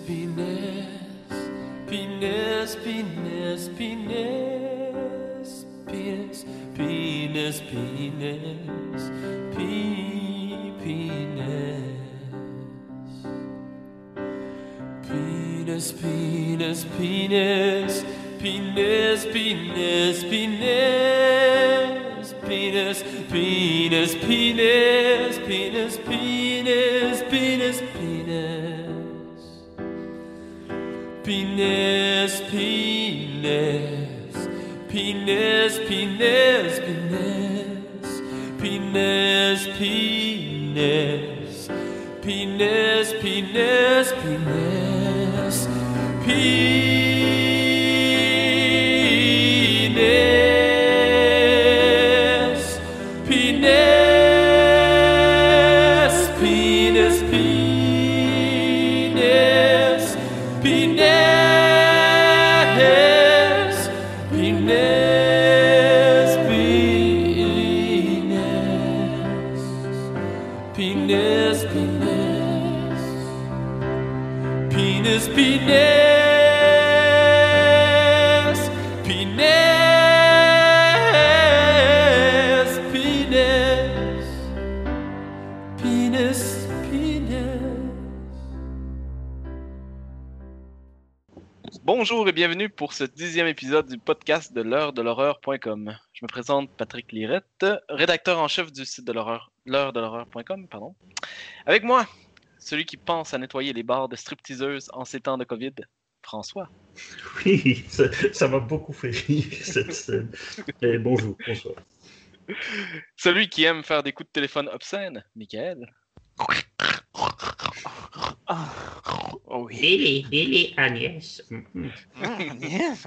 penis, penis, penis, penis, penis, penis, pe- penis. Penis, penis, penis, penis, penis, penis, penis, penis, penis, penis, penis, penis, penis. Penis, penis, penis, penis, penis, penis, penis, penis, penis, penis, penis, Bonjour et bienvenue pour ce dixième épisode du podcast de l'heure de l'horreur.com. Je me présente Patrick Lirette, rédacteur en chef du site de l'horreur, l'heure de l'horreur.com, pardon. Avec moi, celui qui pense à nettoyer les bars de stripteaseuses en ces temps de Covid, François. Oui, ça m'a beaucoup fait rire cette scène. Et bonjour, bonsoir. Celui qui aime faire des coups de téléphone obscènes, Michael. Oh, Lily, Lily, Agnès. Mhm. yes,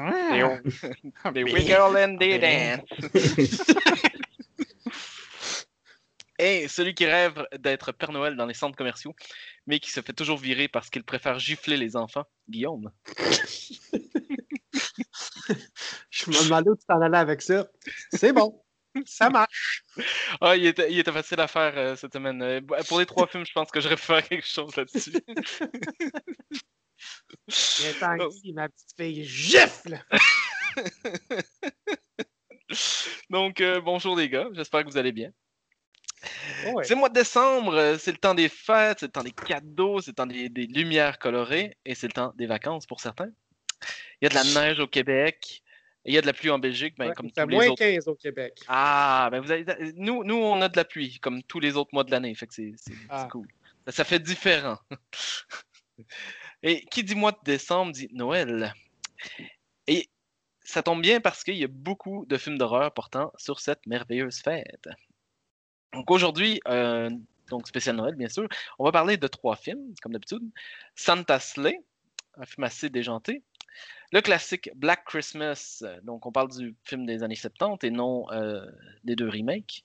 Des wiggle and des dance. Et celui qui rêve d'être Père Noël dans les centres commerciaux, mais qui se fait toujours virer parce qu'il préfère gifler les enfants, Guillaume. Je me demandais où tu t'en allais avec ça. C'est bon. Ça marche. Ah, il était, il était facile à faire euh, cette semaine. Euh, pour les trois films, je pense que j'aurais pu faire quelque chose là-dessus. Tant ici, ma petite fille gifle. Donc, euh, bonjour les gars, j'espère que vous allez bien. Ouais. C'est le mois de décembre, c'est le temps des fêtes, c'est le temps des cadeaux, c'est le temps des, des lumières colorées et c'est le temps des vacances pour certains. Il y a de la neige au Québec, il y a de la pluie en Belgique, ben, Ouais, comme tous les moins autres. 15 au Québec. Ah, ben vous avez... nous, nous, on a de la pluie, comme tous les autres mois de l'année, fait que c'est Ah. cool. Ça, ça fait différent. Et qui dit mois de décembre dit Noël. Et ça tombe bien parce qu'il y a beaucoup de films d'horreur portant sur cette merveilleuse fête. Donc aujourd'hui, euh, donc spécial Noël bien sûr, on va parler de trois films, comme d'habitude. Santa Slay, un film assez déjanté. Le classique Black Christmas, donc on parle du film des années 70 et non euh, des deux remakes.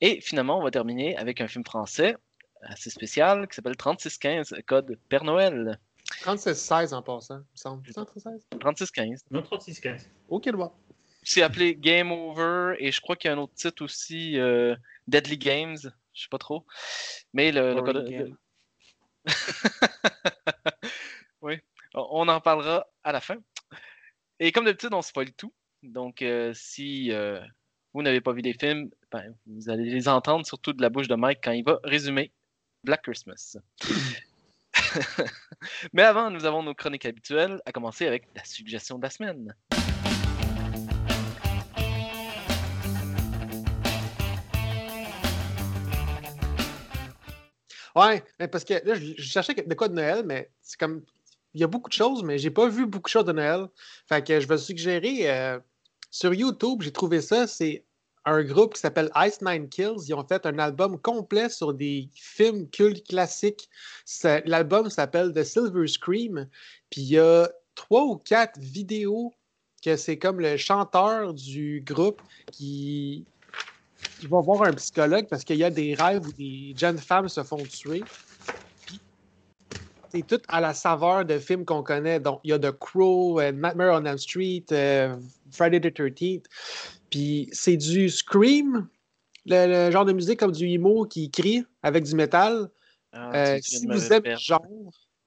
Et finalement, on va terminer avec un film français assez spécial qui s'appelle 3615, Code Père Noël. 36-16 en passant, il me semble. 36-16? 3615. Non, 36-15. Ok, le. C'est appelé Game Over et je crois qu'il y a un autre titre aussi, euh, Deadly Games, je sais pas trop. Mais le, le code- on en parlera à la fin. Et comme d'habitude, on spoil tout. Donc, euh, si euh, vous n'avez pas vu les films, ben, vous allez les entendre surtout de la bouche de Mike quand il va résumer Black Christmas. Mais avant, nous avons nos chroniques habituelles, à commencer avec la suggestion de la semaine. Ouais, parce que là, je cherchais de quoi de Noël, mais c'est comme. Il y a beaucoup de choses, mais j'ai pas vu beaucoup de choses de Noël. Fait que je vais suggérer. euh, sur YouTube, j'ai trouvé ça. C'est un groupe qui s'appelle Ice Nine Kills. Ils ont fait un album complet sur des films cultes classiques. L'album s'appelle The Silver Scream. Puis il y a trois ou quatre vidéos que c'est comme le chanteur du groupe qui, qui va voir un psychologue parce qu'il y a des rêves où des jeunes femmes se font tuer. C'est tout à la saveur de films qu'on connaît. Donc, il y a The Crow, euh, Nightmare on Elm Street, euh, Friday the 13th. Puis c'est du scream, le, le genre de musique comme du emo qui crie avec du métal. Ah, Euh, si vous aimez le genre,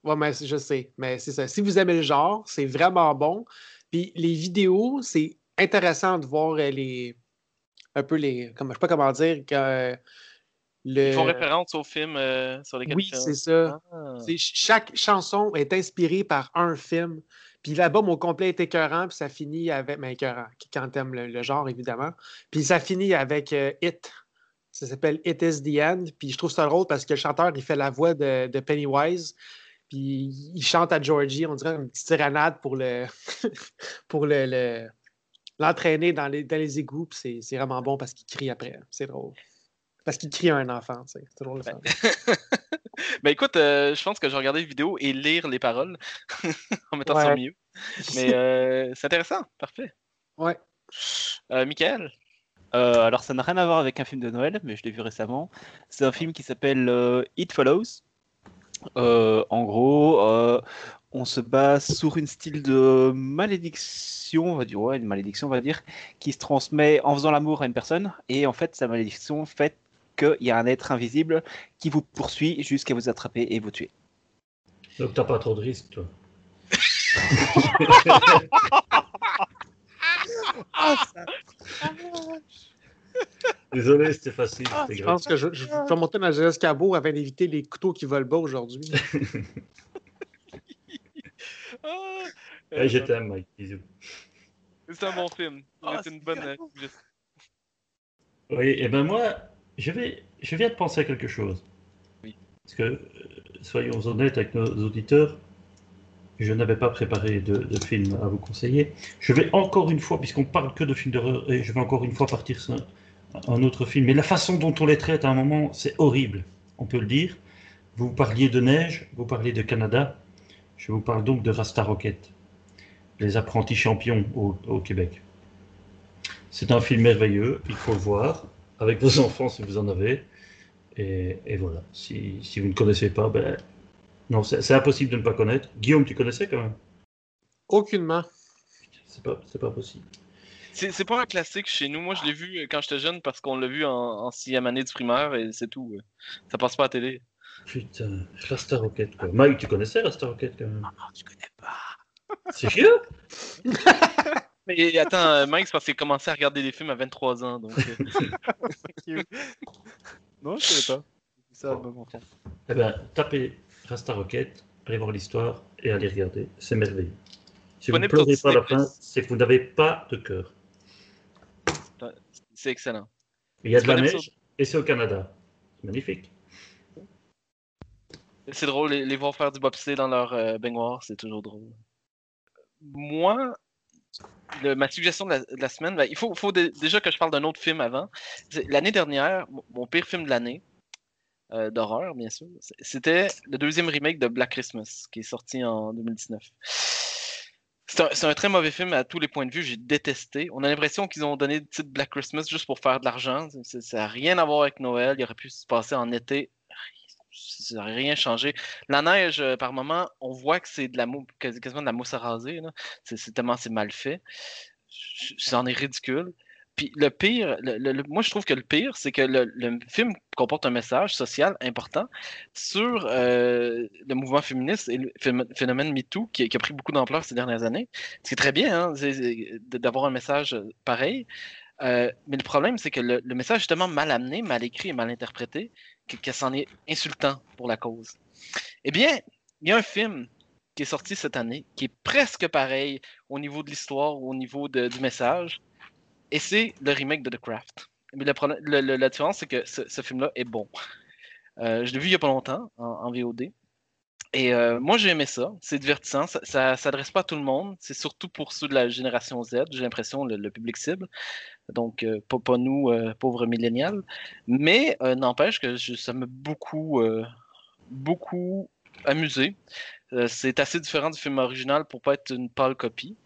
Ouais, mais c'est- je sais. Mais c'est ça. Si vous aimez le genre, c'est vraiment bon. Puis les vidéos, c'est intéressant de voir euh, les. Un peu les. Comme, je sais pas comment dire. Que, le... Ils font référence aux films euh, sur lesquels Oui, ils c'est ça. Ah. Chaque chanson est inspirée par un film. Puis l'album au complet est écœurant, puis ça finit avec. Mais écœurant, quand t'aimes le, le genre, évidemment. Puis ça finit avec euh, It. Ça s'appelle It is the End. Puis je trouve ça drôle parce que le chanteur, il fait la voix de, de Pennywise. Puis il chante à Georgie, on dirait une petite tyranade pour le pour le, le- l'entraîner dans les, dans les égouts. C'est vraiment bon parce qu'il crie après. C'est drôle. Parce qu'il crie à un enfant. C'est toujours le fun. Ben écoute, euh, je pense que je vais regarder les vidéos et lire les paroles en mettant ça Ouais. au milieu. Mais euh, c'est intéressant, parfait. Ouais. Euh, Michael, Euh, alors, ça n'a rien à voir avec un film de Noël, mais je l'ai vu récemment. C'est un film qui s'appelle euh, It Follows. Euh, en gros, euh, on se base sur une style de malédiction, on va dire, ouais, une malédiction, on va dire, qui se transmet en faisant l'amour à une personne. Et en fait, sa malédiction fait qu'il y a un être invisible qui vous poursuit jusqu'à vous attraper et vous tuer. Donc t'as pas trop de risques, toi. Désolé, c'était facile. c'était Je pense que je, je vais monter dans un escabeau afin d'éviter les couteaux qui volent bas aujourd'hui. Ah, je t'aime, Mike. Bisous. c'est un bon film. Ah, c'est une bonne. Oui, et ben moi, je, vais, je viens de penser à quelque chose. Oui. Parce que, euh, soyons honnêtes avec nos auditeurs, je n'avais pas préparé de, de film à vous conseiller. Je vais encore une fois, puisqu'on parle que de films d'horreur, et je vais encore une fois partir sur un, un autre film. Mais la façon dont on les traite à un moment, c'est horrible, on peut le dire. Vous parliez de neige, vous parliez de Canada. Je vous parle donc de Rasta Rocket, les apprentis champions au, au Québec. C'est un film merveilleux, il faut le voir, avec vos enfants si vous en avez. Et, et voilà, si, si vous ne connaissez pas, ben, non, c'est c'est impossible de ne pas connaître. Guillaume, tu connaissais quand même? Aucunement. C'est pas, c'est pas possible. C'est c'est pas un classique chez nous. Moi, je l'ai vu euh, quand j'étais jeune parce qu'on l'a vu en, en sixième année du primaire et c'est tout. Ça passe pas à la télé. Putain, Rasta Rocket, quoi. Mike, tu connaissais Rasta Rocket quand même? Non, je connais pas. Sérieux Mais attends, euh, Mike, c'est parce qu'il a commencé à regarder des films à 23 ans. Donc, euh, Non, je connais pas. Ça, Bon. mon frère. Eh ben, tapez Rasta Rocket, allez voir l'histoire et allez regarder. C'est merveilleux. Si vous ne pleurez pas à la fin, c'est que vous n'avez pas de cœur. c'est excellent. Il y a de la neige et c'est au Canada. C'est magnifique. C'est drôle, les, les voir faire du bobsleigh dans leur euh, baignoire, c'est toujours drôle. Moi, ma suggestion de la, semaine, ben, il faut, faut dé- déjà que je parle d'un autre film avant. L'année dernière, mon- pire film de l'année, euh, d'horreur, bien sûr, c'était le deuxième remake de Black Christmas, qui est sorti en 2019. C'est un, un très mauvais film à tous les points de vue, j'ai détesté. On a l'impression qu'ils ont donné le titre Black Christmas juste pour faire de l'argent. Ça n'a rien à voir avec Noël, il aurait pu se passer en été. Ça n'a rien changé. La neige, euh, par moment, on voit que c'est de la mou- quasi- quasiment de la mousse à raser. C'est tellement c'est mal fait. C'en est ridicule. Puis le pire, le- moi je trouve que le pire, c'est que le, film comporte un message social important sur euh, le mouvement féministe et le phénomène MeToo qui, a pris beaucoup d'ampleur ces dernières années. C'est très bien hein, d'avoir un message pareil. Euh, mais le problème, c'est que le, message est tellement mal amené, mal écrit et mal interprété que, que c'en est insultant pour la cause. Eh bien, il y a un film qui est sorti cette année qui est presque pareil au niveau de l'histoire, au niveau de- du message, et c'est le remake de The Craft. Mais la différence, c'est que ce, film-là est bon. Euh, je l'ai vu il n'y a pas longtemps en VOD. Et euh, moi, j'ai aimé ça. C'est divertissant. Ça ne s'adresse pas à tout le monde. C'est surtout pour ceux de la génération Z, j'ai l'impression, le, le public cible. Donc, euh, pas, pas nous, euh, pauvres millénials. Mais n'empêche que ça m'a beaucoup, beaucoup amusé. C'est assez différent du film original pour pas être une pâle copie.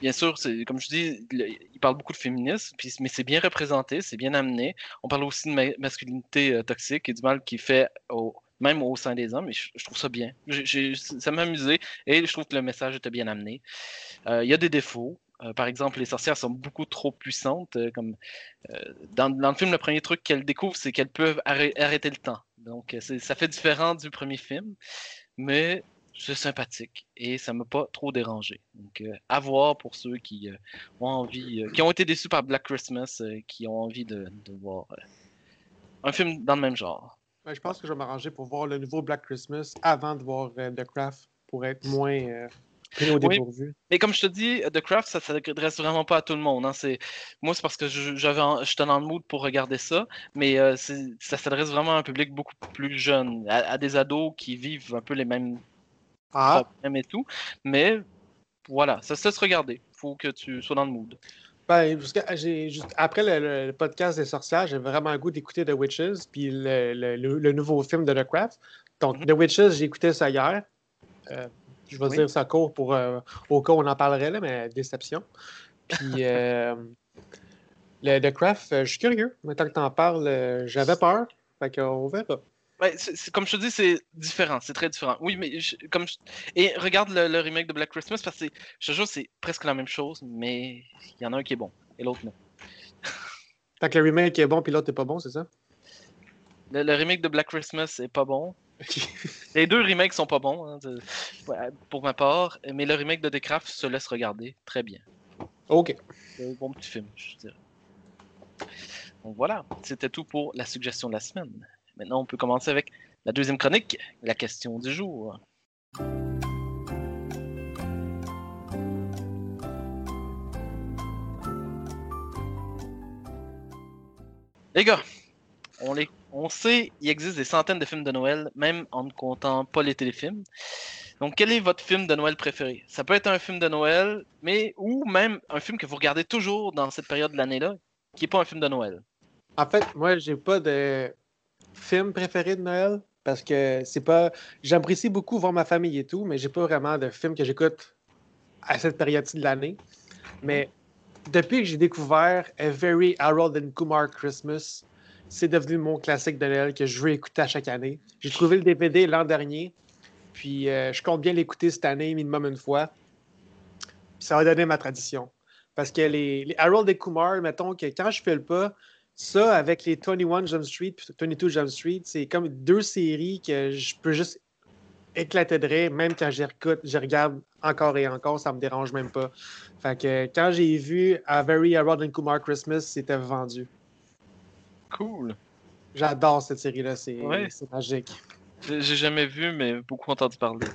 Bien sûr, comme je dis, le- il parle beaucoup de féminisme, mais c'est bien représenté, c'est bien amené. On parle aussi de ma- masculinité toxique et du mal qu'il fait au, même au sein des hommes, et je, trouve ça bien. Ça m'a amusé et je trouve que le message était bien amené. Euh, Il y a des défauts. Euh, par exemple, les sorcières sont beaucoup trop puissantes. euh, comme, dans, le film, le premier truc qu'elles découvrent, c'est qu'elles peuvent arrê- arrêter le temps. Donc, ça fait différent du premier film, mais c'est sympathique et ça m'a pas trop dérangé. Donc, à voir pour ceux qui ont envie, qui ont été déçus par Black Christmas, qui ont envie de, voir un film dans le même genre. Ouais, je pense que je vais m'arranger pour voir le nouveau Black Christmas avant de voir euh, The Craft pour être moins euh, pris au Oui. dépourvu. Mais comme je te dis, The Craft, ça s'adresse vraiment pas à tout le monde. hein. C'est... Moi, c'est parce que j'avais en- j'étais dans le mood pour regarder ça, mais euh, c'est- ça s'adresse vraiment à un public beaucoup plus jeune, à, à des ados qui vivent un peu les mêmes Ah, problèmes et tout. Mais voilà, ça se laisse regarder. Faut que tu sois dans le mood. Ben, juste- après le, podcast des sorcières, j'ai vraiment le goût d'écouter The Witches, puis le, le- nouveau film de The Craft. Donc, Mhm. The Witches, j'ai écouté ça hier. Euh, je vais Oui. dire ça court pour, euh, au cas où on en parlerait, là, mais déception. Puis, euh, le The Craft, euh, je suis curieux. Maintenant que tu en parles, euh, j'avais peur. Fait qu'on verra. Ouais, comme je te dis, c'est différent, c'est très différent. Oui, mais je- comme je- et regarde le, le remake de Black Christmas parce que je te jure, c'est presque la même chose, mais il y en a un qui est bon et l'autre non. Fait que le remake est bon, puis l'autre est pas bon, c'est ça? Le, le remake de Black Christmas est pas bon. Les deux remakes sont pas bons, hein, de- pour ma part, mais le remake de The Craft se laisse regarder très bien. OK. C'est un bon petit film, je dirais. Donc voilà, c'était tout pour la suggestion de la semaine. Maintenant, on peut commencer avec la deuxième chronique, la question du jour. Les gars, on, les, on sait il existe des centaines de films de Noël, même en ne comptant pas les téléfilms. Donc, quel est votre film de Noël préféré? Ça peut être un film de Noël, mais ou même un film que vous regardez toujours dans cette période de l'année-là, qui n'est pas un film de Noël. En fait, moi, j'ai pas de film préféré de Noël parce que c'est pas. J'apprécie beaucoup voir ma famille et tout, mais j'ai pas vraiment de film que j'écoute à cette période-ci de l'année. Mais depuis que j'ai découvert A Very Harold and Kumar Christmas, c'est devenu mon classique de Noël que je veux écouter à chaque année. J'ai trouvé le DVD l'an dernier, puis euh, je compte bien l'écouter cette année, minimum une fois. Ça va donner ma tradition. Parce que les, les Harold et Kumar, mettons que quand je fais le pas, ça, avec les 21 Jump Street puis 22 Jump Street, c'est comme deux séries que je peux juste éclater de rire, même quand je réécoute, je regarde encore et encore, ça me dérange même pas. Fait que quand j'ai vu A Very Harold and Kumar Christmas, c'était vendu. Cool. J'adore cette série-là, c'est Ouais. magique. J'ai jamais vu, mais beaucoup entendu parler.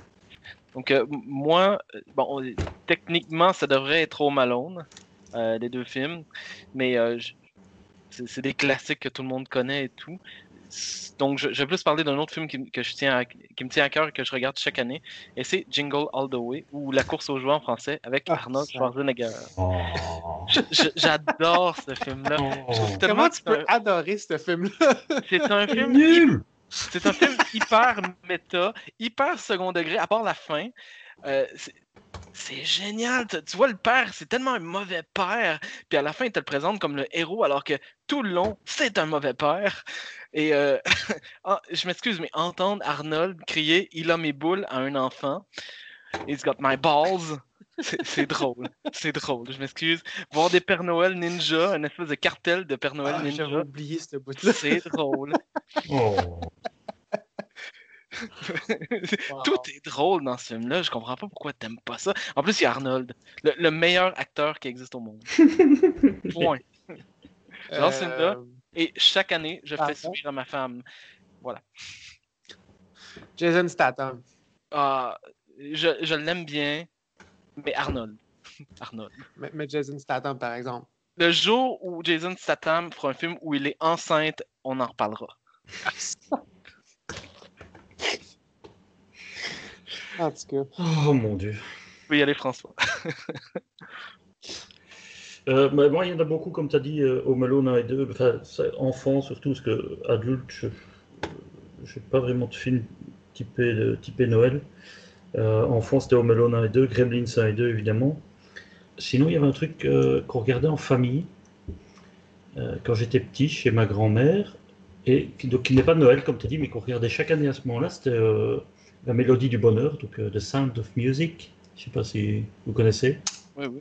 Donc, euh, moi, euh, bon, on- techniquement, ça devrait être Home Alone, euh, les deux films, mais euh, je- c'est c'est des classiques que tout le monde connaît et tout. Donc, je, je vais plus parler d'un autre film qui, que je tiens à- qui me tient à cœur et que je regarde chaque année, et c'est Jingle All the Way, ou La course aux jouets en français, avec Ah, Arnold. Schwarzenegger. Oh. Je- je- J'adore ce film-là. Oh. Comment tu un- peux adorer ce film-là? C'est un film Nul C'est un film hyper méta, hyper second degré, à part la fin. Euh, c'est- génial. Tu tu vois, le père, c'est tellement un mauvais père. Puis à la fin, il te le présente comme le héros, alors que tout le long, c'est un mauvais père. Et euh, je m'excuse, mais entendre Arnold crier Il a mes boules à un enfant, He's got my balls. C'est c'est drôle, c'est drôle, je m'excuse. Voir des Pères Noël ninja, une espèce de cartel de Père Noël Ah, J'avais ninja, oublié ce bout-là. c'est drôle. Oh. Tout est drôle dans ce film-là. Je comprends pas pourquoi t'aimes pas ça. En plus, il y a Arnold, le, le meilleur acteur qui existe au monde. Point. Dans ce film-là, Euh, Et chaque année, je fais sourire à ma femme. Jason Statham. Ah, je je l'aime bien, mais Arnold. Arnold. Mais, mais Jason Statham, par exemple. Le jour où Jason Statham fera un film où il est enceinte, on en reparlera. En tout cas. Oh mon dieu. Tu peux y aller, François. Euh, bah, moi, il y en a beaucoup, comme tu as dit, euh, Home Alone 1 et 2. Enfin, enfant surtout, parce que adulte, je n'ai pas vraiment de film typé, de, typé Noël. Euh, enfant, c'était Home Alone 1 et 2, Gremlins 1 et 2, évidemment. Sinon, il y avait un truc euh, qu'on regardait en famille euh, quand j'étais petit, chez ma grand-mère, et qui, donc, qui n'est pas de Noël, comme tu as dit, mais qu'on regardait chaque année à ce moment-là. C'était euh, La Mélodie du Bonheur, donc euh, The Sound of Music. Je ne sais pas si vous connaissez. Oui, oui.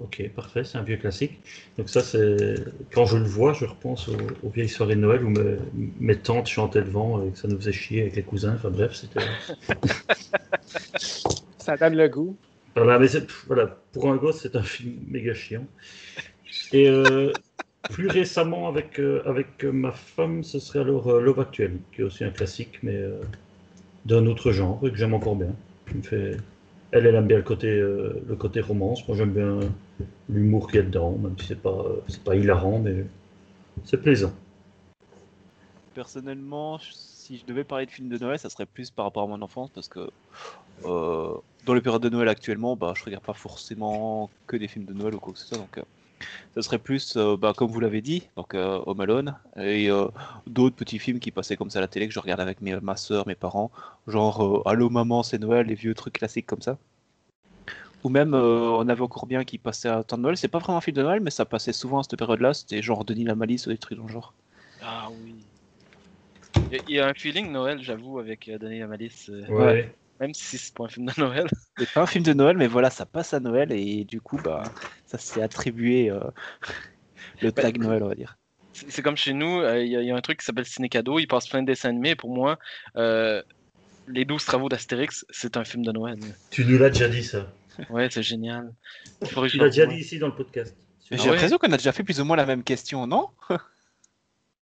Ok, parfait, c'est un vieux classique. Donc ça, c'est quand je le vois, je repense aux, aux vieilles soirées de Noël où mes, mes tantes chantaient le vent et que ça nous faisait chier avec les cousins. Enfin bref, c'était. Ça donne le goût. Voilà, mais voilà, pour un gosse, c'est un film méga chiant. Et euh, plus récemment, avec, euh, avec ma femme, ce serait alors euh, Love Actually, qui est aussi un classique, mais d'un autre genre, et que j'aime encore bien. Elle, elle aime bien le côté, euh, le côté romance. Moi, j'aime bien l'humour qu'il y a dedans, même si c'est pas, euh, pas hilarant, mais c'est plaisant. Personnellement, si je devais parler de films de Noël, ça serait plus par rapport à mon enfance parce que euh, dans les périodes de Noël actuellement, bah, je regarde pas forcément que des films de Noël ou quoi que ce soit. Donc, ça serait plus, euh, bah, comme vous l'avez dit, donc euh, Home Alone et euh, d'autres petits films qui passaient comme ça à la télé que je regardais avec mes, ma soeur, mes parents, genre euh, Allô maman, c'est Noël, les vieux trucs classiques comme ça. Ou même, euh, on avait encore bien qui passait à temps de Noël. C'est pas vraiment un film de Noël, mais ça passait souvent à cette période-là. C'était genre Denis la Malice ou des trucs dans le genre. Ah oui. Il y a- un feeling Noël, j'avoue, avec euh, Denis Malice, euh, Ouais. Même si c'est pas un film de Noël. C'est pas un film de Noël, mais voilà, ça passe à Noël et du coup, bah, ça s'est attribué euh, le Bah, tag Noël, on va dire. C'est comme chez nous, euh, il y, a- il y a un truc qui s'appelle Ciné Cadeau, il passe plein de dessins animés. Pour moi, euh, Les 12 travaux d'Astérix, c'est un film de Noël. Tu nous l'as déjà dit, ça. Ouais, c'est génial. Tu l'as déjà dit ici dans le podcast. Ah J'ai ouais l'impression qu'on a déjà fait plus ou moins la même question, non?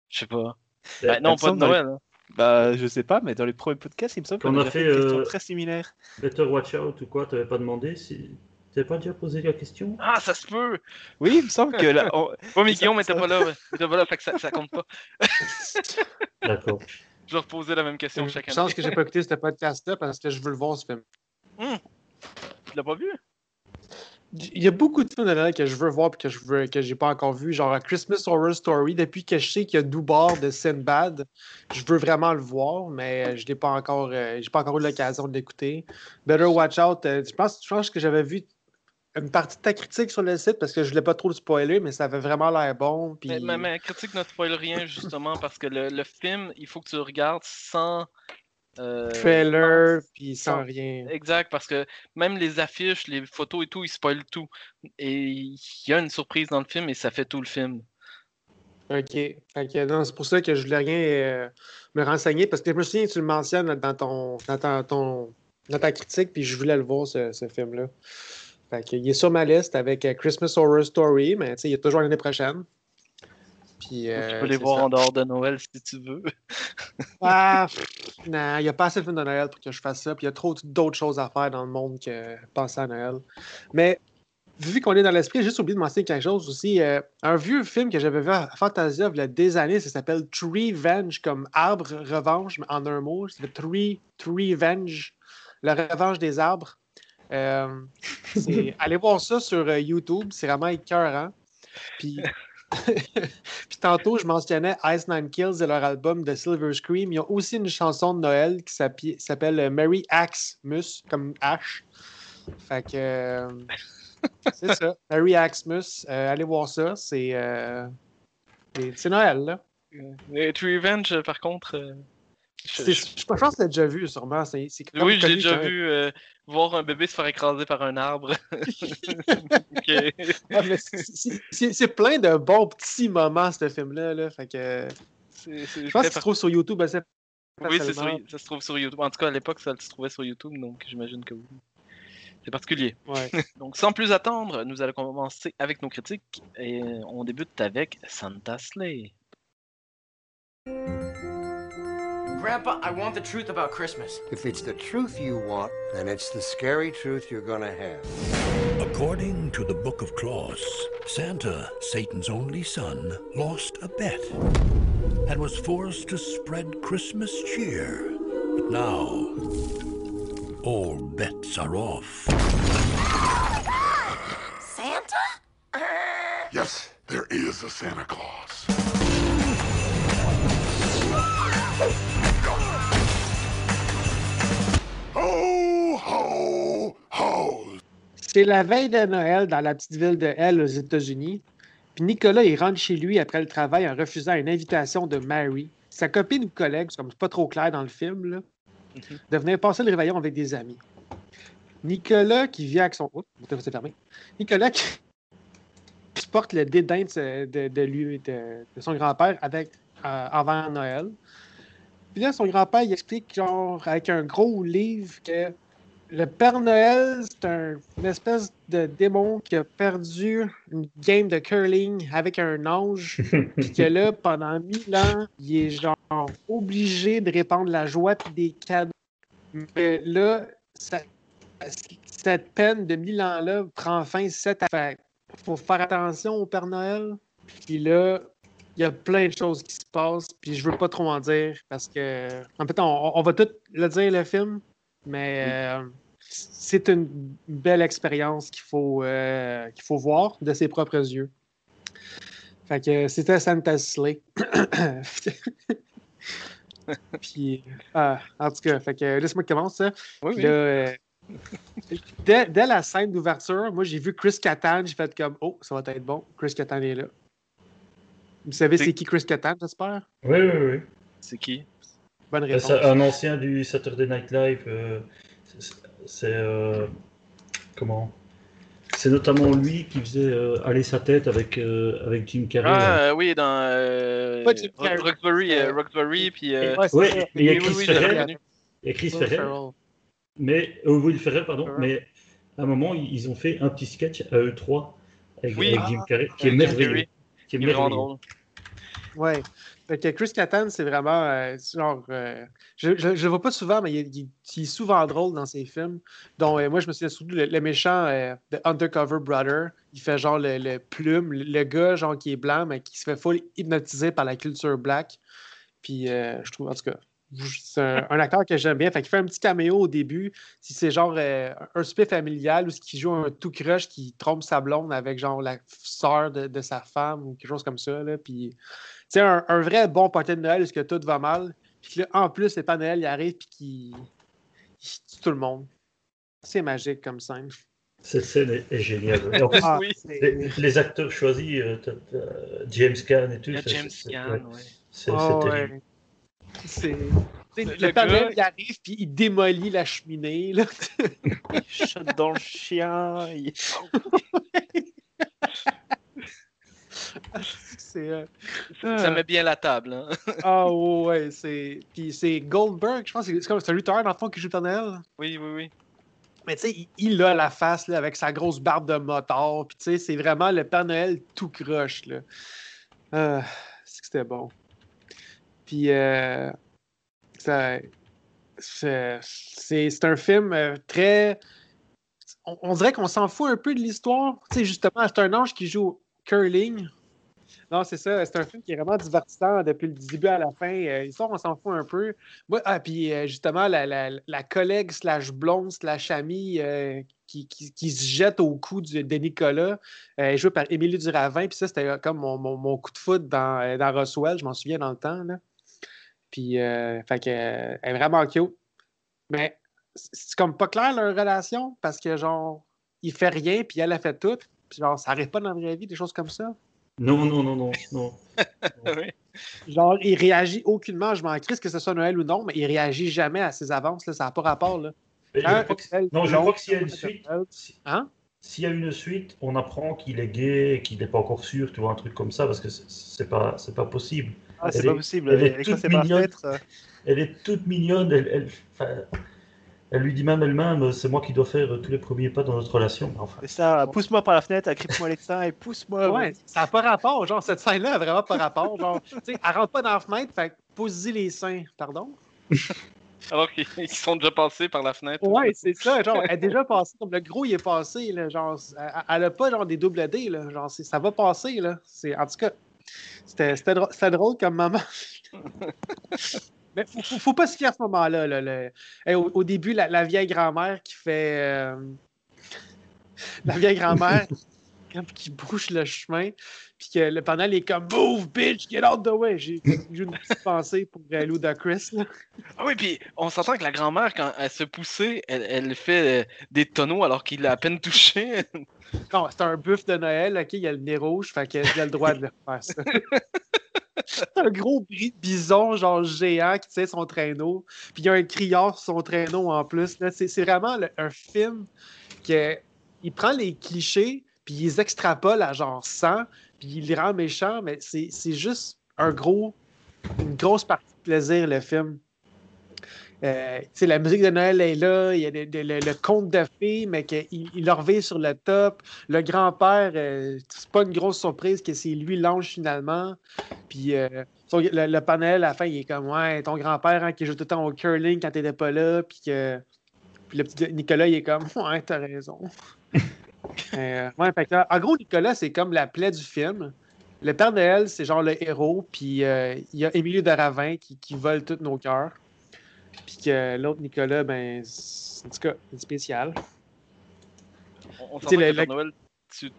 Je sais pas. Bah, non, pas de semble dans les- Noël. hein. Bah, je sais pas, mais dans les premiers podcasts, il me semble Qu'on a, a fait, fait, une question euh, très similaire. Better Watch Out ou quoi T'avais pas demandé si... T'avais pas déjà posé la question? Ah, ça se peut! Oui, il me semble que là, on- mais Guillaume ça- pas là. était pas là, fait que ça, ça compte pas. D'accord. Je leur posais la même question chaque Je année. pense que j'ai pas écouté ce podcast-là parce que je veux le voir, ce film. Tu l'as pas vu? Il y a beaucoup de films de Noël que je veux voir et que je veux que j'ai pas encore vu, genre A Christmas Horror Story. Depuis que je sais qu'il y a Doubar de Sinbad, je veux vraiment le voir, mais je n'ai pas encore, euh, j'ai pas encore eu l'occasion de l'écouter. Better Watch Out, euh, je pense, je pense que j'avais vu une partie de ta critique sur le site parce que je voulais pas trop le spoiler, mais ça avait vraiment l'air bon. Mais, la critique ne spoil rien, justement, parce que le, le film, il faut que tu le regardes sans. Euh, trailer, puis sans rien. Exact, parce que même les affiches, les photos et tout, ils spoilent tout. Et il y a une surprise dans le film et ça fait tout le film. Ok. C'est pour ça que je voulais rien euh, me renseigner parce que je me souviens que tu le mentionnes dans ton, dans ta, ton- dans ta critique, puis je voulais le voir, ce, ce film-là. Fait il est sur ma liste avec euh, Christmas Horror Story, mais il est toujours l'année prochaine. Puis, tu euh, peux les voir ça. en dehors de Noël si tu veux. Ah, pff, non, il n'y a pas assez de films de Noël pour que je fasse ça. Puis il y a trop d'autres choses à faire dans le monde que penser à Noël. Mais vu qu'on est dans l'esprit, j'ai juste oublié de mentionner quelque chose aussi. euh, un vieux film que j'avais vu à Fantasia il y a des années, ça s'appelle Tree Venge, comme arbre revanche, mais en un mot. C'est Tree, Tree Venge, la revanche des arbres. Euh, allez voir ça sur YouTube, c'est vraiment écœurant. Puis, puis tantôt, je mentionnais Ice Nine Kills et leur album de Silver Scream. Ils ont aussi une chanson de Noël qui s'appelle euh, Mary Axmus, comme Ash. Fait que euh, c'est ça. Mary Axmus. Euh, allez voir ça. C'est euh, c'est- Noël, là. Et Revenge, euh, par contre. Je- je- Je pense que tu l'as déjà vu, sûrement. C'est Oui, j'ai déjà vu euh, voir un bébé se faire écraser par un arbre. Ah, c'est- plein de bons petits moments, ce film-là. Là. Fait que, je pense qu'il se trouve sur YouTube assez Oui, c'est facilement. sur- ça se trouve sur YouTube. En tout cas, à l'époque, ça se trouvait sur YouTube, donc j'imagine que oui. C'est particulier. Ouais. Donc, sans plus attendre, nous allons commencer avec nos critiques et on débute avec Santa Slay. Grandpa, I want the truth about Christmas. If it's the truth you want, then it's the scary truth you're gonna have. According to the Book of Claus, Santa, Satan's only son, lost a bet and was forced to spread Christmas cheer. But now, all bets are off. Santa? Yes, there is a Santa Claus. Ho, ho, ho. C'est la veille de Noël dans la petite ville de Hell aux États-Unis. Puis Nicolas, il rentre chez lui après le travail en refusant une invitation de Mary, sa copine ou collègue, c'est comme c'est pas trop clair dans le film, là, de venir passer le réveillon avec des amis. Nicolas qui vit avec son. Oh, c'est fermé. Nicolas qui... supporte le dédain de, ce- de- de lui, de, de son grand-père avec, euh, avant Noël. Puis là, son grand-père, il explique, genre, avec un gros livre, que le Père Noël, c'est un- une espèce de démon qui a perdu une game de curling avec un ange. Puis que là, pendant mille ans, il est genre obligé de répandre la joie puis des cadeaux. Mais là, ça- cette peine de mille ans-là prend fin cette affaire. faut faire attention au Père Noël. Puis là, il y a plein de choses qui se passent. Puis je veux pas trop en dire parce que, en fait, on, on va tout le dire, le film. Mais euh, c'est une belle expérience qu'il faut, euh, qu'il faut voir de ses propres yeux. Fait que c'était Santa Slay. Puis, euh, en tout cas, fait que laisse-moi commencer. Oui, Puis oui. là, euh, dès, dès la scène d'ouverture, moi j'ai vu Chris Kattan, j'ai fait comme Oh, ça va être bon, Chris Kattan est là. Vous savez C'est- qui Chris Kattan, j'espère? Oui, oui, oui. C'est qui? Bonne Euh, réponse. Un ancien du Saturday Night Live. euh, c'est- euh, comment? C'est notamment lui qui faisait euh, aller sa tête avec, euh, avec Jim Carrey. Ah, euh, oui, dans euh, Pas Jim Rock- Carrey. Roxbury, Roxbury, puis. euh, et il y a oui, Chris oui, oui, Ferrell. Il y a Chris Ferrell. Mais, euh, Will Ferrell, pardon, Ferrell. mais à un moment, ils, ont fait un petit sketch à eux trois avec, Oui. avec Jim Carrey, qui est Avec Jim merveilleux. Qui est merveilleux. drôle. Ouais. Fait que Chris Kattan, c'est vraiment euh, genre. euh, je le vois pas souvent, mais il, est- il- il est souvent drôle dans ses films. Donc, euh, moi, je me souviens surtout le, le méchant euh, de Undercover Brother. Il fait genre le, le plume, le, le gars genre qui est blanc, mais qui se fait full hypnotiser par la culture black. Puis, euh, je trouve, en tout cas, c'est un, un acteur que j'aime bien. Fait qu'il fait un petit caméo au début. Si c'est genre euh, un souper familial ou qui joue un tout crush qui trompe sa blonde avec genre la sœur de, de sa femme ou quelque chose comme ça. Là. Puis, tu sais, un, un vrai bon party de Noël où est-ce que tout va mal. Puis là, en plus, le Père Noël, il arrive puis qu'il il tue tout le monde. C'est magique comme scène. Cette scène est, géniale. Et en plus, Ah, Oui. c'est- les, les acteurs choisis, euh, t'as- t'as James Caan et tout. C'est- James c'est- Caan, ouais, ouais. C'est Ah, c'est ouais. terrible. C'est. Le- Le, le Père gars- Noël, il arrive puis il démolit la cheminée. Là. Il shot dans le chien. il- c'est. euh, Ça met bien la table. Hein. Ah ouais, c'est. Puis c'est Goldberg, je pense que c'est comme c'est un lutteur dans le fond qui joue Noël. Oui, oui, oui. Mais tu sais, il, il a la face là, avec sa grosse barbe de moteur. Puis tu sais, c'est vraiment le Père Noël tout croche. Là. Ah, c'est que c'était bon. Puis euh, c'est un film euh, très. On, dirait qu'on s'en fout un peu de l'histoire. Tu sais, justement, c'est un ange qui joue curling. Non, c'est ça. C'est un film qui est vraiment divertissant depuis le début à la fin. Euh, L'histoire, on s'en fout un peu. Moi, ah, puis justement, la, la- la collègue slash blonde slash amie qui, qui- se jette au cou de, de Nicolas, euh, jouée par Émilie Duravin. Puis ça, c'était comme mon, mon- mon coup de foot dans, dans Roswell, je m'en souviens dans le temps. Là. Puis, euh, fait que, euh, elle est vraiment cute. Mais c'est comme pas clair leur relation parce que, genre, il fait rien, puis elle a fait tout. Puis, genre, ça arrive pas dans la vraie vie, des choses comme ça. Non, non, non, non, non. Oui. Genre, il réagit aucunement. Je m'en crisse que ce soit Noël ou non, mais il réagit jamais à ses avances. Là. Ça n'a pas rapport. Là. Mais je Hein, crois que- elle, non, je crois que s'il y a une suite, si- Hein? s'il y a une suite, on apprend qu'il est gay et qu'il n'est pas encore sûr, tu vois, un truc comme ça, parce que c'est- c'est pas, c'est pas possible. Ah, c'est Elle pas est- possible. elle est Elle est toute mignonne. euh. Elle est toute mignonne, elle, elle, enfin, elle lui dit même elle-même, c'est moi qui dois faire tous les premiers pas dans notre relation. Enfin, C'est ça, pousse-moi par la fenêtre, agrippe-moi les seins et pousse-moi. Ouais, ça n'a pas rapport. Genre, cette scène-là vraiment pas rapport. Genre, tu sais, elle rentre pas dans la fenêtre, fait posez les seins. Pardon? Alors qu'ils ils sont déjà passés par la fenêtre. Ouais, c'est ça. Genre, elle est déjà passée. Comme le gros, il est passé. Là, genre, elle, elle a pas genre des double D. Là, genre, c'est- ça va passer. Là. C'est, en tout cas, c'était, drôle, drôle comme moment. Mais faut, faut, faut pas se fier à ce moment-là. là, le- Hey, au, au début, la, la vieille grand-mère qui fait. euh, La vieille grand-mère qui bouche le chemin. Puis que le pendant, est comme Move, bitch, get out the way. J'ai, j'ai une petite pensée pour euh, Ludacris. Là. Ah oui, puis on s'entend que la grand-mère, quand elle se poussait, elle, elle fait euh, des tonneaux alors qu'il l'a à peine touché. Non, c'est un buff de Noël, ok, il y a le nez rouge, fait qu'il a le droit de le faire ça. c'est un gros bison, genre géant, qui tient son traîneau, puis il y a un criard sur son traîneau en plus. C'est vraiment le- un film qui il prend les clichés, puis ils les extrapolent à genre 100, puis ils les rendent méchants, mais c'est juste un gros, une grosse partie de plaisir, le film. Euh, la musique de Noël est là, il y a le, conte de fées, mais qu'il il vit sur le top. Le grand-père, euh, c'est pas une grosse surprise que c'est lui l'ange finalement. Puis euh, le, panel, à la fin, il est comme Ouais, ton grand-père hein, qui joue tout le temps au curling quand t'étais pas là, puis. Puis le petit Nicolas, il est comme Ouais, t'as raison. Euh, ouais, fait que là, en gros, Nicolas, c'est comme la plaie du film. Le Père Noël, c'est genre le héros, puis euh, il y a Émilie de Ravin qui, qui vole tous nos cœurs. Puis que l'autre Nicolas, ben, c'est- en tout cas, spécial. On, on s'entend que le Père Noël,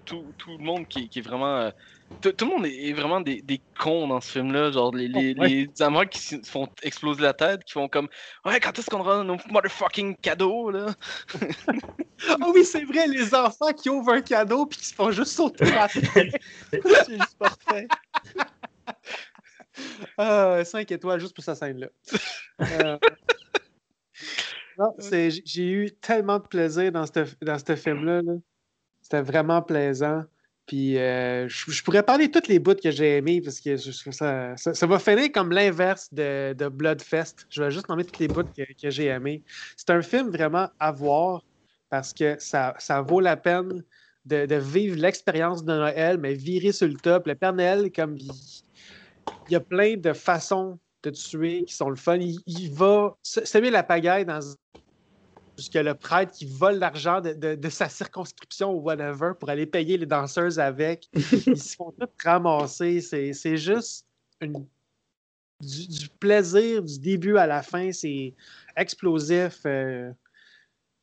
tout, tout le monde qui, qui est vraiment. Euh, tout, tout le monde est, vraiment des, des cons dans ce film-là. Genre, les, les, Oh, ouais. les amants qui se font exploser la tête, qui font comme Ouais, quand est-ce qu'on aura nos motherfucking cadeaux, là Ah oui, c'est vrai, les enfants qui ouvrent un cadeau puis qui se font juste sauter la tête. C'est juste parfait. Ah, 5 étoiles juste pour cette scène-là. Euh, non, c'est- j'ai- eu tellement de plaisir dans ce dans ce film-là. là. C'était vraiment plaisant. Puis euh, je, pourrais parler de toutes les bouts que j'ai aimés parce que ça, va finir comme l'inverse de, Bloodfest. Je vais juste nommer toutes les bouts que, j'ai aimés. C'est un film vraiment à voir parce que ça, vaut la peine de, vivre l'expérience de Noël, mais virer sur le top. Le Père Noël, comme il, y a plein de façons de tuer qui sont le fun. Il, il va se- semer la pagaille dans jusqu'à le prêtre qui vole l'argent de, de- de sa circonscription ou whatever pour aller payer les danseuses avec. Ils se font tous ramasser. C'est juste une- du, du plaisir du début à la fin. C'est explosif. euh,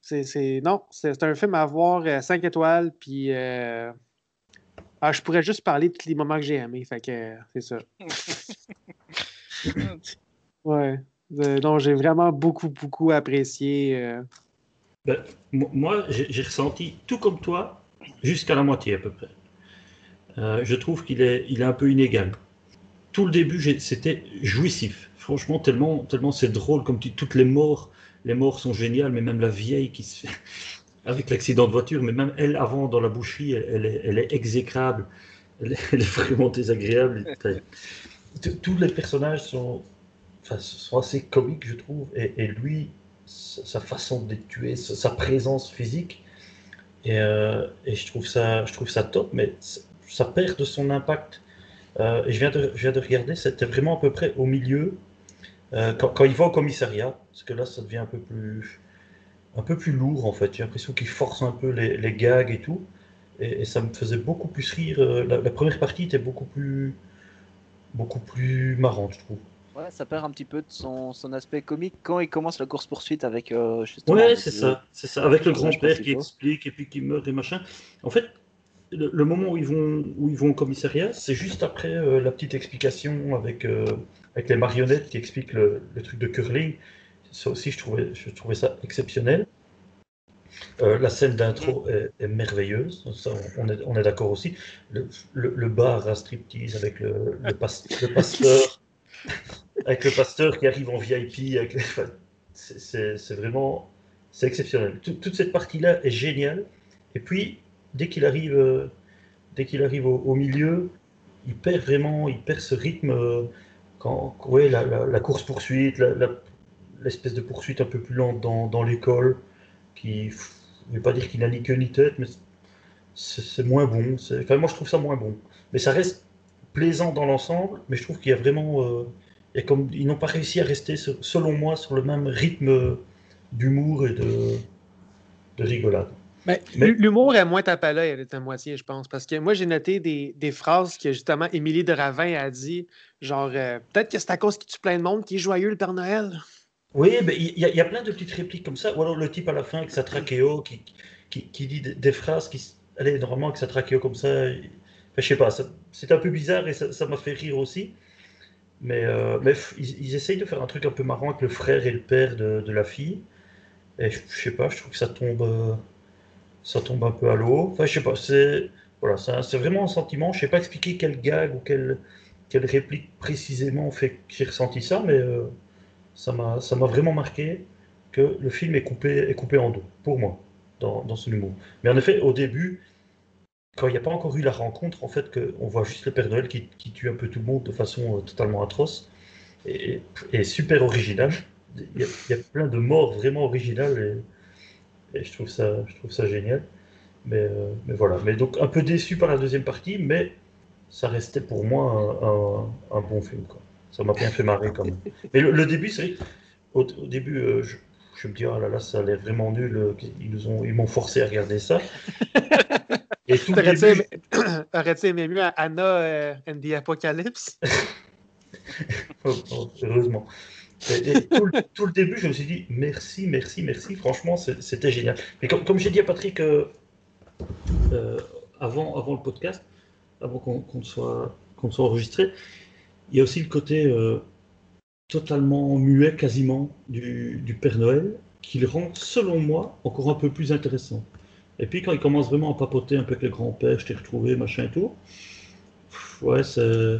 c'est non, c'est un film à voir 5 étoiles. Puis euh, ah, je pourrais juste parler de tous les moments que j'ai aimés. Fait que euh, c'est ça. Ouais. Euh, non, j'ai vraiment beaucoup, beaucoup apprécié. euh, Ben, mo- moi, j'ai ressenti tout comme toi, jusqu'à la moitié à peu près. Euh, je trouve qu'il est, il est un peu inégal. Tout le début, c'était jouissif. Franchement, tellement, tellement c'est drôle, comme tu, toutes les morts, les morts sont géniales, mais même la vieille qui se fait avec l'accident de voiture, mais même elle avant dans la boucherie, elle, elle est, elle est exécrable. Elle est, elle est vraiment désagréable. Tous- Tous les personnages sont, enfin, sont assez comiques, je trouve, et, et lui, sa façon les tuer, sa, présence physique. Et, euh, et je, trouve ça, je trouve ça top, mais ça perd de son impact. Euh, je viens, de, je viens de regarder, c'était vraiment à peu près au milieu, euh, quand, quand il va au commissariat, parce que là, ça devient un peu plus, un peu plus lourd en fait. J'ai l'impression qu'il force un peu les, les gags et tout. Et, ça me faisait beaucoup plus rire. euh, La, la première partie était beaucoup plus, beaucoup plus marrante, je trouve. Ouais, ça perd un petit peu de son, son aspect comique quand il commence la course-poursuite avec euh, justement. Ouais, c'est ça, c'est ça. Avec le grand-père qui explique et puis qui meurt et machin. En fait, le, le moment où ils vont où ils vont au commissariat, c'est juste après euh, la petite explication avec euh, avec les marionnettes qui expliquent le, le truc de curling. Ça aussi, je trouvais je trouvais ça exceptionnel. Euh, la scène d'intro est, est merveilleuse, ça, on est, on est d'accord aussi. Le, le- le bar à striptease avec le, le, pas- le pasteur, avec le pasteur qui arrive en VIP, c'est- vraiment c'est exceptionnel. Tout- toute cette partie-là est géniale. Et puis, dès qu'il arrive, euh, dès qu'il arrive au, milieu, il perd vraiment, il perd ce rythme. euh, quand, ouais, la, course-poursuite, l'espèce de poursuite un peu plus lente dans, l'école, qui, je vais pas dire qu'il n'a ni queue ni tête, mais c'est moins bon. Moi, je trouve ça moins bon. Mais ça reste plaisant dans l'ensemble, mais je trouve qu'il y a vraiment. euh, y a comme, ils n'ont pas réussi à rester, selon moi, sur le même rythme d'humour et de, de rigolade. Ben, Mais- L'humour est moins tape à l'œil, elle est à moitié, je pense. Parce que moi, j'ai noté des, des phrases que justement Émilie de Ravin a dit. Genre, euh, peut-être que c'est à cause qu'il tue plein de monde qui est joyeux, le Père Noël. Oui, il y, a- il y a plein de petites répliques comme ça. Ou alors le type à la fin avec sa trachéo qui, qui, qui dit des, phrases qui. Allez, normalement, avec sa trachéo comme ça. je sais pas, c'est un peu bizarre et ça m'a fait rire aussi. Mais, euh, mais ils, ils essayent de faire un truc un peu marrant avec le frère et le père de, de la fille. Et je, je sais pas, je trouve que ça tombe, euh, ça tombe un peu à l'eau. Enfin, je sais pas, c'est voilà, c'est vraiment un sentiment. Je sais pas expliquer quel gag ou quelle, réplique précisément fait que j'ai ressenti ça, mais euh, ça m'a ça m'a vraiment marqué que le film est coupé, est coupé en deux, pour moi, dans, dans son humour. Mais en effet, au début, quand il n'y a pas encore eu la rencontre, en fait, qu'on voit juste le Père Noël qui, tue un peu tout le monde de façon euh, totalement atroce et, super originale. Il y, a, plein de morts vraiment originales et, je, trouve ça, je trouve ça génial. Mais, euh, mais voilà. Mais donc un peu déçu par la deuxième partie, mais ça restait pour moi un, bon film. Ça m'a bien fait marrer quand même. Mais le, début, c'est au, au début, euh, je, me dis, oh là là, ça a l'air vraiment nul. ils m'ont forcé à regarder ça. Et tout le T'aurais-tu aimé, aimé mieux Anna euh, and the Apocalypse? Oh, oh, heureusement. Et, et tout, le, tout le début, je me suis dit merci, merci, merci. Franchement, c'était génial. Mais comme, comme j'ai dit à Patrick euh, euh, avant, avant le podcast, avant qu'on soit, qu'on soit enregistré, il y a aussi le côté euh, totalement muet, quasiment, du, du Père Noël, qui le rend, selon moi, encore un peu plus intéressant. Et puis quand il commence vraiment à papoter un peu avec le grand-père, je t'ai retrouvé, machin et tout, ouais, c'est.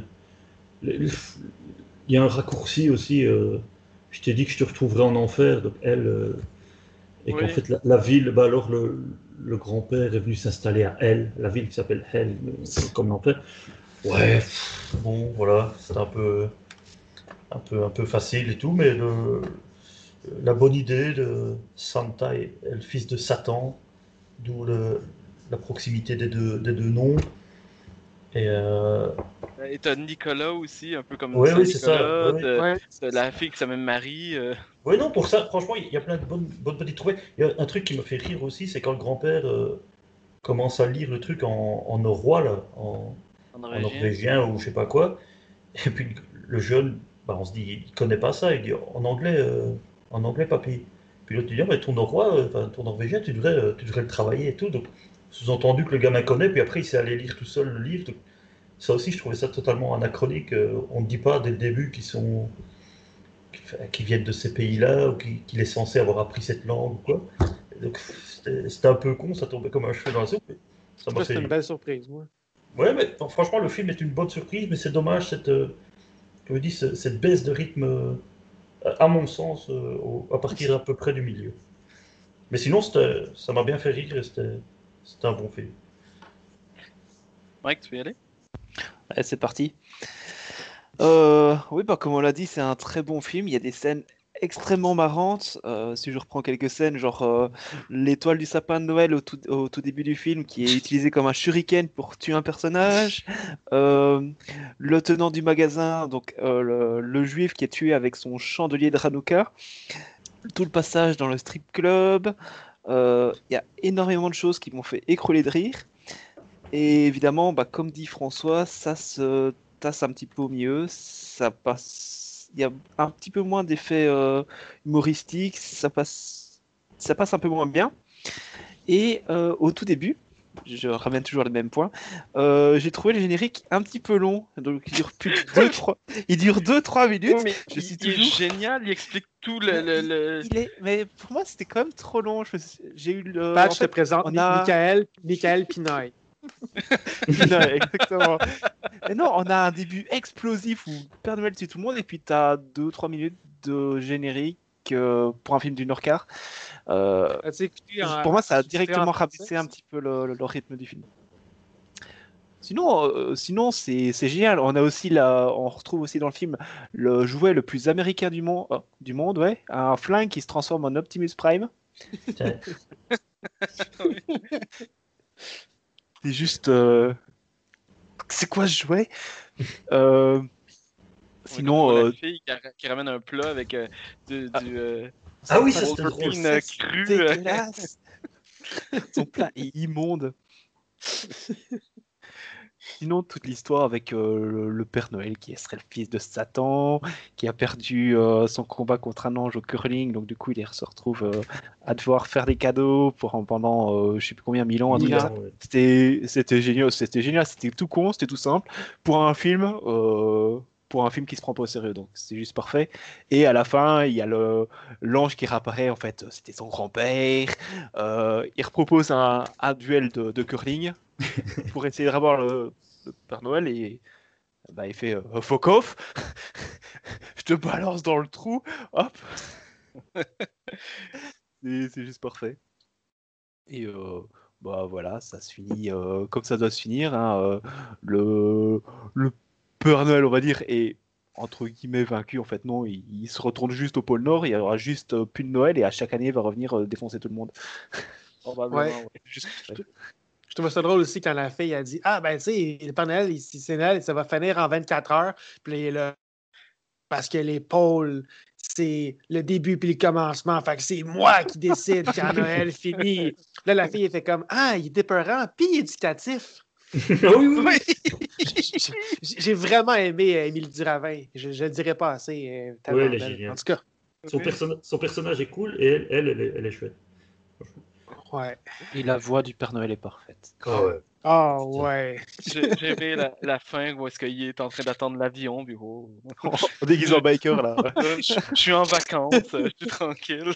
il y a un raccourci aussi. euh, je t'ai dit que je te retrouverai en enfer, donc elle, euh, et qu'en Oui. fait la, la ville, bah alors le, le grand-père est venu s'installer à Elle, la ville qui s'appelle Hell, euh, comme l'enfer. Ouais, bon, voilà, c'est un peu, un peu, un peu facile et tout, mais le, la bonne idée de Santa est le fils de Satan, d'où le- la proximité des deux, des deux noms. Et euh, Et t'as Nicolas aussi, un peu comme Ouais, oui, c'est ça, ouais, Ouais. la fille qui s'appelle Marie. euh, Oui, non, pour ça, franchement, il y a plein de bonnes, bonnes petites trouvailles. Il y a un truc qui me fait rire aussi, c'est quand le grand-père euh, commence à lire le truc en, en norrois, là, en, en en norvégien. norvégien ou je sais pas quoi. Et puis le jeune, bah, on se dit, il connaît pas ça, il dit en anglais, euh, en anglais, papy. Puis l'autre dit, Ah, mais ton norrois, euh, enfin, ton norvégien, tu devrais, euh, tu devrais le travailler et tout. Donc, sous-entendu que le gamin connaît, puis après, il s'est allé lire tout seul le livre. Donc, ça aussi, je trouvais ça totalement anachronique. euh, on ne dit pas dès le début qu'ils sont qui viennent de ces pays-là ou qui- qu'il est censé avoir appris cette langue ou quoi. Donc c'était un peu con, ça tombait comme un cheveu dans la soupe. Ça m'a fait une belle surprise, moi. Ouais, mais non, franchement, le film est une bonne surprise, mais c'est dommage cette, euh, je dis, ce- cette baisse de rythme, à mon sens, euh, au- à partir à peu près du milieu. Mais sinon, ça m'a bien fait rire et c'était un bon film. Mike, tu peux y aller? Allez, c'est parti. Euh, oui, bah, comme on l'a dit, c'est un très bon film. Il y a des scènes extrêmement marrantes. Euh, si je reprends quelques scènes, genre euh, l'étoile du sapin de Noël au tout, début du film, qui est utilisée comme un shuriken pour tuer un personnage. Euh, le tenant du magasin, donc le, juif qui est tué avec son chandelier de Hanouka. Tout le passage dans le strip club. Il y a énormément de choses qui m'ont fait écrouler de rire. Et évidemment, bah, comme dit François, ça se tasse un petit peu au milieu. Ça passe. Il y a un petit peu moins d'effets euh, humoristiques. Ça passe. Ça passe un peu moins bien. Et euh, au tout début, je ramène toujours les mêmes points. euh, j'ai trouvé le générique un petit peu long. Donc il dure plus de 2 3 il dure 2 3 minutes. Oui, mais je il, suis il est génial, il explique tout le. le- le- il est mais pour moi c'était quand même trop long. J'ai eu le Patch en te fait, présente on Mi- a- Michael, Michael Pinoy. Non, exactement. Mais non, on a un début explosif où Père Noël tue tout le monde et puis tu as 2-3 minutes de générique euh, pour un film d'une heure quart. Euh, en- pour moi, ça a directement rabaissé un petit peu le, le- le rythme du film. Sinon, euh, sinon c'est c'est génial. On a aussi la, on retrouve aussi dans le film le jouet le plus américain du monde, euh, du monde, ouais, un flingue qui se transforme en Optimus Prime. C'est juste. C'est quoi ce jouet? Euh, Sinon, euh, la fille qui, qui ramène un plat avec euh, du. Ah. du euh, Ah oui, ça c'était drôle. C'est cru. euh. Son plat est immonde. Sinon, toute l'histoire avec euh, le, Père Noël qui serait le fils de Satan, qui a perdu euh, son combat contre un ange au curling, donc du coup il se retrouve euh, à devoir faire des cadeaux pour pendant je sais plus combien mille ans. ouais. C'était c'était génial, c'était génial, c'était tout con, c'était tout simple pour un film. Pour un film qui se prend pas au sérieux, donc c'est juste parfait. Et à la fin, il y a le l'ange qui réapparaît, en fait, c'était son grand-père. Euh, il repropose un, un duel de, de curling pour essayer de revoir le, le Père Noël et bah, il fait euh, fuck off, je te balance dans le trou, hop. c'est juste parfait. Et euh, bah voilà, ça se finit euh, comme ça doit se finir. hein, le, le Père Noël, on va dire, est entre guillemets vaincu. En fait, non, il, il se retourne juste au pôle Nord. Il y aura juste euh, plus de Noël et à chaque année, il va revenir euh, défoncer tout le monde. Ouais. ouais. Juste- Je trouve ça drôle aussi quand la fille a dit Ah, ben, tu sais, le Père Noël, il- c'est Noël, ça va finir en 24 heures. Puis là, parce que les pôles, c'est le début puis le commencement. Fait que c'est moi qui décide quand Noël finit. Là, la fille, elle fait comme Ah, il est épeurant, puis il est éducatif. Oui, oui, oui. J'ai vraiment aimé euh, Émile Duravin. Je ne le dirais pas assez. euh, elle est géniale. En tout cas, Son, perso- son personnage est cool et elle, elle, elle est, elle est chouette. ouais. Et la voix du Père Noël est parfaite. Ah ouais. Ah, ouais. J'ai aimé la, la fin où est-ce qu'il est en train d'attendre l'avion, puis oh, On déguise en biker là. je, je suis en vacances, je suis tranquille.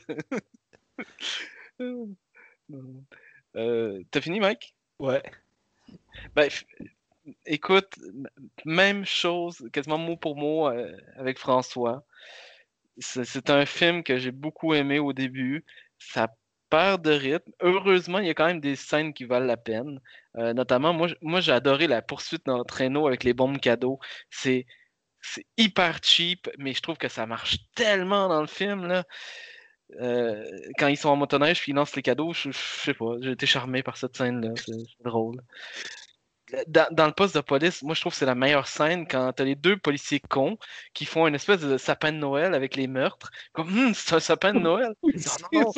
Euh, T'as fini, Mike? Ouais. Ben, écoute, même chose, quasiment mot pour mot euh, avec François. C'est un film que j'ai beaucoup aimé au début. Ça perd de rythme. Heureusement, il y a quand même des scènes qui valent la peine. Euh, notamment, moi, moi j'ai adoré la poursuite dans le traîneau avec les bombes cadeaux. C'est c'est hyper cheap, mais je trouve que ça marche tellement dans le film, là. Euh, quand ils sont en motoneige puis ils lancent les cadeaux, je, je sais pas, j'ai été charmé par cette scène-là, c'est drôle. Dans, dans le poste de police, moi je trouve que c'est la meilleure scène quand t'as les deux policiers cons qui font une espèce de sapin de Noël avec les meurtres. Comme, Hum, c'est un sapin de Noël? Non,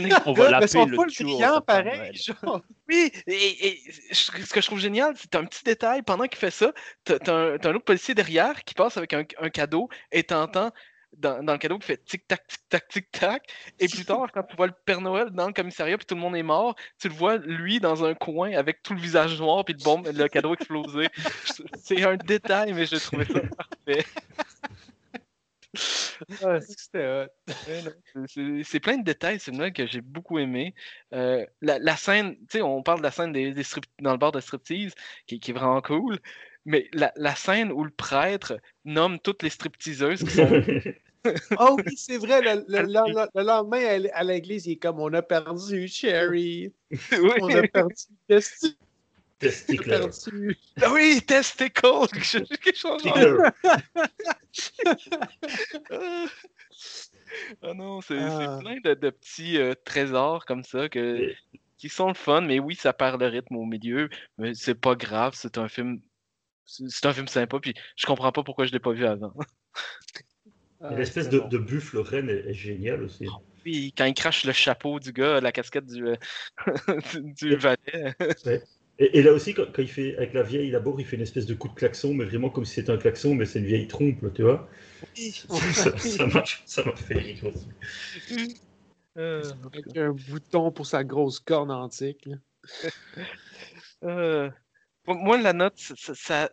non, On va l'appeler le sapin de pareil. Genre. Oui, et, ce que je trouve génial, c'est un petit détail. Pendant qu'il fait ça, t'as un, t'as un autre policier derrière qui passe avec un, un cadeau et t'entends dans, dans le cadeau qui fait tic-tac, tic-tac, tic-tac. Et plus tard, quand tu vois le Père Noël dans le commissariat puis tout le monde est mort, tu le vois, lui, dans un coin avec tout le visage noir puis le, bombe, le cadeau explosé. C'est un détail, mais j'ai trouvé ça parfait. Ah, c'est plein de détails, c'est une que j'ai beaucoup aimé. Euh, la, la scène, tu sais, on parle de la scène des, des strip- dans le bar de striptease, qui, qui est vraiment cool, mais la, la scène où le prêtre nomme toutes les stripteaseuses qui sont. Oh oui, c'est vrai. Le, le- le- le lendemain, à, à l'église, il est comme on a perdu Cherry. On a oui, perdu a Testicler. perdu. Ah oui, testicle! Je- quelque chose. Ah non, c'est Ah. plein de, de petits euh, trésors comme ça que, qui sont le fun, mais oui, ça perd le rythme au milieu, mais c'est pas grave, c'est un film. C'est un film sympa, puis je comprends pas pourquoi je l'ai pas vu avant. Et L'espèce de, de buffle reine est, est géniale aussi. Puis quand il crache le chapeau du gars, la casquette du, euh, du, du valet. Et, et là aussi, quand, quand il fait avec la vieille, d'abord, il fait une espèce de coup de klaxon, mais vraiment comme si c'était un klaxon, mais c'est une vieille trompe, là, tu vois. ça ça m'a ça m'a fait rire aussi. Euh, Avec un bouton pour sa grosse corne antique. euh, moi, la note, ça, ça-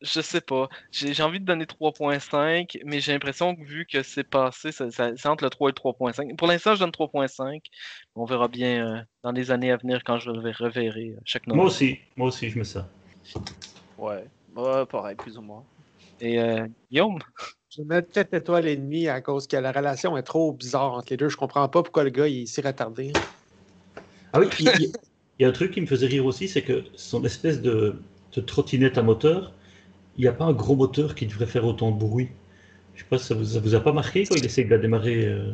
je sais pas. J'ai envie de donner 3.5, mais j'ai l'impression que vu que c'est passé, ça, ça- c'est entre le 3 et le 3.5. Pour l'instant, je donne 3.5. On verra bien euh, dans les années à venir quand je le reverrai euh, chaque Moi Noël. aussi, moi aussi, je mets ça. Ouais. Ouais, pareil, plus ou moins. Et euh, Guillaume? Je vais mettre 4 étoiles et demie à cause que la relation est trop bizarre entre les deux. Je comprends pas pourquoi le gars il est si retardé. Ah oui, il, il- y a un truc qui me faisait rire aussi, c'est que son espèce de, de trottinette à moteur, il n'y a pas un gros moteur qui devrait faire autant de bruit. Je sais pas si ça vous, ça vous a pas marqué quand il essaie de la démarrer. euh,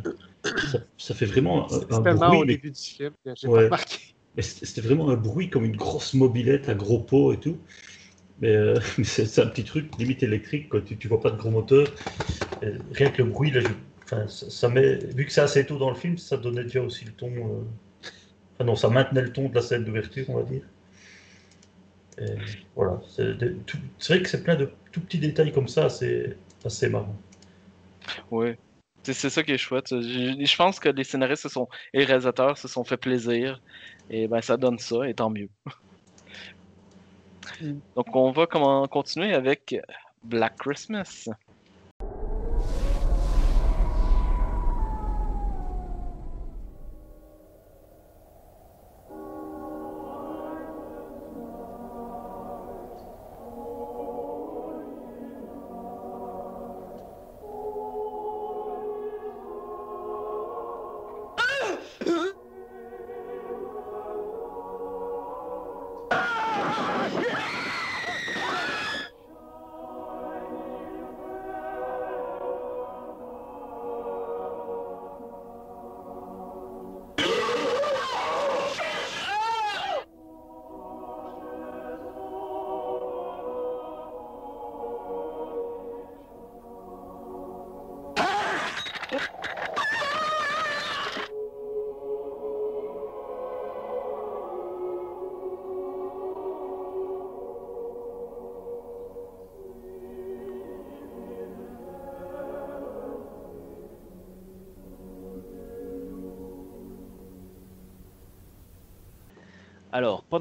ça, ça fait vraiment un, bruit, au mais, début du film que j'ai Ouais. pas remarqué. mais c'était vraiment un bruit comme une grosse mobilette à gros pot et tout. Mais, euh, mais c'est un petit truc limite électrique, quoi. Tu, tu vois pas de gros moteur. Et rien que le bruit, là, je- enfin, ça, ça met, vu que c'est assez tôt dans le film, ça donnait déjà aussi le ton. euh, Enfin, non, ça maintenait le ton de la scène d'ouverture, on va dire. Et voilà, c'est des- tout- c'est vrai que c'est plein de tout petits détails comme ça, c'est assez marrant. Oui. C'est c'est ça qui est chouette. Je, je pense que les scénaristes se sont, et les réalisateurs se sont fait plaisir. Et ben ça donne ça, et tant mieux. Mm. Donc on va comment continuer avec Black Christmas.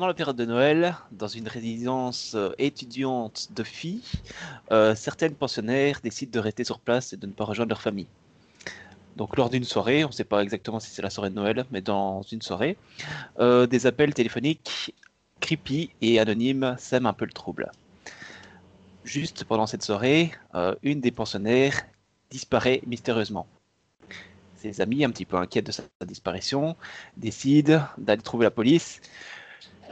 Pendant la période de Noël, dans une résidence euh, étudiante de filles, euh, certaines pensionnaires décident de rester sur place et de ne pas rejoindre leur famille. Donc, lors d'une soirée, on ne sait pas exactement si c'est la soirée de Noël, mais dans une soirée, euh, des appels téléphoniques creepy et anonymes sèment un peu le trouble. Juste pendant cette soirée, une des pensionnaires disparaît mystérieusement. Ses amis, un petit peu inquiets de sa disparition, décident d'aller trouver la police,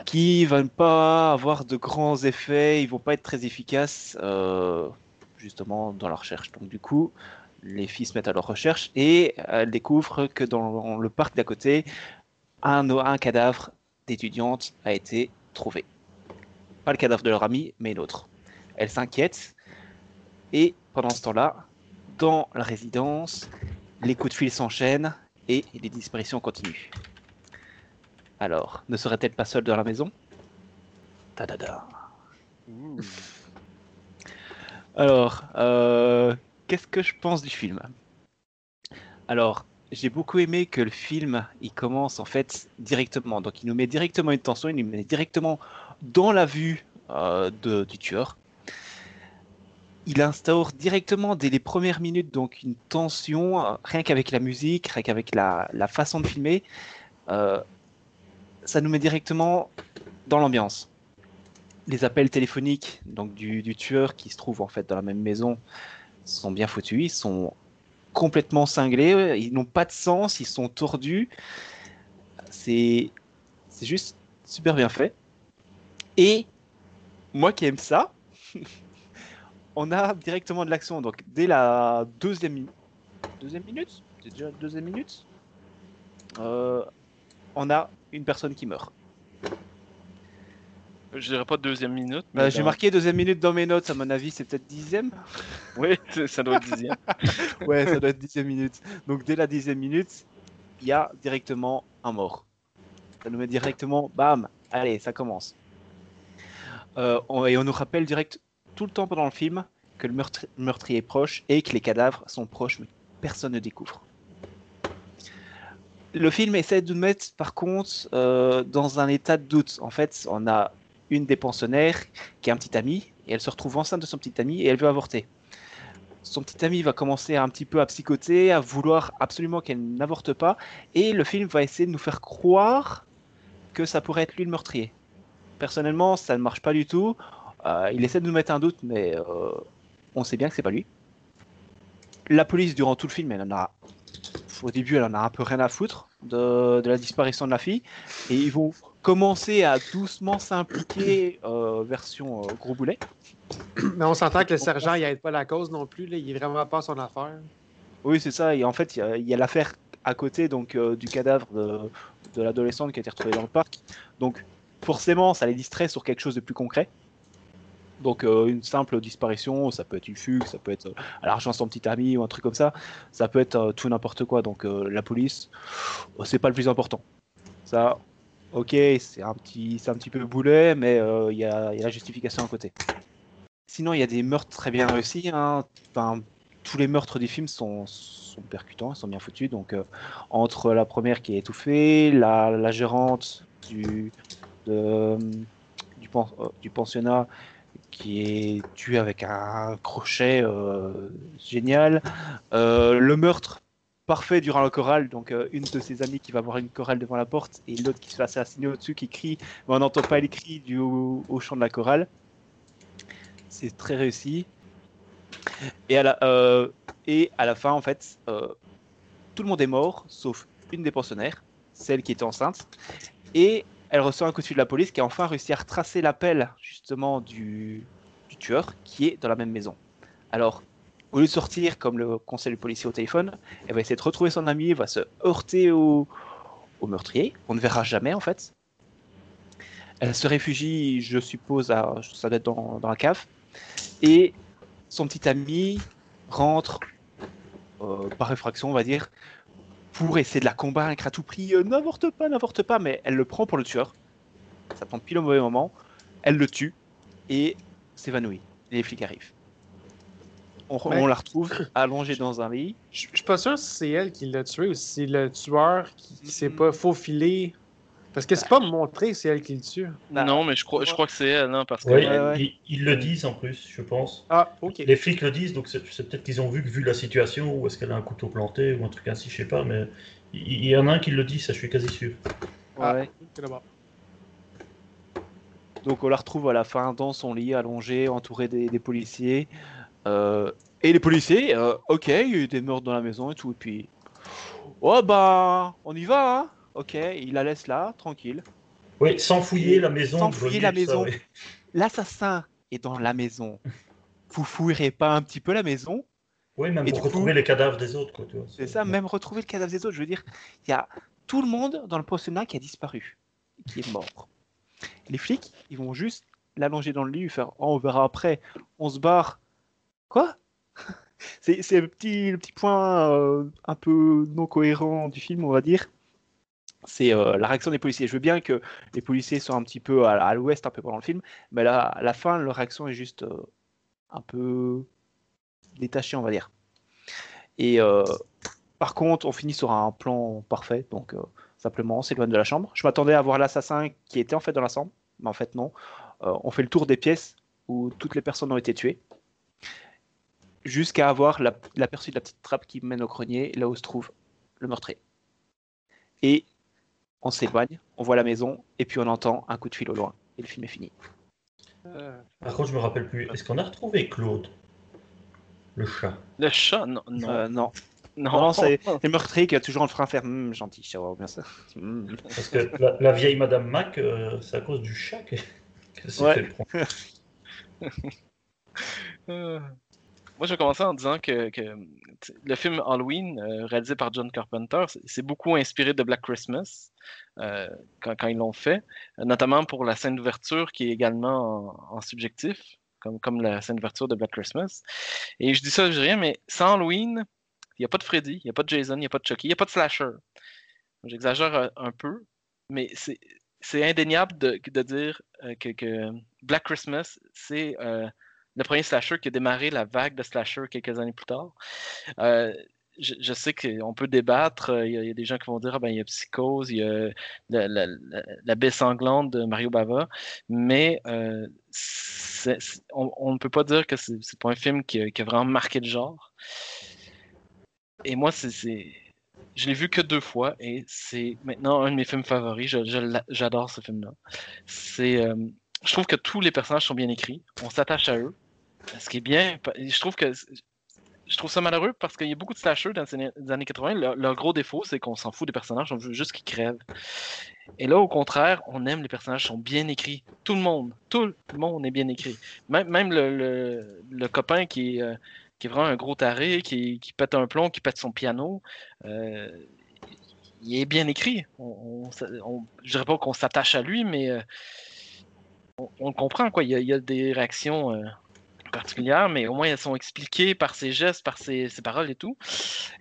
qui va ne pas avoir de grands effets, ils vont pas être très efficaces euh, justement dans la recherche. Donc du coup, les filles se mettent à leur recherche et elles découvrent que dans le parc d'à côté, un, un cadavre d'étudiante a été trouvé. Pas le cadavre de leur ami, mais l'autre. Elles s'inquiètent et pendant ce temps-là, dans la résidence, les coups de fil s'enchaînent et les disparitions continuent. Alors, ne serait-elle pas seule dans la maison? Tadada. Alors, euh, qu'est-ce que je pense du film? Alors, j'ai beaucoup aimé que le film, il commence en fait directement. Donc, il nous met directement une tension, il nous met directement dans la vue euh, de- du tueur. Il instaure directement dès les premières minutes donc une tension, euh, rien qu'avec la musique, rien qu'avec la, la façon de filmer. euh, ça nous met directement dans l'ambiance. Les appels téléphoniques donc du, tueur qui se trouve en fait dans la même maison sont bien foutus, ils sont complètement cinglés, ils n'ont pas de sens, ils sont tordus. C'est juste super bien fait. Et moi qui aime ça, on a directement de l'action. Donc dès la deuxième minute, deuxième minute, c'est déjà la deuxième minute, euh, on a une personne qui meurt. Je dirais pas deuxième minute. Euh, mais J'ai marqué deuxième minute dans mes notes, à mon avis c'est peut-être dixième. Oui, ça doit être dixième. ouais, ça doit être dixième minute. Donc dès la dixième minute, il y a directement un mort. Ça nous met directement, bam, allez, ça commence. Euh, on- et on nous rappelle direct tout le temps pendant le film que le meurtri- meurtrier est proche et que les cadavres sont proches, mais personne ne découvre. Le film essaie de nous mettre, par contre, euh, dans un état de doute. En fait, on a une des pensionnaires qui a un petit ami, et elle se retrouve enceinte de son petit ami, et elle veut avorter. Son petit ami va commencer un petit peu à psychoter, à vouloir absolument qu'elle n'avorte pas, et le film va essayer de nous faire croire que ça pourrait être lui le meurtrier. Personnellement, ça ne marche pas du tout. Euh, il essaie de nous mettre un doute, mais euh, on sait bien que c'est pas lui. La police, durant tout le film, elle en a. Au début, elle en a un peu rien à foutre de, de la disparition de la fille. Et ils vont commencer à doucement s'impliquer, euh, version euh, gros boulet. Mais on s'entend que le sergent, il aide pas la cause non plus. Là. Il est vraiment pas son affaire. Oui, c'est ça. Et en fait, il y a- il y a, l'affaire à côté donc, euh, du cadavre de, de l'adolescente qui a été retrouvée dans le parc. Donc, forcément, ça les distrait sur quelque chose de plus concret. Donc, euh, une simple disparition, ça peut être une fugue, ça peut être euh, à l'argent son petit ami ou un truc comme ça. Ça peut être euh, tout n'importe quoi. Donc, la police, euh, c'est pas le plus important. Ça, ok, c'est un petit, c'est un petit peu boulet, mais il y, y a la justification à côté. Sinon, il y a des meurtres très bien réussis. hein. Enfin, tous les meurtres des films sont, sont percutants, sont bien foutus. Donc, entre la première qui est étouffée, la, la gérante du, du, du pensionnat qui est tuée avec un crochet euh, génial, euh, le meurtre parfait durant le choral, donc euh, une de ses amies qui va voir une chorale devant la porte et l'autre qui se fait assassiner au-dessus qui crie, mais on n'entend pas les cris du au, au chant de la chorale. C'est très réussi. Et à la, et à la fin, en fait, tout le monde est mort, sauf une des pensionnaires, celle qui était enceinte. Et elle reçoit un coup de fil de la police qui a enfin réussi à retracer l'appel, justement, du, tueur, qui est dans la même maison. Alors, au lieu de sortir comme le conseil du policier au téléphone, elle va essayer de retrouver son ami, elle va se heurter au, meurtrier. On ne verra jamais, en fait. Elle se réfugie, je suppose, à, ça doit être dans, dans la cave. Et son petit ami rentre euh, par effraction, on va dire, pour essayer de la convaincre à tout prix. euh, n'avorte pas, n'avorte pas, mais elle le prend pour le tueur. Ça tombe pile au mauvais moment. Elle le tue et s'évanouit. Et les flics arrivent. On, Mais- on la retrouve allongée dans un lit. Je je suis pas sûr si c'est elle qui l'a tué ou si c'est le tueur qui, qui s'est pas faufilé Parce que c'est pas montré, c'est elle qui le tue. Non, mais je crois, je crois que c'est elle, hein, parce que. Oui, Ouais, ouais. Ils, ils le disent en plus, je pense. Ah, ok. Les flics le disent, donc c'est peut-être qu'ils ont vu que vu la situation, ou est-ce qu'elle a un couteau planté, ou un truc ainsi, je sais pas, mais il il y, en a un qui le dit, ça je suis quasi sûr. Ah, Ouais. c'est d'abord. Donc on la retrouve à la fin dans son lit, allongée, entourée des, des policiers. Euh, et les policiers, euh, ok, il y a eu des meurtres dans la maison et tout. Et puis, oh bah, on y va, hein Ok, il la laisse là, tranquille. Oui, sans fouiller la maison. Sans fouiller la maison. ouais. L'assassin est dans la maison. Vous fouillerez pas un petit peu la maison Oui, même Et pour coup- retrouver les cadavres des autres, quoi. C'est ça, même retrouver le cadavre des autres. Je veux dire, il y a tout le monde dans le pensionnat qui a disparu, qui est mort. Les flics, ils vont juste l'allonger dans le lit, faire oh, on verra après, on se barre. Quoi? C'est c'est le petit, le petit point euh, un peu non cohérent du film, on va dire. C'est euh, la réaction des policiers. Je veux bien que les policiers soient un petit peu à, l'ouest, un peu pendant le film, mais là, à la fin, leur réaction est juste euh, un peu détachée, on va dire. Et euh, par contre, on finit sur un plan parfait, donc simplement on s'éloigne de la chambre. Je m'attendais à voir l'assassin qui était en fait dans la chambre, mais en fait non. On fait le tour des pièces où toutes les personnes ont été tuées, jusqu'à avoir la- l'aperçu de la petite trappe qui mène au grenier, là où se trouve le meurtrier. Et on s'éloigne, on voit la maison, et puis on entend un coup de fil au loin, et le film est fini. Euh, Par contre, je me rappelle plus. Est-ce qu'on a retrouvé Claude Le chat? Le chat, non. Non, Euh, non, non. non, non, c'est c'est le meurtrier qui a toujours le frein à faire Hum, gentil, ça va bien ça. Hum. Parce que la, la vieille Madame Mac, euh, c'est à cause du chat que- qu'elle s'est Ouais. fait prendre. Euh, Moi, je vais commencer en disant que, le film Halloween, euh, réalisé par John Carpenter, c'est- beaucoup inspiré de Black Christmas euh, quand, ils l'ont fait, notamment pour la scène d'ouverture qui est également en, subjectif, comme, comme la scène d'ouverture de Black Christmas. Et je dis ça, je dis rien, mais sans Halloween, il n'y a pas de Freddy, il n'y a pas de Jason, il n'y a pas de Chucky, il n'y a pas de slasher. J'exagère euh, un peu, mais c'est indéniable de, de dire que, Black Christmas, c'est le premier slasher qui a démarré la vague de slasher quelques années plus tard. Euh, je, sais qu'on peut débattre. euh, Il y, a- des gens qui vont dire ah ben, il y a Psychose, il y a la, la, baie sanglante de Mario Bava, mais euh, on, ne peut pas dire que c'est pas un film qui a, vraiment marqué le genre. Et moi, c'est-. Je l'ai vu que deux fois et c'est maintenant un de mes films favoris. J'adore ce film-là. C'est. je trouve que tous les personnages sont bien écrits. On s'attache à eux. Ce qui est bien. Je trouve que. Je trouve ça malheureux parce qu'il y a beaucoup de slashers dans les années- les années 80. Leur, gros défaut, c'est qu'on s'en fout des personnages, on veut juste qu'ils crèvent. Et là, au contraire, on aime les personnages sont bien écrits. Tout le monde, tout le monde est bien écrit. Même, même le, le- copain qui est, euh, qui est vraiment un gros taré, qui, qui pète un plomb, qui pète son piano, euh, il est bien écrit. On, on, on- je dirais pas qu'on s'attache à lui, mais euh, on, on comprend. Quoi. Il y a des réactions particulières, mais au moins elles sont expliquées par ses gestes, par ses, ses paroles et tout.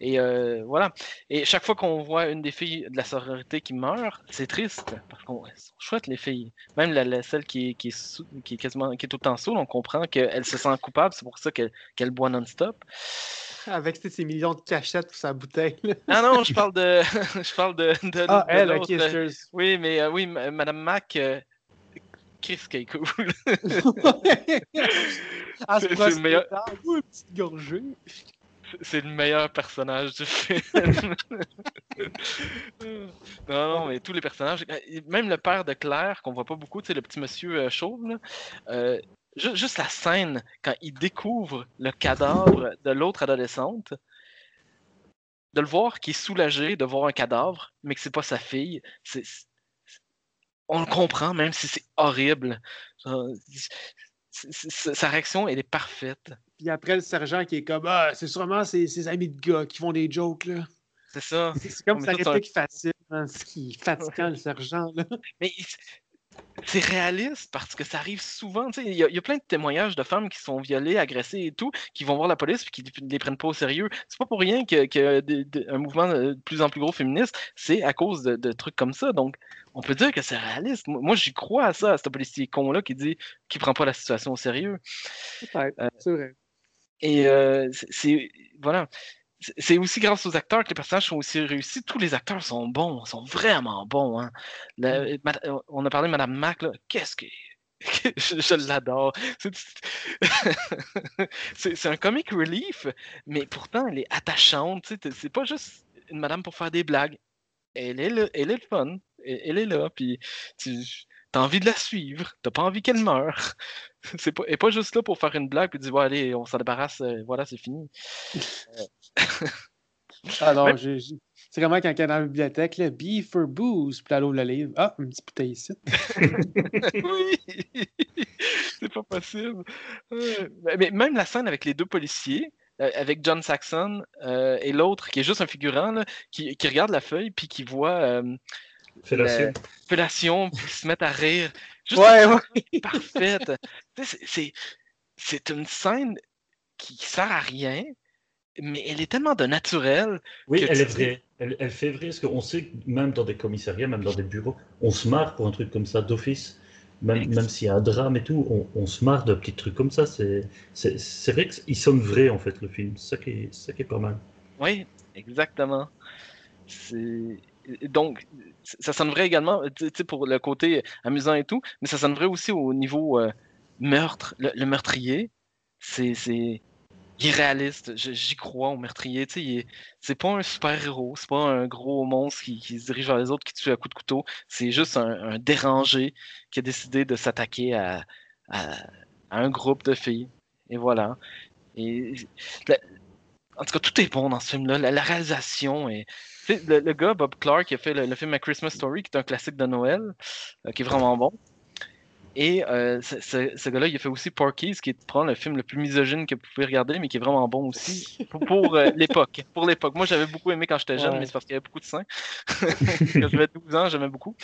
Et euh, voilà. Et chaque fois qu'on voit une des filles de la sororité qui meurt, c'est triste. Parce qu'on elles sont chouettes, les filles. Même la, la- celle qui est, qui, est sou- qui est quasiment qui est tout le temps saoule, on comprend qu'elle se sent coupable, c'est pour ça qu'elle qu'elle boit non-stop. avec ces millions de cachettes pour sa bouteille. Ah non, je parle de. je parle de. de- Ah, de elle, ok, excuse. Oui, mais euh, oui, Madame Mac. euh, Chris qui est cool. Ah, C'est- le meilleur- une petite gorgée. C'est le meilleur personnage du film. non, non, mais tous les personnages, euh, même le père de Claire, qu'on voit pas beaucoup, tu sais, le petit monsieur euh, chauve, là, euh, ju- juste la scène quand il découvre le cadavre de l'autre adolescente, de le voir qui est soulagé de voir un cadavre, mais que c'est pas sa fille, c'est- on le comprend, même si c'est horrible. C'est- c'est- Sa réaction, elle est parfaite. Puis après, le sergent qui est comme Ah, c'est sûrement ses, ses amis de gars qui font des jokes. là. C'est ça. C'est c'est comme ça, c'est réplique facile. hein, Ce qui? Est fatigant, le sergent. Là. Mais il- c'est réaliste parce que ça arrive souvent. Il y, a- il y a plein de témoignages de femmes qui sont violées, agressées et tout, qui vont voir la police et qui ne les prennent pas au sérieux. C'est pas pour rien que, que un mouvement de plus en plus gros féministe, c'est à cause de, de trucs comme ça. Donc, on peut dire que c'est réaliste. Moi, j'y crois à ça, à ce policier con-là qui dit qu'il prend pas la situation au sérieux. Peut-être, Euh, c'est vrai. Et euh, c'est. Voilà. C'est- aussi grâce aux acteurs que les personnages sont aussi réussis. Tous les acteurs sont bons, sont vraiment bons. hein. Le- Mad- on a parlé de Madame Mac. Qu'est-ce que. je je l'adore. C'est- un comic relief, mais pourtant, elle est attachante. C'est pas juste une madame pour faire des blagues. Elle est, là, elle est le fun. Elle, elle est là, puis tu as envie de la suivre. T'as pas envie qu'elle meure. C'est pas, est pas juste là pour faire une blague puis dire, ouais, allez, on s'en débarrasse, euh, voilà, c'est fini. Alors, Ouais. j'ai- j'ai- c'est vraiment quand elle est dans la bibliothèque, là, Be for booze, puis elle ouvre le livre. Ah, une petite bouteille ici. oui, c'est pas possible. Euh, mais- même la scène avec les deux policiers, euh, avec John Saxon euh, et l'autre qui est juste un figurant, là, qui, qui regarde la feuille puis qui voit euh, Fellation. la- fellation, puis se met à rire. Juste Ouais, ouais. parfaite. Tu sais, c'est- une scène qui sert à rien, mais elle est tellement de naturel. Oui, que elle tu est vraie. Elle, elle fait vrai, parce qu'on sait que même dans des commissariats, même dans des bureaux, on se marre pour un truc comme ça d'office. Même, même s'il y a un drame et tout, on, on se marre de petits trucs comme ça. C'est c'est- c'est vrai qu'il sonne vrai, en fait, le film. C'est ça, qui est- c'est ça qui est pas mal. Oui, exactement. Donc, ça sonne vrai également, tu sais, pour le côté amusant et tout, mais ça sonne vrai aussi au niveau euh, meurtre. Le, meurtrier, c'est irréaliste. J'y crois au meurtrier. C'est pas un super-héros, c'est pas un gros monstre qui, se dirige vers les autres, qui tue à coups de couteau. C'est juste un, dérangé qui a décidé de s'attaquer à, un groupe de filles. Et voilà. En tout cas, tout est bon dans ce film-là. La réalisation est. Le, le gars, Bob Clark, qui a fait le, le film A Christmas Story, qui est un classique de Noël, euh, qui est vraiment bon. Et euh, ce, ce- ce gars-là, il a fait aussi Porky's, qui est probablement le film le plus misogyne que vous pouvez regarder, mais qui est vraiment bon aussi pour, pour, euh, l'époque. Pour l'époque. Moi, j'avais beaucoup aimé quand j'étais jeune, Ouais. mais c'est parce qu'il y avait beaucoup de seins. quand j'avais 12 ans, j'aimais beaucoup.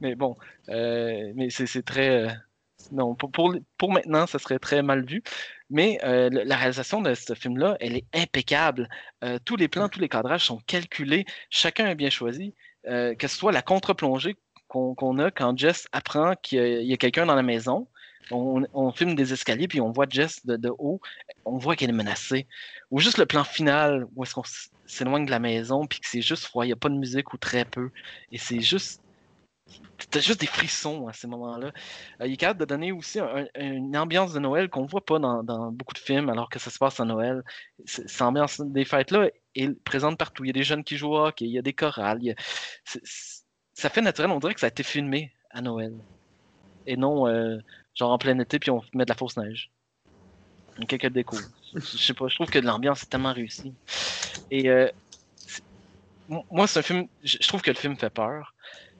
Mais bon, mais c'est c'est très. Non, pour, pour, pour maintenant, ça serait très mal vu. Mais euh, la réalisation de ce film-là, elle est impeccable. Euh, tous les plans, tous les cadrages sont calculés. Chacun est bien choisi. Euh, que ce soit la contre-plongée qu'on a quand Jess apprend qu'il y a, quelqu'un dans la maison. On, on filme des escaliers, puis on voit Jess de, de haut. On voit qu'elle est menacée. Ou juste le plan final, où est-ce qu'on s'éloigne de la maison, puis que c'est juste froid. Il n'y a pas de musique ou très peu. Et c'est juste T'as juste des frissons à ces moments-là. Euh, il est capable de donner aussi un- un- une ambiance de Noël qu'on voit pas dans, beaucoup de films alors que ça se passe à Noël. Cette ambiance des fêtes-là est présente partout. Il y a des jeunes qui jouent au hockey, il y a des chorales. Ça fait naturel, on dirait que ça a été filmé à Noël. Et non euh, genre en plein été puis on met de la fausse neige. Quelques. Je sais pas, je trouve que l'ambiance est tellement réussie. Et euh, moi, c'est un film, je trouve que le film fait peur.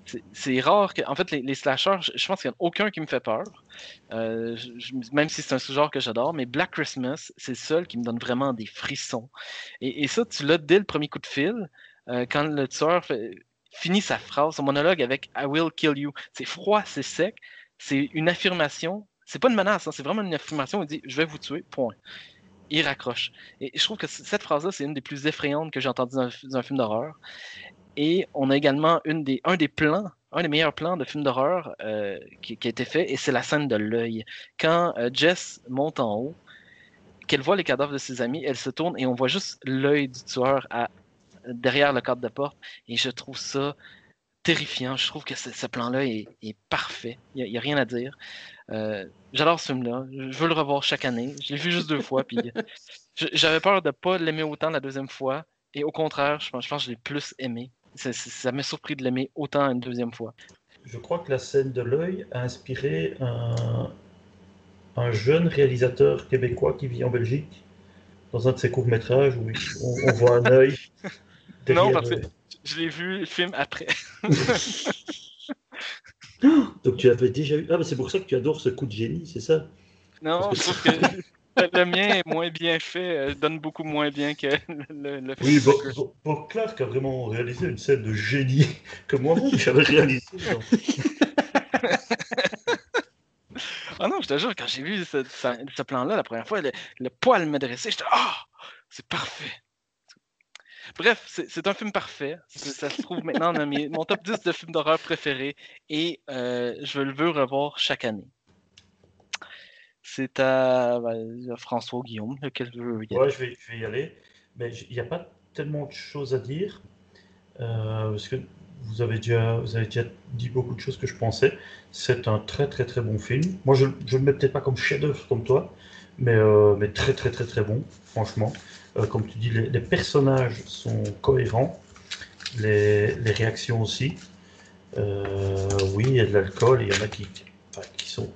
C'est- rare que, en fait, les, les slashers, je, pense qu'il n'y en a aucun qui me fait peur. Euh, même si c'est un sous-genre que j'adore, mais Black Christmas, c'est le seul qui me donne vraiment des frissons. Et, ça, tu l'as dès le premier coup de fil, euh, quand le tueur finit sa phrase, son monologue avec I will kill you. C'est froid, c'est sec, c'est une affirmation. C'est pas une menace, hein, c'est vraiment une affirmation. Il dit Je vais vous tuer, point. Il raccroche. Et je trouve que cette phrase-là, c'est une des plus effrayantes que j'ai entendues dans un film d'horreur. Et on a également un des plans, un des meilleurs plans de film d'horreur euh, qui, a été fait, et c'est la scène de l'œil. Quand euh, Jess monte en haut, qu'elle voit les cadavres de ses amis, elle se tourne et on voit juste l'œil du tueur derrière le cadre de porte. Et je trouve ça terrifiant. Je trouve que ce, plan-là est, parfait. Il n'y a, rien à dire. Euh, J'adore ce film-là. Je veux le revoir chaque année. Je l'ai vu juste deux fois. Puis j'avais peur de ne pas l'aimer autant la deuxième fois. Et au contraire, je pense que je l'ai plus aimé. Ça- m'a surpris de l'aimer autant une deuxième fois. Je crois que la scène de l'œil a inspiré un, un jeune réalisateur québécois qui vit en Belgique, dans un de ses courts-métrages où on, on voit un œil. non, parce que je l'ai vu le film après. Donc tu avais déjà eu. Ah, bah c'est pour ça que tu adores ce coup de génie, c'est ça? Non, je trouve que le, mien est moins bien fait, euh, donne beaucoup moins bien que le, le film. Oui, Bob Clark a vraiment réalisé une scène de génie que moi-même j'avais réalisé. Ah non, je te jure, quand j'ai vu ce, ce- ce plan-là la première fois, le, le poil me dressait, j'étais Ah, c'est parfait. Bref, c'est un film parfait. Ça se trouve maintenant dans mes- mon top 10 de films d'horreur préférés et euh, je le veux revoir chaque année. C'est à François Guillaume, lequel veut y aller? Ouais, je vais, je vais y aller. Mais il n'y a pas tellement de choses à dire, euh, parce que vous avez, déjà, vous avez déjà dit beaucoup de choses que je pensais. C'est un très très très bon film. Moi, je ne le mets peut-être pas comme chef-d'œuvre comme toi, mais, euh, mais très très très très bon, franchement. Euh, comme tu dis, les, les personnages sont cohérents, les, les réactions aussi. Oui, il y a de l'alcool, et il y en a qui, qui- enfin, qui sont.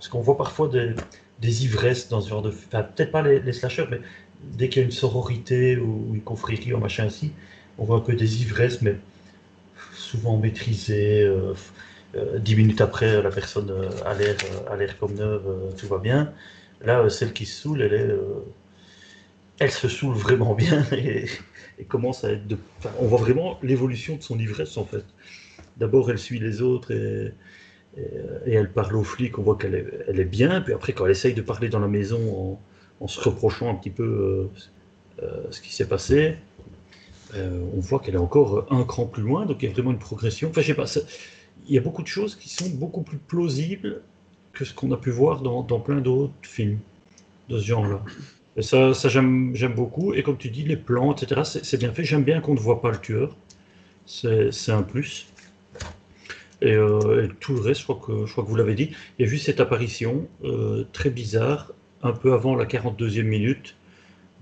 Parce qu'on voit parfois des, ivresses dans ce genre de. Enfin, peut-être pas les, slashers, mais dès qu'il y a une sororité ou une confrérie ou machin ainsi, on voit que des ivresses, mais souvent maîtrisées. euh, euh, dix minutes après, la personne euh, a l'air comme neuve, tout va bien. Là, celle qui se saoule, elle est. elle se saoule vraiment bien et, commence à être de. on voit vraiment l'évolution de son ivresse en fait. D'abord, elle suit les autres et, et, et elle parle aux flics, on voit qu'elle est, bien. Puis après, quand elle essaye de parler dans la maison en, se reprochant un petit peu euh, euh, ce qui s'est passé, euh, on voit qu'elle est encore un cran plus loin. Donc il y a vraiment une progression. Enfin, je sais pas, il y a beaucoup de choses qui sont beaucoup plus plausibles que ce qu'on a pu voir dans, plein d'autres films de ce genre-là. Et ça, j'aime beaucoup. Et comme tu dis, les plans, etc., c'est bien fait. J'aime bien qu'on ne voit pas le tueur. C'est un plus. Et, euh, et tout le reste, je crois que, je crois que vous l'avez dit. Il y a juste cette apparition euh, très bizarre, un peu avant la 42e minute,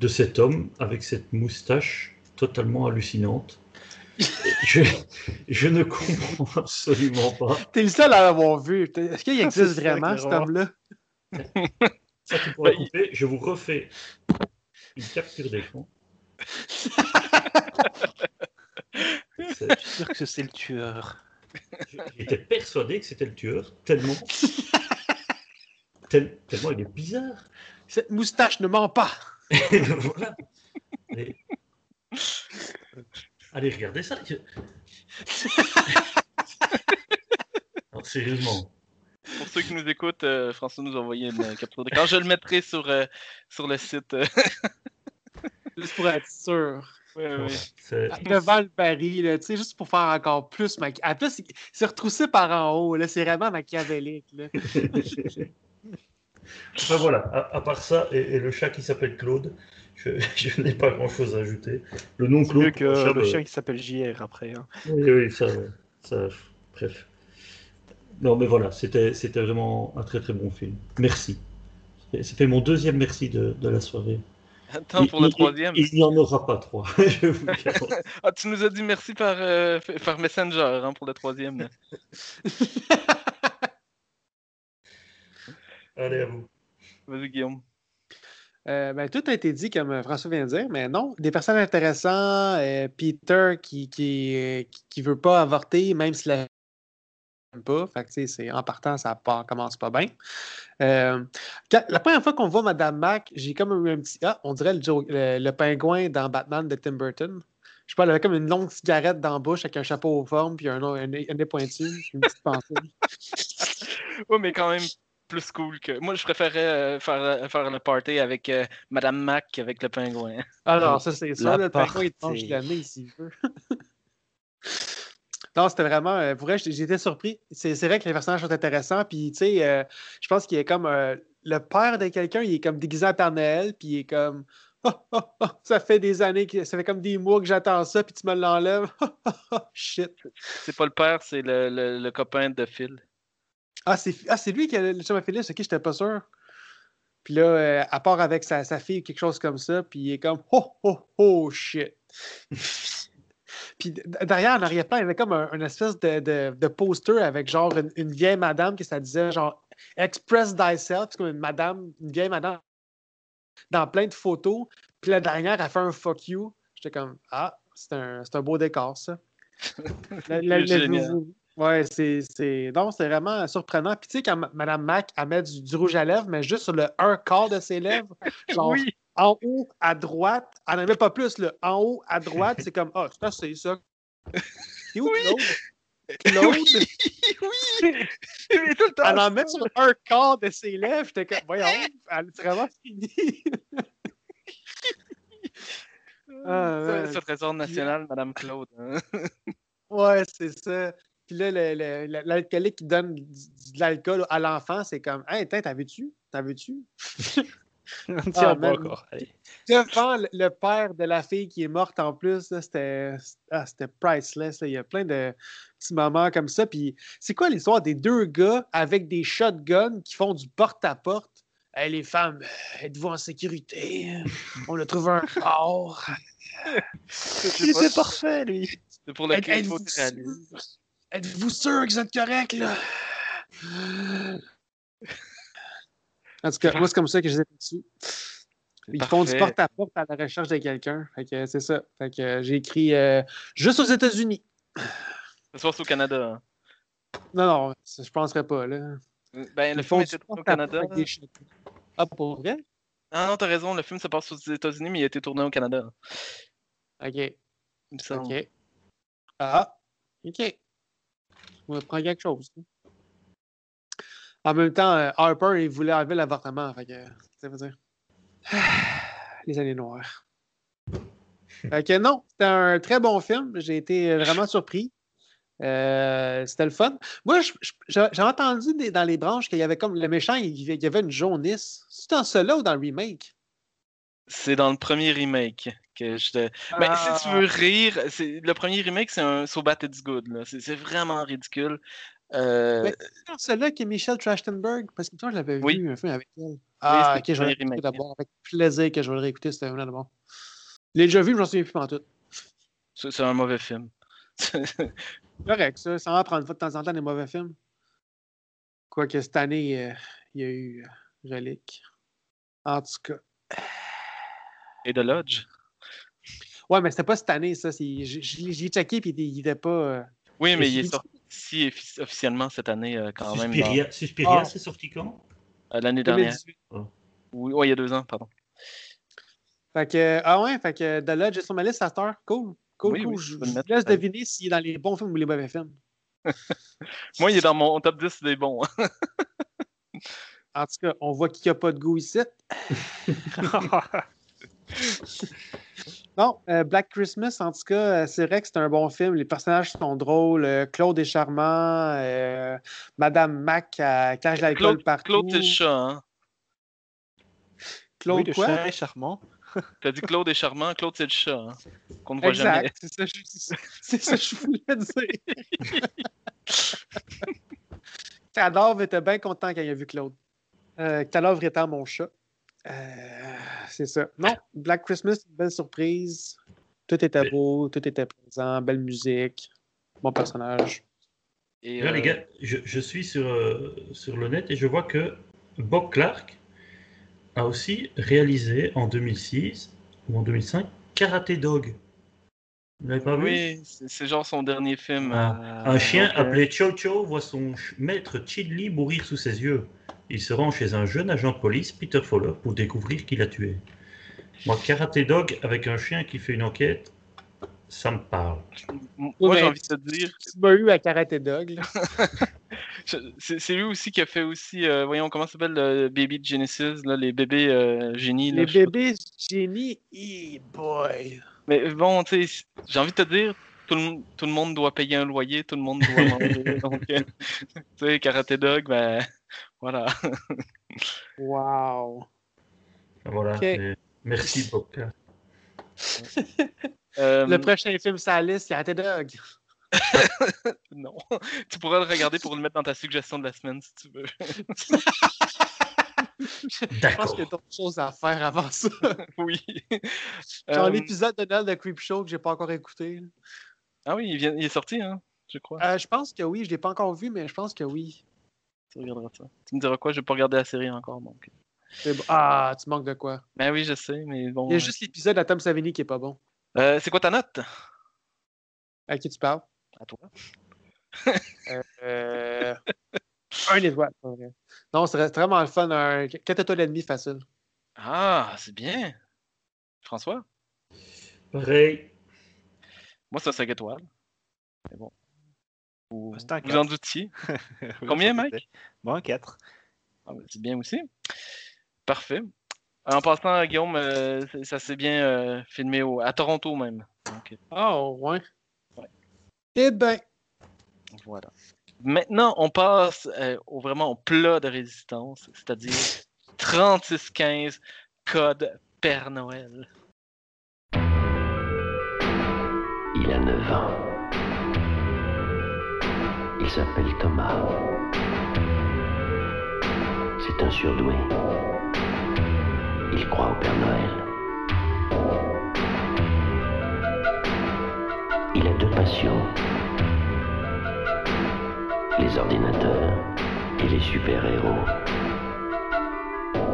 de cet homme avec cette moustache totalement hallucinante. Je, je ne comprends absolument pas. T'es le seul à l'avoir vu. Est-ce qu'il C'est existe vraiment, cet homme-là? Ça, tu pourras couper. Je vous refais une capture d'écran. C'est- Je suis sûr que c'est le tueur. J'étais persuadé que c'était le tueur, tellement. tel- tellement il est bizarre. Cette moustache ne ment pas. voilà. Et- Allez, regardez ça. Je- Non, sérieusement. Pour ceux qui nous écoutent, euh, François nous a envoyé une euh, capture d'écran. Je le mettrai sur, euh, sur le site. Juste pour être sûr. C'est- Devant le baril, là, tu sais, juste pour faire encore plus. En plus, il s'est retroussé par en haut. là, C'est vraiment machiavélique. Là. Enfin voilà, à, à part ça et, et le chat qui s'appelle Claude, je, je n'ai pas grand chose à ajouter. Le nom C'est Claude. mieux que pour un chat, le chien qui s'appelle JR après. hein. Oui, oui, ça, ça, bref. Non, mais voilà, c'était, c'était vraiment un très très bon film. Merci. C'était mon deuxième merci de, de la soirée. Attends, pour le troisième. Il n'y en aura pas trois. je vous. Ah, tu nous as dit merci par, euh, par Messenger hein, pour le troisième. Allez, à vous. Vas-y, Guillaume. Euh, ben, tout a été dit, comme euh, François vient de dire, mais non, des personnages intéressants. euh, Peter qui qui, qui, qui veut pas avorter, même s'il l'aime pas. Fait que, tu sais, c'est- en partant, ça part- commence pas bien. Euh, quand- la première fois qu'on voit Madame Mac, j'ai comme eu un petit. Ah, on dirait le, Jo- le, le pingouin dans Batman de Tim Burton. Je sais pas, elle avait comme une longue cigarette dans la bouche avec un chapeau aux formes puis un, un, nez- un nez pointu. Une petite pensée. Ouais, mais quand même plus cool que. Moi, je préférais euh, faire, euh, faire le party avec euh, Madame Mac avec le pingouin. Alors, ça, c'est ça. La Le pingouin, il te mange le nez s'il veut. non, c'était vraiment. euh, pour vrai, j'étais surpris. C'est vrai que les personnages sont intéressants. Puis, tu sais, euh, je pense qu'il est comme. euh, le père de quelqu'un, il est comme déguisé en Père Noël. Puis, il est comme. Ah, ah, ah, ça fait des années, que, ça fait comme des mois que j'attends ça. Puis, tu me l'enlèves. Ah, ah, ah, Shit. C'est pas le père, c'est le, le, le copain de Phil. Ah, c'est ah, lui qui a le chum à Phyllis, ok, j'étais pas sûr. Puis là, euh, à part avec sa, sa fille, quelque chose comme ça, puis il est comme oh oh oh shit. puis derrière, en arrière-plan, il y avait comme un, une espèce de, de, de poster avec genre une, une vieille madame qui ça disait genre Express thyself, c'est comme une madame, une vieille madame dans plein de photos. Puis la dernière, elle fait un fuck you. J'étais comme ah, c'est un, c'est un beau décor, ça. La-. Ouais, c'est. c'est- Non, c'est vraiment surprenant. Puis tu sais, quand Madame Mac, elle met du, du rouge à lèvres, mais juste sur le un quart de ses lèvres. Genre, Oui. En haut, à droite. Elle n'en avait pas plus, là. En haut, à droite, c'est comme, ah, c'est assez, ça. C'est où, Claude? Claude? oui! Mais tout le temps. Elle en met sur un quart de ses lèvres. J'étais comme, voyons, elle est vraiment finie. Ah, C'est ouais. ce trésor national, Madame Claude. hein. Ouais, c'est ça. Puis là, le- le- le- l'alcoolique qui donne de l'alcool à l'enfant, c'est comme Hey, tiens, t'en veux-tu? T'en On tient Ah, bon man. encore. Allez. Devant le- le père de la fille qui est morte en plus, c'était ah, c'était priceless. là. Il y a plein de petits moments comme ça. Puis c'est quoi l'histoire des deux gars avec des shotguns qui font du porte-à-porte? Hey, les femmes, êtes-vous en sécurité? On a trouvé un corps. Il était parfait, lui. C'est pour le Êtes- clip êtes-vous photoréaliste. sûr? Êtes-vous sûr que vous êtes correct, là? En tout cas, moi, c'est comme ça que je les ai dessus. Ils font du porte-à-porte à la recherche de quelqu'un. Fait que c'est ça. Fait que euh, j'ai écrit euh, juste aux États-Unis. Ça se passe au Canada. Non, non, ça, je penserais pas, là. hein. Ben, le Ils film était tourné au Canada. des. Ah, pour vrai? Ah non, t'as raison, le film se passe aux États-Unis, mais il a été tourné au Canada. OK. OK. Ah, OK. On va prendre quelque chose. hein. En même temps, euh, Harper, il voulait enlever l'avortement. Fait que, ça veut dire. Les années noires. Fait que non, c'était un très bon film. J'ai été vraiment surpris. Euh, c'était le fun. Moi, j'ai entendu des- dans les branches qu'il y avait comme le méchant, il y il y avait une jaunisse. C'est dans cela ou dans le remake? C'est dans le premier remake que je te. Ben, si tu Ah. veux rire, le premier remake, c'est un So Bad It's Good. c'est vraiment ridicule. Euh, Mais celle-là que Michelle Trachtenberg, parce que toi, je l'avais Oui. vu un film avec elle. Ah, ok, je vais le d'abord. Avec plaisir que je vais le réécouter, c'était vraiment bon. Je l'ai déjà vu, je m'en souviens plus en tout. c'est... un mauvais film. Correct, ça. Ça va prendre de temps en temps des mauvais films. Quoique cette année, euh, il y a eu euh, Relique. En tout cas. Et The Lodge? Ouais, mais c'était pas cette année, ça. J'ai checké, puis il il était pas. euh, Oui, mais il est sorti offici- officiellement cette année euh, quand même. Suspiria, Suspiria Ah. c'est sorti quand? Dans- euh, l'année dernière. 2018. Oui, ouais, il y a deux ans, pardon. Fait que, ah ouais, fait que The Lodge est sur ma liste à cette heure. Cool. Cool, Oui, cool. oui, je je vous mettre. laisse deviner s'il est dans les bons films ou les mauvais films. Moi, il est dans mon top 10 des bons. En tout cas, on voit qu'il n'y a pas de goût ici. Bon, euh, Black Christmas, en tout cas, euh, c'est vrai que c'est un bon film. Les personnages sont drôles. euh, Claude est charmant. euh, Madame Mac euh, cache l'alcool Claude, partout. Claude, c'est le chat. Hein? Claude oui, le quoi? chien est charmant. T'as dit Claude est charmant, Claude, c'est le chat. Hein? Qu'on ne voit jamais. Exact, c'est ça, que je- c'est ça que je voulais dire. Cadavre était bien content quand il a vu Claude. Euh, Cadavre étant mon chat. Euh, c'est ça. Non, Black Christmas, une belle surprise. Tout était beau, tout était présent, belle musique, bon personnage. Et, Là, euh, les gars, je, je suis sur, euh, sur le net et je vois que Bob Clark a aussi réalisé en 2006 ou en 2005 Karate Dog. Vous l'avez pas vu? Oui, c'est c'est genre son dernier film. Ah. euh, Un chien euh, appelé Chow Chow voit son maître Chidli mourir sous ses yeux. Il se rend chez un jeune agent de police, Peter Fowler, pour découvrir qui l'a tué. Moi, Karate Dog avec un chien qui fait une enquête, ça me parle. Moi, j'ai envie de te dire, Tu m'as eu à Karate Dog. c'est lui aussi qui a fait aussi, euh, voyons, comment ça s'appelle, le Baby Genesis, là, les bébés euh, génies. là, Les bébés génies, boy. Mais bon, tu sais, j'ai envie de te dire, tout le, monde- tout le monde doit payer un loyer, tout le monde doit manger. donc, euh, tu sais, Karate Dog, ben, voilà. Wow. Voilà. Merci Bob Clark. Euh, Le prochain film sur la liste, Karate Dog. Non, tu pourras le regarder pour le mettre dans ta suggestion de la semaine si tu veux. Je pense qu'il y a d'autres choses à faire avant ça. oui. Genre Euh, l'épisode de Noël de Creep Show que j'ai pas encore écouté. Ah oui, il, vient, il est sorti, hein, je crois. Euh, je pense que oui, je l'ai pas encore vu, mais je pense que oui. Tu regarderas ça. Tu me diras quoi, je vais pas regarder la série encore, donc. C'est bon. Ah, tu manques de quoi? Ben oui, je sais, mais bon. Il y a euh, juste l'épisode de Tom Savini qui est pas bon. euh, c'est quoi ta note? À qui tu parles? À toi. Euh... un étoile, pas vrai. Non, c'est c'est vraiment le fun. Un 4 étoiles et demi facile. Ah, c'est bien. François? Pareil. Moi, c'est 5 étoiles. Mais bon. Vous, C'est un vous en doutiez? Oui, Combien, Mike? Moi, 4. Ah, ben, c'est bien aussi. Parfait. En passant, Guillaume, euh, ça s'est bien euh, filmé au- à Toronto même. Donc, Oh, ouais. Ouais. Eh ben, Voilà. Maintenant, on passe euh, au vraiment au plat de résistance, c'est-à-dire 36-15 Code Père Noël. Il a 9 ans. Il s'appelle Thomas. C'est un surdoué. Il croit au Père Noël. Il a deux passions. Les ordinateurs et les super-héros.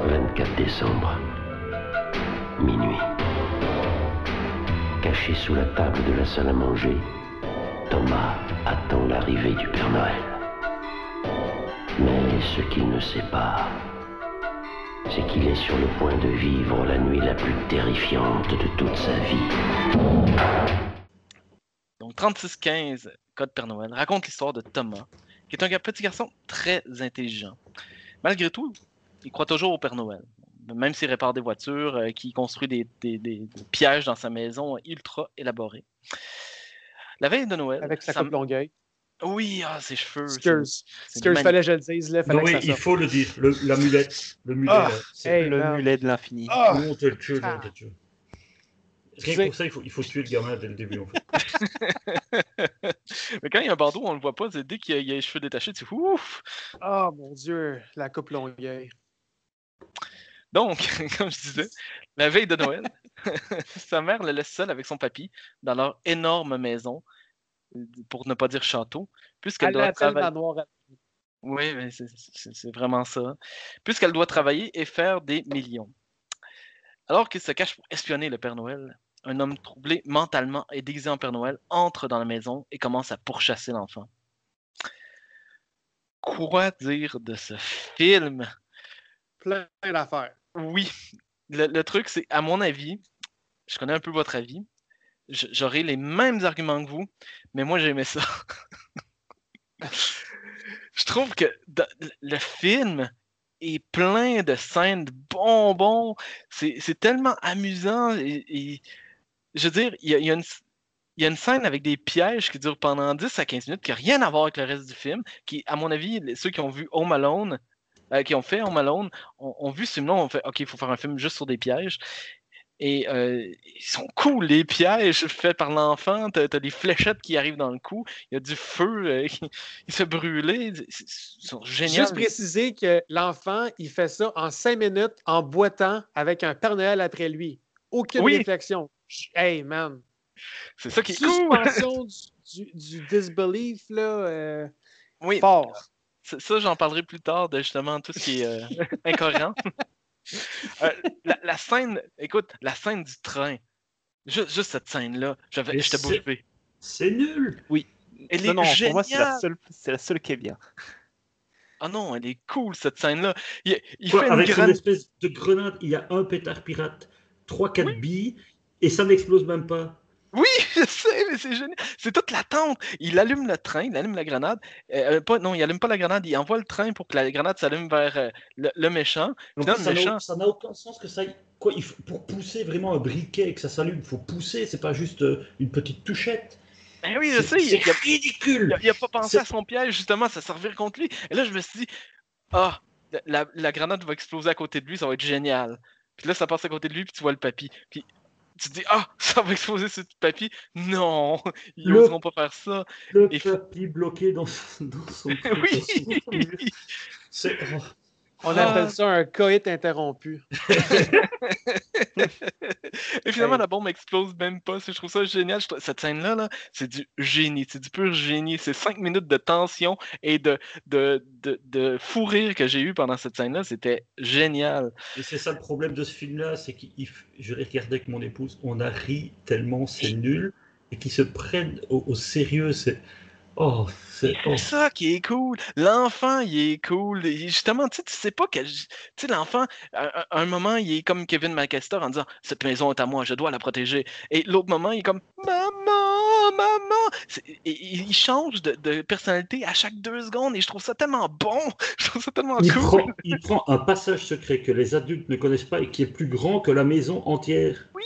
24 décembre. Minuit. Caché sous la table de la salle à manger, Thomas attend l'arrivée du Père Noël. Mais ce qu'il ne sait pas, c'est qu'il est sur le point de vivre la nuit la plus terrifiante de toute sa vie. Donc 3615, Code Père Noël, raconte l'histoire de Thomas, qui est un petit garçon très intelligent. Malgré tout, il croit toujours au Père Noël. Même s'il répare des voitures, euh, qu'il construit des pièges dans sa maison ultra élaborés. La veille de Noël. Avec sa coupe longueuil. Oui, ah, ses cheveux. magnifique. fallait que je le dise, là. Fallait Non, que oui, ça il faut le dire. Le- la mulette. Le mulet, Ah, hey, le man. mulet de l'infini. Ah! Non, t'es le t'es le tueur. Rien pour ça, il faut, il faut tuer le gamin dès le début, en fait. Mais quand il y a un bandeau, on le voit pas. C'est dès qu'il y a, il y a les cheveux détachés, tu fais ouf! Oh mon dieu, la coupe longueuil. Donc, comme je disais, la veille de Noël, sa mère le laisse seul avec son papy dans leur énorme maison, pour ne pas dire château, puisqu'elle Elle doit travailler. À- Oui, mais c'est- vraiment ça. Puisqu'elle doit travailler et faire des millions. Alors qu'il se cache pour espionner le Père Noël, un homme troublé mentalement et déguisé en Père Noël entre dans la maison et commence à pourchasser l'enfant. Quoi dire de ce film? Plein d'affaires. Oui, le, le truc, c'est, à mon avis, je connais un peu votre avis, j'aurai les mêmes arguments que vous, mais moi, j'aimais ça. je trouve que le film est plein de scènes de bonbons. C'est tellement amusant. Je veux dire, il y a, une, y a une scène avec des pièges qui durent pendant 10 à 15 minutes qui n'a rien à voir avec le reste du film. Qui, à mon avis, ceux qui ont vu Home Alone, euh, qui ont fait Home Alone, ont, ont vu ce film-là, ont fait OK, il faut faire un film juste sur des pièges. Et euh, ils sont cool, les pièges faits par l'enfant. T'as as des fléchettes qui arrivent dans le cou. Il y a du feu euh, il se c'est- Ils sont géniaux. Juste préciser que l'enfant, il fait ça en cinq minutes en boitant avec un Père Noël après lui. Aucune Oui. réflexion. Hey, man. C'est ça qui est cool. Suspension du, du, du disbelief, là, euh, Oui, fort. ça, ça, j'en parlerai plus tard de justement tout ce qui est euh, incohérent. Euh, la, la scène, écoute, la scène du train, juste, juste cette scène-là, j'étais c'est- bouche bée. C'est nul. Elle non, est non, pour moi, c'est la, seule, c'est la seule qui est bien. Ah non, elle est cool cette scène-là. Il, il Quoi, fait une avec espèce de grenade, il y a un pétard pirate, 3-4 billes, et ça n'explose même pas. Oui, je sais, mais c'est génial. C'est toute l'attente. Il allume le train, il allume la grenade. Euh, euh, pas, non, il allume pas la grenade, il envoie le train pour que la grenade s'allume vers euh, le, le méchant. Plus, le ça méchant, n'a- ça n'a aucun sens que ça. Quoi, il faut- pour pousser vraiment un briquet et que ça s'allume, il faut pousser, c'est pas juste euh, une petite touchette. Ben oui, je sais, il, c'est il a, ridicule. il a- il a pas pensé à son piège, justement, ça servir contre lui. Et là, je me suis dit, ah, la, la grenade va exploser à côté de lui, ça va être génial. Puis là, ça passe à côté de lui, puis tu vois le papy. Puis tu te dis, ah, ça va exploser ce petit papy. Non, ils n'oseront pas faire ça. Le Et- papy bloqué dans, dans son Oui. C'est- oh. On Ah. appelle ça un coït interrompu. Et finalement, Hey. la bombe explose même pas. Je trouve ça génial. Trouve- Cette scène-là, là, c'est du génie. C'est du pur génie. C'est cinq minutes de tension et de, de, de, de fou rire que j'ai eu pendant cette scène-là. C'était génial. Et c'est ça le problème de ce film-là, c'est que je l'ai regardé avec mon épouse, on a ri tellement c'est nul, et qu'ils se prennent au, au sérieux, c'est... Oh, c'est... oh. Ça qui est cool. L'enfant, il est cool. Et justement, tu sais, tu sais pas que. Tu sais, l'enfant, à, à un moment, il est comme Kevin McAllister en disant Cette maison est à moi, je dois la protéger. Et l'autre moment, il est comme Maman, maman. C'est- Et, et il change de, de personnalité à chaque deux secondes et je trouve ça tellement bon. Je trouve ça tellement Il cool. prend, il prend un passage secret que les adultes ne connaissent pas et qui est plus grand que la maison entière. Oui,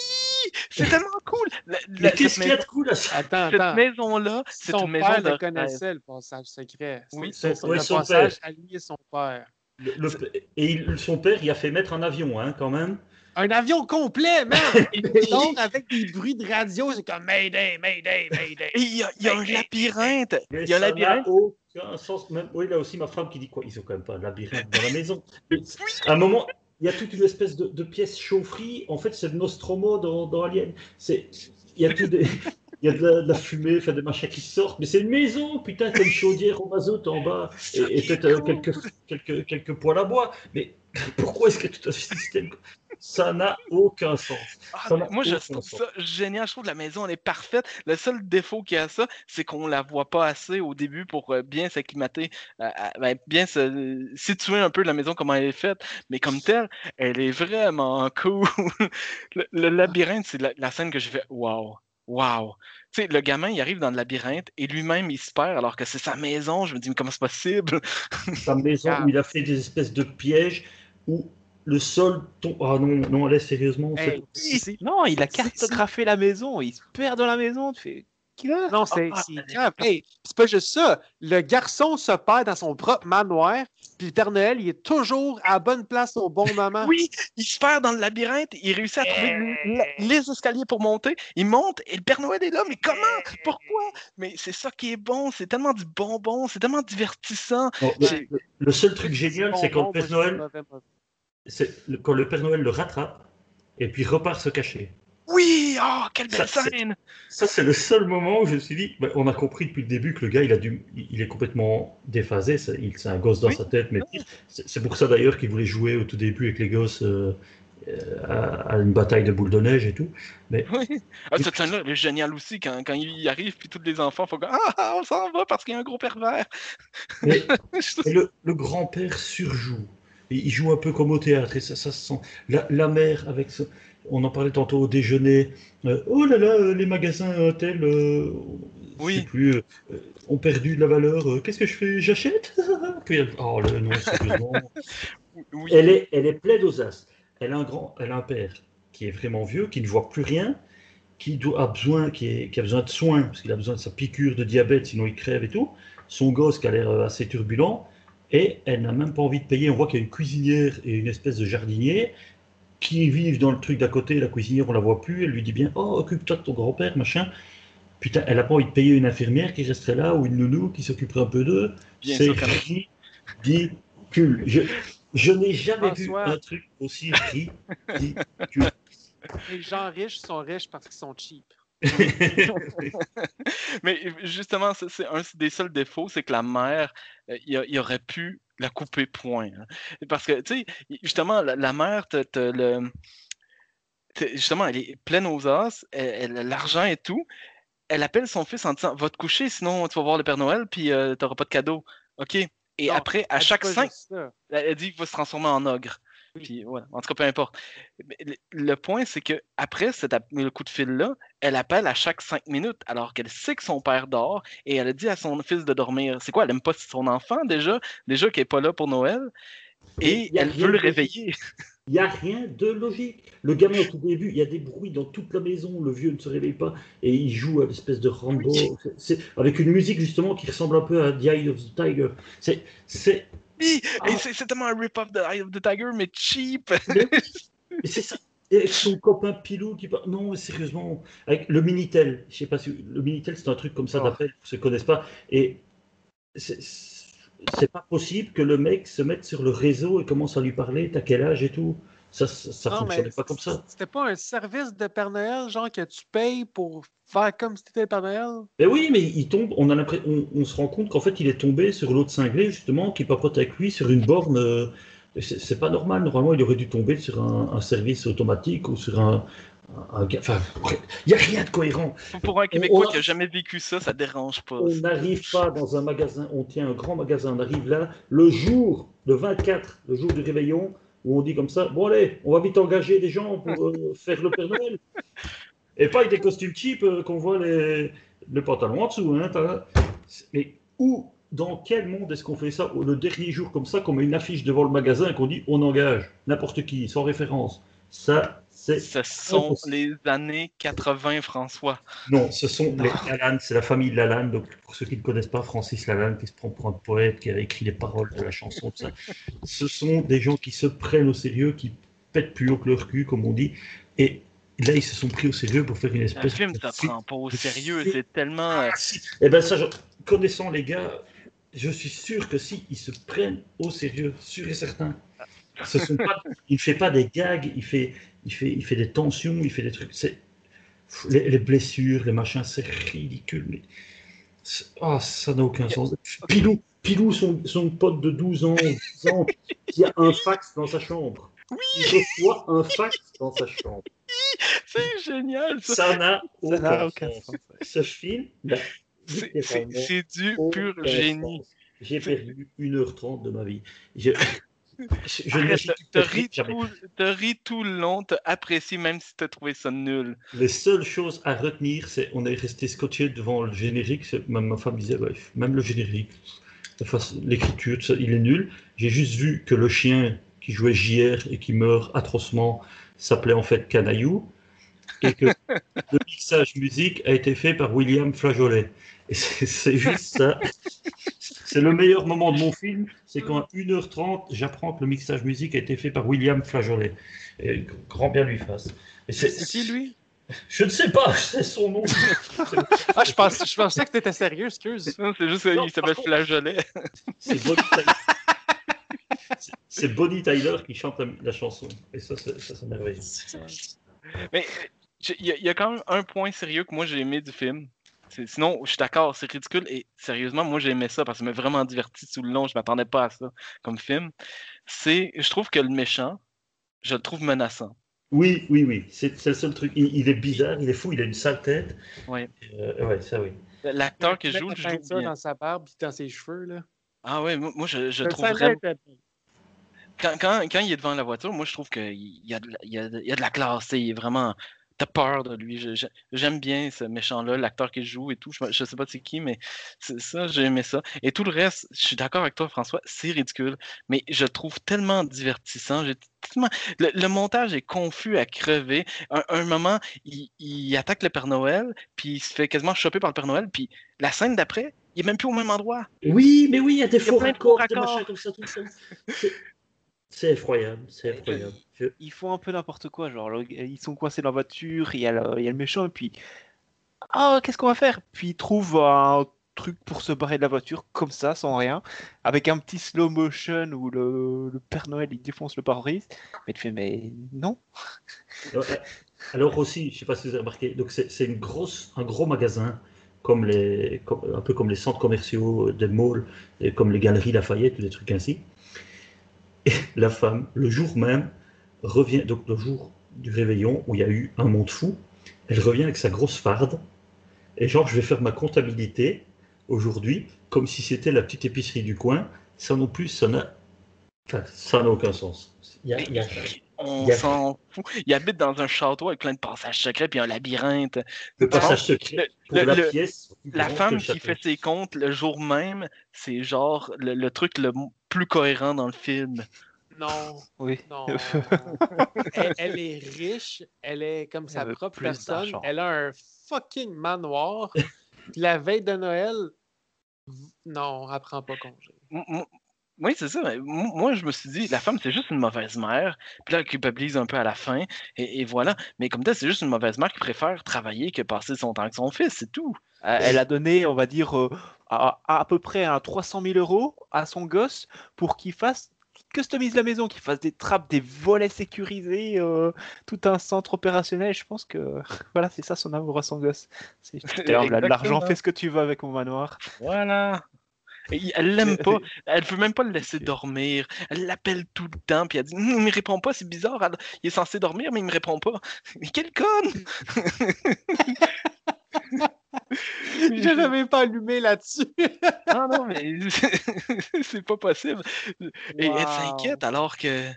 c'est tellement cool. La- Mais la- qu'est-ce qu'il y a de cool à ça? Attends, Cette attends. maison-là, c'est Son une maison père de le connaissait, le passage secret. Oui, c'est son- le ouais, son passage père. à lui et son père. Le- le- et il- son père, il a fait mettre un avion, hein, quand même. Un avion complet, man! Mais donc, avec des bruits de radio, c'est comme Mayday, Mayday, Mayday. Il y a, il y a un labyrinthe. Il y a un labyrinthe. n'a aucun sens. Même, oui, là aussi, ma femme qui dit quoi? Ils ont quand même pas un labyrinthe dans la maison. À un moment, il y a toute une espèce de, de pièce chaufferie. En fait, c'est le Nostromo dans, dans Alien. C'est, il y a tout des- Il y a de la, de la fumée, enfin, des machins qui sortent, mais c'est une maison, putain, t'as une chaudière au mazout en bas, et, et peut-être euh, quelques, quelques, quelques poêles à bois. Mais pourquoi est-ce que tout ce système Ça n'a aucun sens. Ah, moi, je trouve sens. ça génial. Je trouve que la maison, elle est parfaite. Le seul défaut qu'il y a à ça, c'est qu'on la voit pas assez au début pour euh, bien s'acclimater, euh, à- ben, bien se situer un peu la maison, comment elle est faite. Mais comme telle, elle est vraiment cool. le, le labyrinthe, c'est la, la scène que j'ai fait Waouh! Waouh! Tu sais, le gamin, il arrive dans le labyrinthe et lui-même, il se perd alors que c'est sa maison. Je me dis, mais comment c'est possible? Sa maison où il a fait des espèces de pièges où le sol tombe. Ah non, non, allez, sérieusement. Hey, Non, il a cartographié la maison, il se perd dans la maison. Tu fais. Non, c'est Ah, c'est grave. Hey, c'est pas juste ça. Le garçon se perd dans son propre manoir, puis le Père Noël, il est toujours à la bonne place au bon moment. Oui, il se perd dans le labyrinthe, il réussit à trouver la- les escaliers pour monter, il monte et le Père Noël est là, mais comment? Pourquoi? Mais c'est ça qui est bon, c'est tellement du bonbon, c'est tellement divertissant. Le, seul truc génial, c'est quand le Père Noël, c'est le- quand le Père Noël le rattrape et puis repart se cacher. Oui, oh, quelle belle Ça, scène! Ça, c'est le seul moment où je me suis dit, ben, on a compris depuis le début que le gars, il, a dû, il est complètement déphasé. C'est un gosse dans Oui. sa tête. Mais c'est c'est pour ça d'ailleurs qu'il voulait jouer au tout début avec les gosses euh, euh, à, à une bataille de boules de neige et tout. Mais Oui. Ah, cette scène-là, elle est géniale aussi, quand, quand il arrive, puis tous les enfants font comme Ah, ah, on s'en va parce qu'il y a un gros pervers. Mais- Et le, le grand-père surjoue. Il il joue un peu comme au théâtre, et ça, ça se sent. La, la mère, avec ce- on en parlait tantôt au déjeuner. euh, oh là là, euh, les magasins euh, tels, euh, je Oui. plus, euh, euh, ont perdu de la valeur. euh, Qu'est-ce que je fais? J'achète? Puis elle- Oh le non, sérieusement. Oui. Elle est, elle est pleine aux as. Elle a un grand, elle a un père qui est vraiment vieux, qui ne voit plus rien, qui doit, a besoin, qui, est- qui a besoin de soins parce qu'il a besoin de sa piqûre de diabète, sinon il crève et tout. Son gosse qui a l'air euh, assez turbulent et elle n'a même pas envie de payer. On voit qu'il y a une cuisinière et une espèce de jardinier qui vivent dans le truc d'à côté. La cuisinière, on la voit plus. Elle lui dit bien, oh occupe-toi de ton grand-père, machin. Putain, elle n'a pas envie de payer une infirmière qui resterait là ou une nounou qui s'occuperait un peu d'eux. Bien C'est ridicule. Je, je n'ai jamais François. vu un truc aussi ridicule. Les gens riches sont riches parce qu'ils sont cheap. Mais justement, c'est un des seuls défauts, c'est que la mère, euh, il, a- il aurait pu la couper point. hein. Parce que, tu sais, justement, la, la mère, te, te le... te- justement, elle est pleine aux os, elle, elle a l'argent et tout. Elle appelle son fils en disant Va te coucher, sinon tu vas voir le Père Noël, puis euh, tu n'auras pas de cadeau. OK? Et Non, après, à chaque cinq, elle elle dit qu'il va se transformer en ogre. Puis voilà, en tout cas, peu importe. Le, point, c'est que après cet le coup de fil-là, elle appelle à chaque cinq minutes, alors qu'elle sait que son père dort, et elle dit à son fils de dormir. C'est quoi, elle aime pas son enfant déjà, déjà qu'elle est pas là pour Noël, et elle veut le réveiller. Il n'y a rien de logique. Le gamin, au tout début, il y a des bruits dans toute la maison. Le vieux ne se réveille pas et il joue à l'espèce de Rambo. C'est avec une musique justement qui ressemble un peu à The Eye of the Tiger. C'est, c'est, Ah. c'est tellement un rip-off de Eye of the Tiger, mais cheap. mais c'est ça. Et son copain Pilou qui parle. Non, sérieusement, avec le Minitel. Je sais pas si le Minitel, c'est un truc comme ça Oh. ceux qui ne connaissent pas. Et c'est pas possible que le mec se mette sur le réseau et commence à lui parler. T'as quel âge et tout. Ça, ça, ça Non, fonctionnait pas comme ça. C'était pas un service de Père Noël, genre que tu payes pour faire comme si le Père Noël? Mais oui, mais il tombe, on, a l'impression- on, on se rend compte qu'en fait, il est tombé sur l'autre cinglé, justement, qui papote avec lui sur une borne. euh, c'est pas normal. Normalement, il aurait dû tomber sur un, un service automatique ou sur un. un- un ga- Enfin, il n'y a rien de cohérent. Pour un Québécois on- qui a jamais vécu ça, ça dérange pas. On n'arrive pas dans un magasin, on tient un grand magasin, on arrive là, le jour, le 24, le jour du réveillon, où on dit comme ça, bon allez, on va vite engager des gens pour euh, faire le Père Noël. Et pas avec des costumes cheap euh, qu'on voit les, le pantalon en dessous. Hein, Mais où, dans quel monde est-ce qu'on fait ça le dernier jour comme ça, qu'on met une affiche devant le magasin et qu'on dit on engage n'importe qui, sans référence Ça, c'est... Ce sont les années 80, François. Non, ce sont les Lalanne, c'est la famille Lalanne. Donc, pour ceux qui ne connaissent pas, Francis Lalanne, qui se prend pour un poète, qui a écrit les paroles de la chanson, tout ça. Ce sont des gens qui se prennent au sérieux, qui pètent plus haut que leur cul, comme on dit. Et là, ils se sont pris au sérieux pour faire une Un espèce film, de ça film. prend pas au de sérieux, c'est tellement. euh, Eh ben ça, je- connaissant les gars, je suis sûr que si ils se prennent au sérieux, sûr et certain. Ce sont pas, il ne fait pas des gags, il fait, il fait, il fait des tensions, il fait des trucs. C'est les, les blessures, les machins, c'est ridicule. Mais c'est- ah, ça n'a aucun sens. Pilou, Pilou, son, son pote de 12 ans, 10 ans, qui a un fax dans sa chambre. Il reçoit un fax dans sa chambre. C'est génial, ça. Ça n'a Ça n'a aucun, aucun sens. Ce film, C'est- C'est littéralement c'est du pur génie. sens. J'ai perdu 1h30 de ma vie. Je, je, je Arrête, n'ai T'as ri, jamais. tout- le long, t'as apprécié même si t'as trouvé ça nul. Les seules choses à retenir, c'est on est resté scotché devant le générique. Même ma femme disait, ouais, même le générique, l'écriture, il est nul. J'ai juste vu que le chien qui jouait JR et qui meurt atrocement s'appelait en fait Canaillou et que le mixage musique a été fait par William Flageolet. Et c'est juste ça. C'est le meilleur moment de mon film, c'est quand à 1h30, j'apprends que le mixage musique a été fait par William Flageolet. Et grand bien lui fasse. C'est- qui, lui? Je ne sais pas, c'est son nom. Ah, je, pense, je pensais que t'étais sérieux, excuse. Non, c'est juste qu'il s'appelle Flageolet. C'est Bonnie Tyler. Bonnie qui chante la, la chanson. Et ça, c'est- ça, c'est merveilleux. Mais y, il y a quand même un point sérieux que moi j'ai aimé du film. Sinon, je suis d'accord, c'est ridicule. Et sérieusement, moi j'ai aimé ça parce que ça m'a vraiment diverti tout le long. Je m'attendais pas à ça comme film. C'est, je trouve que le méchant, je le trouve menaçant. Oui, oui, oui. C'est le seul truc. Il, il est bizarre, il est fou, il a une sale tête. Ouais. Euh, ouais, ça oui. L'acteur qui joue, joue bien. dans sa barbe et dans ses cheveux, là. Ah ouais, moi moi, je, je Le trouve vraiment. Quand, quand, quand il est devant la voiture, moi je trouve qu'il y a, de la- il y, a, de- il y a de la classe. Il est vraiment. T'as peur de lui. J'aime bien ce méchant-là, l'acteur qui joue et tout. Je, je sais pas c'est qui, mais c'est ça, j'ai aimé ça. Et tout le reste, je suis d'accord avec toi, François, c'est ridicule. Mais je le trouve tellement divertissant. tellement- Le, le montage est confus à crever. Un, un moment, il, il attaque le Père Noël, puis il se fait quasiment choper par le Père Noël, puis la scène d'après, il est même plus au même endroit. Oui, mais oui, il y a des faux de raccords, machins comme ça, tout ça. C'est- effroyable, c'est effroyable. Je- Ils font un peu n'importe quoi, genre ils sont coincés dans la voiture, il y a le, il y a le méchant, et puis ah qu'est-ce qu'on va faire? Puis ils trouvent un truc pour se barrer de la voiture comme ça, sans rien, avec un petit slow motion où le, le Père Noël il défonce le pare-brise. Mais tu fais mais non. Ouais. Alors aussi, je sais pas si vous avez remarqué, donc c'est une grosse, un gros magasin, comme les, comme- un peu comme les centres commerciaux euh, des malls, et comme les galeries Lafayette des trucs ainsi. Et la femme, le jour même, revient, donc le jour du réveillon où il y a eu un monde fou, elle revient avec sa grosse farde, et genre je vais faire ma comptabilité aujourd'hui, comme si c'était la petite épicerie du coin. Ça non plus, ça n'a, enfin, ça n'a aucun sens. Il y a- il y a- On s'en fout. Il habite dans un château avec plein de passages secrets puis un labyrinthe. Le passage secret le- pour la le- pièce. La femme qui fait ses comptes le jour même, c'est genre le, le truc le plus cohérent dans le film. Non, Oui. non. elle, elle est riche, elle est comme sa Elle propre personne, elle a un fucking manoir. Puis la veille de Noël, non, elle prend pas congé. Oui, c'est ça. Moi, je me suis dit, la femme, c'est juste une mauvaise mère. Puis là, elle culpabilise un peu à la fin. Et, et voilà. Mais comme ça, c'est juste une mauvaise mère qui préfère travailler que passer son temps avec son fils. C'est tout. Euh, Elle a donné, on va dire, euh, à, à, à peu près un 300 000 euros à son gosse pour qu'il fasse qu'il customise la maison, qu'il fasse des trappes, des volets sécurisés, euh, tout un centre opérationnel. Je pense que voilà, c'est ça son amour à son gosse. C'est Putain, on a de l'argent, fais ce que tu veux avec mon manoir. Voilà. Et elle l'aime pas. Elle veut même pas le laisser dormir. Elle l'appelle tout le temps. Puis elle dit Hum, Il me répond pas, c'est bizarre. Il est censé dormir, mais il me répond pas. Mais quelle conne Je l'avais pas allumé là-dessus. Ah non, mais c'est pas possible. Et elle s'inquiète alors que,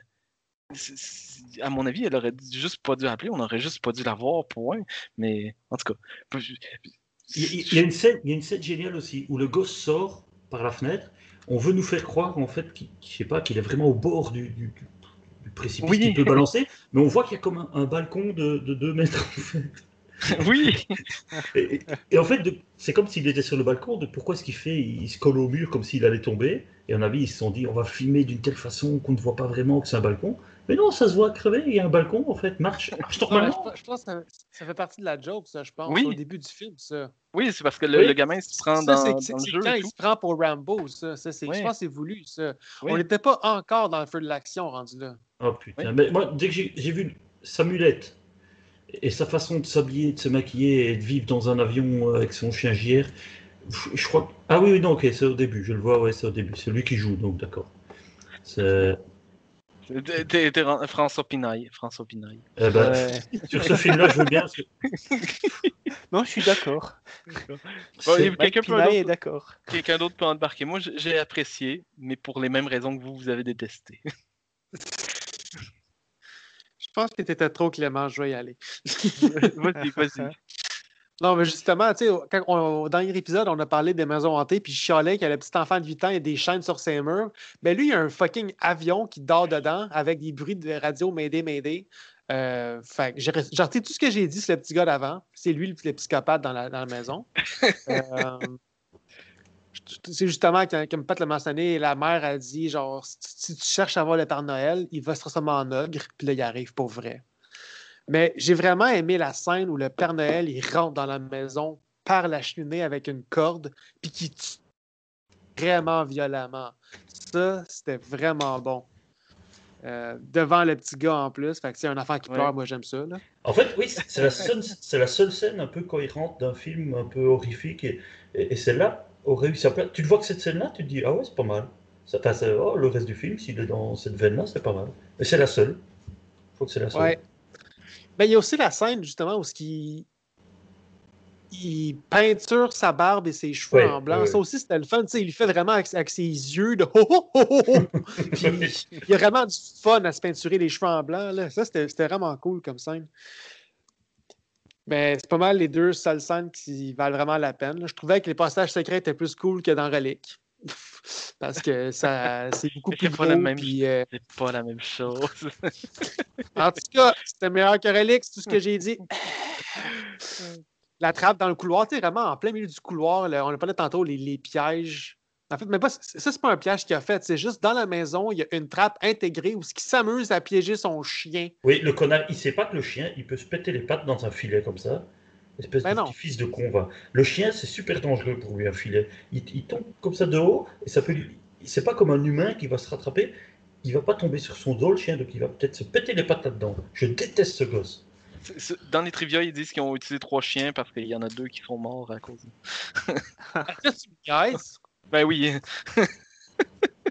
à mon avis, elle aurait juste pas dû appeler, on aurait juste pas dû la voir, point. Mais en tout cas, je- Il y, a- une scène, il y a une scène géniale aussi où le gosse sort par la fenêtre. On veut nous faire croire en fait qu'il, je sais pas, qu'il est vraiment au bord du, du- du- du précipice Oui. qu'il peut balancer, mais on voit qu'il y a comme un, un balcon de, de 2 mètres. en fait. oui, Et, en fait, c'est comme s'il était sur le balcon. De pourquoi est-ce qu'il fait Il se colle au mur comme s'il allait tomber. Et mon avis, ils se sont dit on va filmer d'une telle façon qu'on ne voit pas vraiment que c'est un balcon. Mais non, ça se voit crever, il y a un balcon en fait, marche, marche Ouais, je, normalement. je pense que ça, ça fait partie de la joke, ça, je pense, Oui. au début du film, ça. Oui, c'est parce que le, Oui. le gamin se prend Ça, dans, dans c'est le jeu. quand il se prend pour Rambo, ça. ça c'est- Oui. Je pense que c'est voulu, ça. Oui. On n'était pas encore dans le feu de l'action rendu là. Oh putain, Oui. mais moi, dès que j'ai j'ai vu sa mulette et sa façon de s'habiller, de se maquiller et de vivre dans un avion euh, avec son chien JR, je, crois. que- Ah oui, oui, non, ok, c'est au début, je le vois, ouais, c'est au début. C'est lui qui joue, donc d'accord. C'est. François Pinaille. François Pinaille. eh ben, Ouais. Sur ce film-là, je veux bien. que Non, je suis d'accord. Bon, Quelqu'un d'autre- d'accord. quelqu'un d'autre peut embarquer. Moi, j'ai- j'ai apprécié, mais pour les mêmes raisons que vous, vous avez détesté. Je pense que tu étais trop clément, je vais y aller. vas-y, vas-y. Non, mais justement, tu sais, au- quand on- au dernier épisode, on a parlé des maisons hantées, puis je chialais qu'il y a le petit enfant de 8 ans et des chaînes sur ses murs. Ben lui, il y a un fucking avion qui dort dedans avec des bruits de radio Mayday, Mayday. Euh, fait que j'ai tout ce que j'ai dit sur le petit gars d'avant. C'est lui le, le psychopathe dans la, dans la maison. Euh, c'est justement quand, comme Pat l'a mentionné, la mère a dit genre si, si tu cherches à voir le Père Noël, il va se transformer en ogre, puis là, il arrive pour vrai. Mais j'ai vraiment aimé la scène où le Père Noël il rentre dans la maison par la cheminée avec une corde, puis qui tue vraiment violemment. Ça, c'était vraiment bon. Euh, devant le petit gars en plus. Fait que c'est un enfant qui Ouais. pleure, moi j'aime ça. Là. En fait, oui, c'est c'est la, seule- c'est la seule scène un peu cohérente d'un film un peu horrifique. Et, et, et celle-là aurait. Tu le vois que cette scène-là, tu te dis, ah ouais, c'est pas mal. Ça, oh, le reste du film, s'il est dans cette veine-là, c'est pas mal. Mais c'est la seule. Je crois que c'est la seule. Ouais. Ben, il y a aussi la scène justement où ce qui il peinture sa barbe et ses cheveux Ouais, en blanc. ouais, Ça aussi, c'était le fun. tu sais, il le fait vraiment avec, avec ses yeux de ho ho ho ho ho. Puis il y a vraiment du fun à se peinturer les cheveux en blanc. Là. Ça, c'était c'était vraiment cool comme scène. Mais c'est pas mal les deux seules scènes qui valent vraiment la peine. là. Je trouvais que les passages secrets étaient plus cool que dans Relic. Parce que ça c'est beaucoup plus la même- puis, euh, C'est pas la même chose. en tout cas, c'était meilleur que Relic, c'est tout ce que j'ai dit. La trappe dans le couloir, tu sais, vraiment en plein milieu du couloir, là, on a parlé tantôt, les, les pièges. En fait, mais pas, ça, c'est pas un piège qu'il a fait, c'est juste dans la maison, il y a une trappe intégrée où ce qui s'amuse à piéger son chien. Oui, le connard, il sait pas que le chien, il peut se péter les pattes dans un filet comme ça. Espèce Ben de non. petit fils de con, va. Le chien, c'est super dangereux pour lui, un filet. Il, il tombe comme ça de haut, et ça peut lui... C'est pas comme un humain qui va se rattraper. Il va pas tomber sur son dos, le chien, donc il va peut-être se péter les pattes là-dedans. Je déteste ce gosse. Dans les trivia, ils disent qu'ils ont utilisé trois chiens parce qu'il y en a deux qui sont morts à cause. Niaises. Ben oui.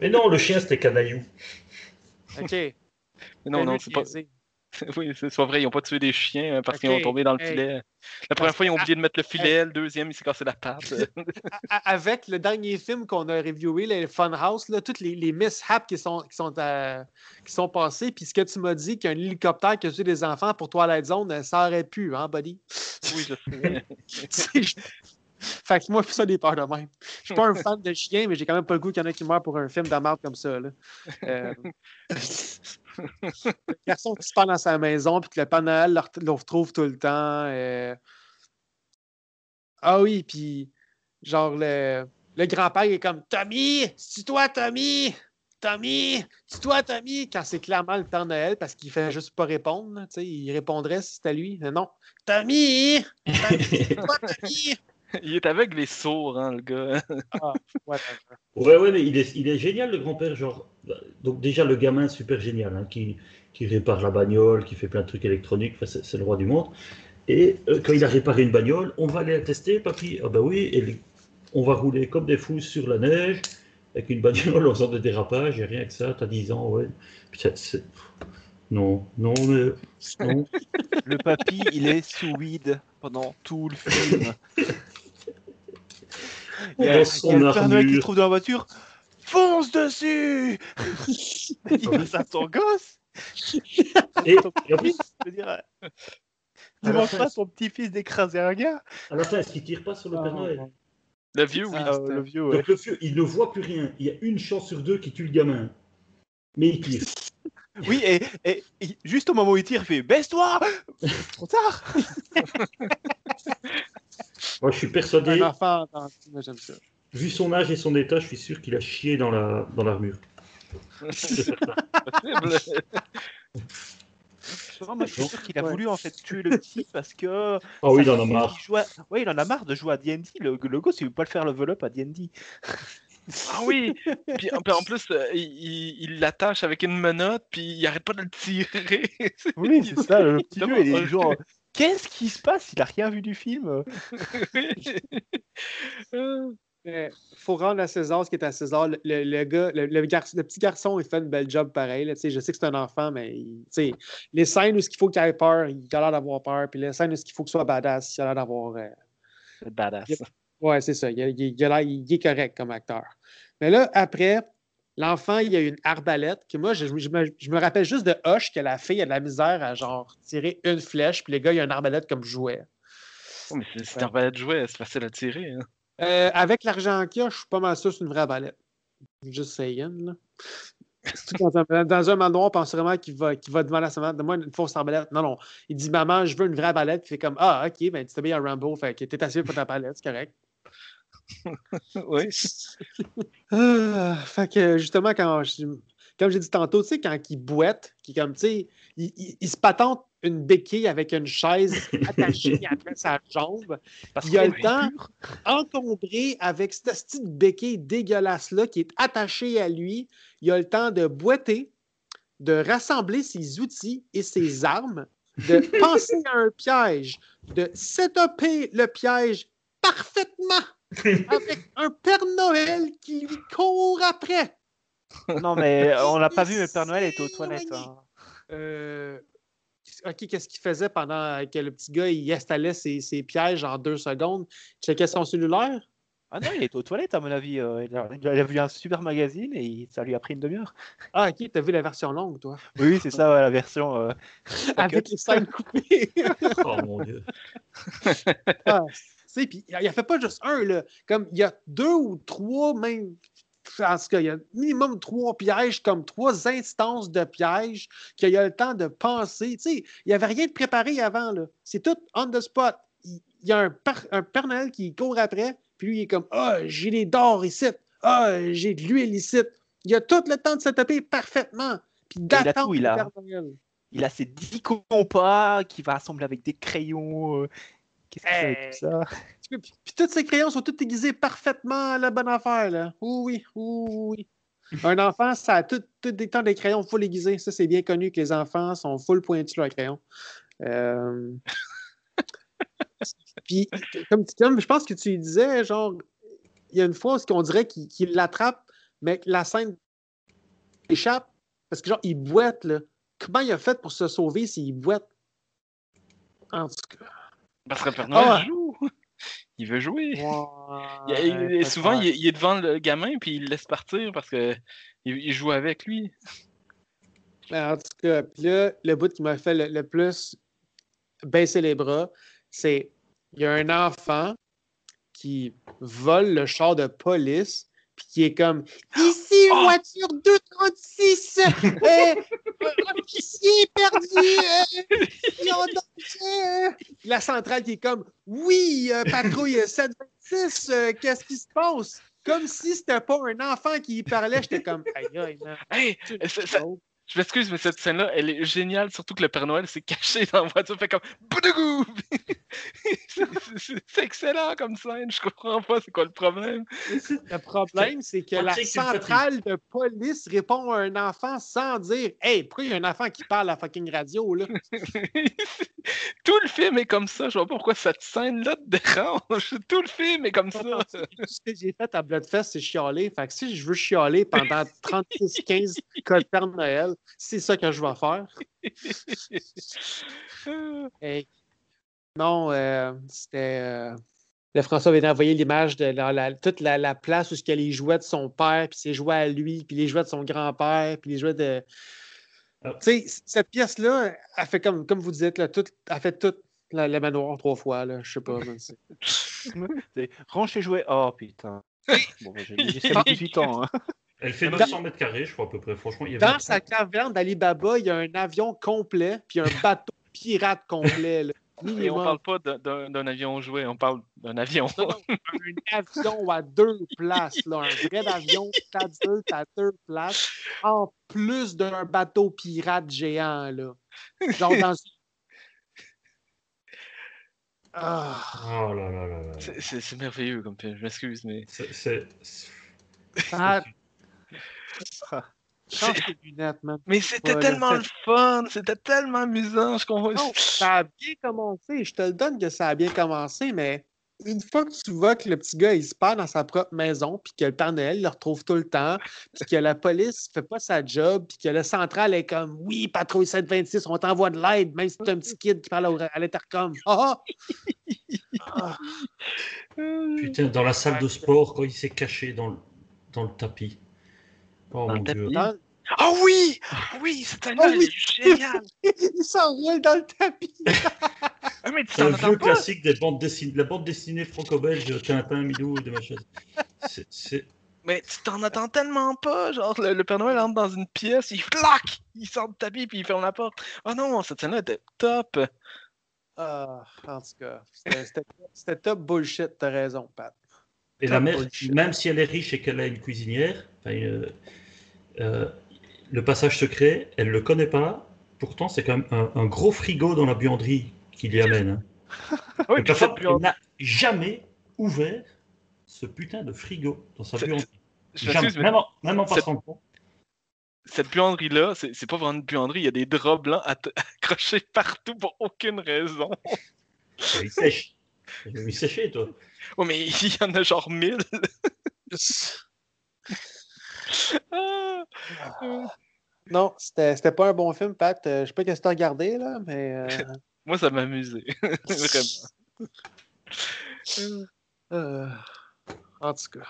Mais non, le chien, c'était canaillou. OK. Mais non, non, c'est pas. Oui, c'est soit vrai, ils ont pas tué des chiens hein, parce qu'ils ont tombé dans le hey. filet. La première fois, ils ont oublié de mettre le filet, le deuxième, il s'est cassé la patte. Avec le dernier film qu'on a reviewé, le Funhouse, là, toutes les, les mishaps qui sont, qui, sont, euh, qui sont passés, puis ce que tu m'as dit qu'un hélicoptère qui a tué des enfants pour Twilight Zone, euh, ça aurait pu, hein, buddy? oui, je sais. Fait que moi, ça des peurs de même. Je suis pas un fan de chiens, mais j'ai quand même pas le goût qu'il y en a qui meurent pour un film de merde comme ça. Là. Euh, le garçon qui se perd dans sa maison, puis que le Père Noël le, le retrouve tout le temps. euh. Ah oui, puis genre le, le grand-père est comme Tommy, c'est toi Tommy, Tommy, c'est toi Tommy, quand c'est clairement le Père Noël parce qu'il fait juste pas répondre. il répondrait si c'était lui. Mais non, Tommy, Tommy, toi Tommy? Il est aveugle et sourd, hein, le gars. Ah, ouais, Ouais, ouais, mais il est, il est génial, le grand-père. Genre, bah, donc déjà, le gamin, super génial, hein, qui, qui répare la bagnole, qui fait plein de trucs électroniques, enfin, c'est c'est le roi du monde. Et euh, quand il a réparé une bagnole, on va aller la tester, papy. Ah bah oui, et les- on va rouler comme des fous sur la neige, avec une bagnole en faisant des dérapages, et rien que ça, t'as 10 ans, ouais. Puis ça, c'est- Non, non, mais... Non. Le papy, il est sous weed pendant tout le film. Il y a, Dans il y a son le Père Noël qui se trouve dans la voiture. Fonce dessus Il ça à son gosse Et, et en plus, Je veux dire, euh, pas à son petit-fils d'écraser un gars. à la fin, est-ce qu'il tire pas sur le Père Noël? Le vieux, oui. Ah, le vieux, ouais. Donc le vieux, il ne voit plus rien. Il y a une chance sur deux qui tue le gamin. Mais il tire. Oui, et, et- et juste au moment où il tire, il fait Baisse-toi Trop tard Moi, je suis Un persuadé, vu son âge et son état, je suis sûr qu'il a chié dans la dans l'armure. Non, moi, je suis sûr qu'il a voulu en fait tuer le petit parce que. Oh oui, il en a marre. Ouais, il en a marre de jouer à D&D. Le, le gosse, il veut pas le faire level up à D&D. Ah oui! Puis en, plus, euh, il- l'attache avec une menotte, puis il arrête pas de le tirer. Oui, c'est ça. Le petit jeu, il est genre. Qu'est-ce qui se passe? Il a rien vu du film. Il faut rendre à César ce qui est à César. Le, le- le gars, le, le garçon- le petit garçon, il fait une belle job pareil. là. Tu sais, je sais que c'est un enfant, mais il- tu sais, les scènes où il faut qu'il ait peur, il a l'air d'avoir peur. Puis les scènes où il faut qu'il soit badass, il a l'air d'avoir. euh, badass. Ouais, c'est ça. Il, il- il il est correct comme acteur. Mais là, après, l'enfant, il a une arbalète que moi, je, je me, je me rappelle juste de Hush que la fille a de la misère à genre tirer une flèche, puis le gars, il a une arbalète comme jouet. Oh, mais c'est c'est un balai de jouet, c'est facile à tirer. hein. Euh, avec l'argent qu'il y a, je suis pas mal sûr que c'est une vraie arbalète. Juste saying, là. Dans, un, dans un manoir, on pense vraiment qu'il va, qu'il va demander à sa maman, donne-moi une fausse arbalète. Non, non. Il dit, maman, je veux une vraie arbalète. Puis il fait comme, ah, ok, ben tu mis un Rambo, fait que t'es assez pour ta arbalète, c'est correct. oui. Ah, fait que justement, quand je- comme j'ai dit tantôt, tu sais, quand il boite, qui comme, tu sais, il, il- il se patente une béquille avec une chaise attachée après sa jambe. Parce il a le temps, encombré avec cette petite béquille dégueulasse-là qui est attachée à lui, il a le temps de boiter, de rassembler ses outils et ses armes, de penser à un piège, de setuper le piège parfaitement avec un Père Noël qui lui court après. Non, mais on l'a pas vu, mais le Père Noël était aux toilettes. hein. Euh, OK, qu'est-ce qu'il faisait pendant que le petit gars il installait ses, ses pièges en deux secondes? Il checkait son cellulaire? Ah non, il était aux toilettes, à mon avis. euh, il, a, il a vu un super magazine et ça lui a pris une demi-heure. Ah, OK, t'as vu la version longue, toi? Oui, c'est ça, ouais, la version. euh, Avec les scènes coupées. Oh mon dieu. Ah, sais, puis il a fait pas juste un, là. Comme il y a deux ou trois, même. En tout cas, il y a minimum trois pièges, comme trois instances de pièges, qu'il a le temps de penser. Tu sais, il n'y avait rien de préparé avant, là. C'est tout on the spot. Il y a un, par- un Père Noël qui court après, puis lui, il est comme Ah, j'ai des dards ici. Ah, j'ai de l'huile ici. Il a tout le temps de se taper parfaitement. Puis il a d'attendre tout, il a- Père Noël. il a ses 10 compas qu'il va assembler avec des crayons. euh, Qu'est-ce qu'il fait avec tout ça? Puis, puis- tous ces crayons sont tous aiguisés parfaitement à la bonne affaire. Là. Oui, oui, oui. Un enfant, ça a tout, tout des temps des crayons full aiguisés. Ça, c'est bien connu que les enfants sont full pointus leurs crayons. Euh, Puis, comme, comme je pense que tu disais, genre, il y a une fois où on dirait qu'il l'attrape, mais que la scène échappe. Parce que, genre, il boite, là. Comment il a fait pour se sauver s'il boite? En tout cas. Parce que le Père Noël Ah! joue. Il veut jouer. Il- Ouais, il- il- souvent, il, est- il est devant le gamin, puis il le laisse partir parce que il, il joue avec lui. Mais en tout cas, puis là, le bout qui m'a fait le, le plus baisser les bras, c'est il y a un enfant qui vole le char de police, puis qui est comme Ici, voiture 236, euh, un officier perdu, euh, est en danger, euh. La centrale qui est comme Oui, euh, patrouille 726, euh, qu'est-ce qui se passe? Comme si c'était pas un enfant qui y parlait, j'étais comme Aïe, aïe, man. Hey, ça- ça-. Je m'excuse, mais cette scène-là, elle est géniale, surtout que le Père Noël s'est caché dans la voiture, fait comme Boudougou! C'est- excellent comme scène, je comprends pas c'est quoi le problème. Le problème, c'est que la centrale de police répond à un enfant sans dire Hey, pourquoi il y a un enfant qui parle à la fucking radio, là? Tout le film est comme ça, je vois pas pourquoi cette scène-là te dérange. Tout le film est comme ça. Tout ce que j'ai fait à Bloodfest, c'est chialer. Fait que si je veux chialer pendant 36-15 cas de Père Noël, c'est ça que je vais faire. Non, euh, c'était. euh, Le François vient d'envoyer l'image de la- la- toute la, la place où il y a les jouets de son père, puis ses jouets à lui, puis les jouets de son grand-père, puis les jouets de. Ah. Tu sais, cette pièce-là, elle fait comme, comme vous dites, là, tout, elle fait toute la, le manoir trois fois, là. Je sais pas. range tes jouets. Oh putain. Bon, bah, j'ai j'ai jusqu'à 18 ans. hein. Elle fait Dans- 900 mètres carrés, je crois, à peu près. Franchement, il y avait Dans un sa caverne d'Alibaba, il y a un avion complet, puis un bateau pirate complet. là. Et on parle pas d'un- avion jouet, on parle d'un avion. Non, un avion à deux places, là, un vrai avion adulte à deux places, en plus d'un bateau pirate géant, là. Genre dans Ah, Oh là là là là. C'est- merveilleux comme film, je m'excuse, mais. C'est- Ah, lunettes, man. Mais c'était Ouais, tellement le fun, c'était tellement amusant, je comprends. Non, ça a bien commencé. Je te le donne que ça a bien commencé, mais une fois que tu vois que le petit gars, il se perd dans sa propre maison, puis que le Père Noël le retrouve tout le temps, puis que la police fait pas sa job, puis que le central est comme Oui, patrouille 726, on t'envoie de l'aide, même si c'est un petit kid qui parle à l'intercom. Ah! Ah! Putain, dans la salle de sport, quand il s'est caché dans le, dans le tapis. Oh Dans mon le tapis? dieu. Dans- Ah oui! Oui, cette Ah année, oui! c'est génial! il s'enroule dans le tapis. Ah, mais tu C'est un vieux pas? classique des bandes dessinées, de la bande dessinée franco-belge, Tintin, Milou et des machins. C'est- C'est Mais tu t'en attends tellement pas, genre le, le Père Noël entre dans une pièce, il flac! Il sort de tapis puis il ferme la porte. Oh non, cette scène-là était top! Ah, en tout cas, c'était top bullshit, t'as raison, Pat. Et la mère, même si elle est riche et qu'elle a une cuisinière, euh, euh, le passage secret, elle le connaît pas. Pourtant, c'est quand même un, un gros frigo dans la buanderie qui l'y amène. hein. Oui, il n'a jamais ouvert ce putain de frigo dans sa buanderie. Jamais. Même en, même en passant le pont. cette buanderie-là, c'est pas vraiment une buanderie, il y a des draps blancs accrochés partout pour aucune raison. Il sèche. Il séché, toi. Oh, mais il y en a genre mille. Ah, euh, Non, c'était c'était pas un bon film, Pat. Euh, je sais pas qu'est-ce que t'as regardé, là, mais. euh, Moi, ça m'amusait. Vraiment. euh, en tout cas.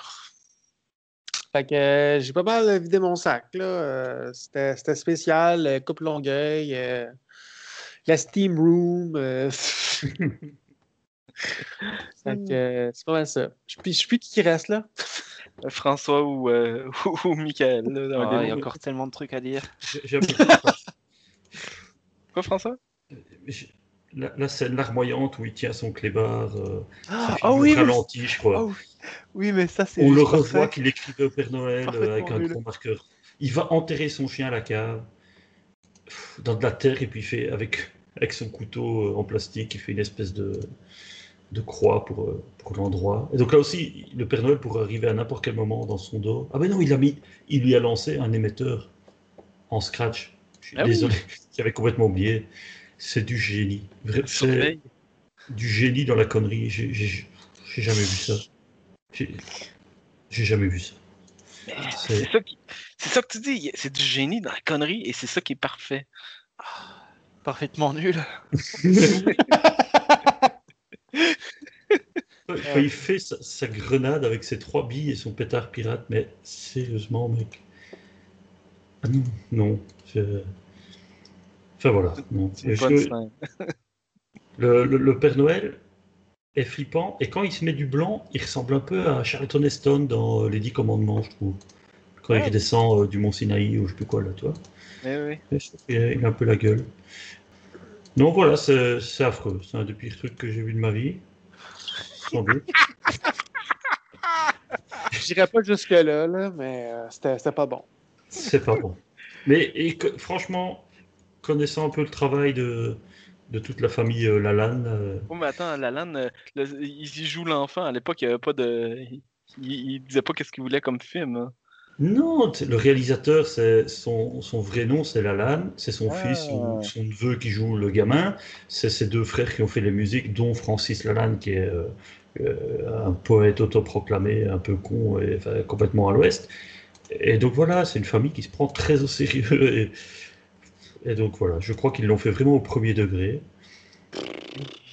Fait que euh, j'ai pas mal vidé mon sac, là. Euh, c'était c'était spécial. Coupe Longueuil, euh, la Steam Room. euh, que euh, c'est pas mal ça. Je je sais plus qui reste, là. François ou, euh, ou, ou Michael. là, Ah, il y a encore tellement de trucs à dire. Quoi, François? La, la scène larmoyante où il tient son clébard, euh, Ah, filmé oui, mais- ralenti, je crois. Ah oui. Oui, mais ça, c'est On le revoit qu'il écrivait au Père Noël euh, avec un nul. gros marqueur. Il va enterrer son chien à la cave, dans de la terre, et puis il fait avec, avec son couteau euh, en plastique, il fait une espèce de, de croix pour, euh, pour l'endroit. Et donc là aussi, le Père Noël pourrait arriver à n'importe quel moment dans son dos. Ah ben non, il, a mis, il lui a lancé un émetteur en scratch. Je suis Ah oui. désolé, j'avais complètement oublié. C'est du génie. C'est du génie dans la connerie. J'ai jamais vu ça. J'ai jamais vu ça. C'est- ça, qui- c'est ça que tu dis, c'est du génie dans la connerie et c'est ça qui est parfait. Parfaitement nul. Quand il fait sa, sa grenade avec ses trois billes et son pétard pirate, mais sérieusement, mec. Ah non, non. je- Enfin voilà. Non. Je- le, le- le Père Noël est flippant et quand il se met du blanc, il ressemble un peu à Charlton Heston dans euh, Les Dix Commandements, je trouve. Quand il Ouais. redescend euh, du Mont Sinaï ou je sais plus quoi là, toi. Qu'il a, il a un peu la gueule. Non, voilà, c'est c'est affreux. C'est un des pires trucs que j'ai vu de ma vie. Je dirais pas jusque-là, là, mais euh, c'était pas bon. C'est pas bon. Mais et franchement, connaissant un peu le travail de, de toute la famille euh, Lalanne, euh, Oh, mais attends, Lalanne, euh, le- ils y jouent l'enfant. À l'époque, il n'y avait pas de. Il, il disait pas qu'est-ce qu'il voulait comme film. hein. non, le réalisateur, c'est son, son vrai nom, c'est Lalanne, c'est son Ah. fils ou son neveu qui joue le gamin, c'est ses deux frères qui ont fait les musiques, dont Francis Lalanne, qui est euh, un poète autoproclamé, un peu con et enfin, complètement à l'ouest. Et donc voilà, c'est une famille qui se prend très au sérieux. Et, et donc voilà, je crois qu'ils l'ont fait vraiment au premier degré.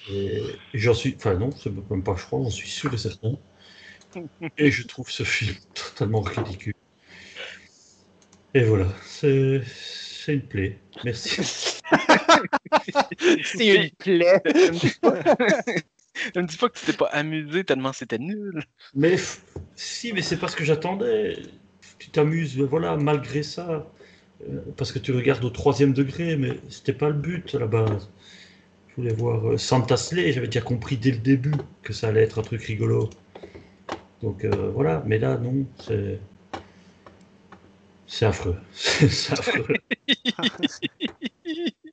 Et j'en suis, enfin non, c'est même pas je crois, j'en suis sûr et certain. Et je trouve ce film totalement ridicule. Et voilà, c'est c'est une plaie. Merci. C'est une plaie. Ne me dis pas- que tu t'es pas amusé tellement c'était nul. Mais si, mais c'est pas ce que j'attendais. Tu t'amuses, mais voilà, malgré ça. Euh, parce que tu regardes au troisième degré, mais c'était pas le but à la base. voulais voir euh, Santa Slay. J'avais déjà compris dès le début que ça allait être un truc rigolo. Donc euh, voilà, mais là, non, c'est. C'est affreux. c'est affreux.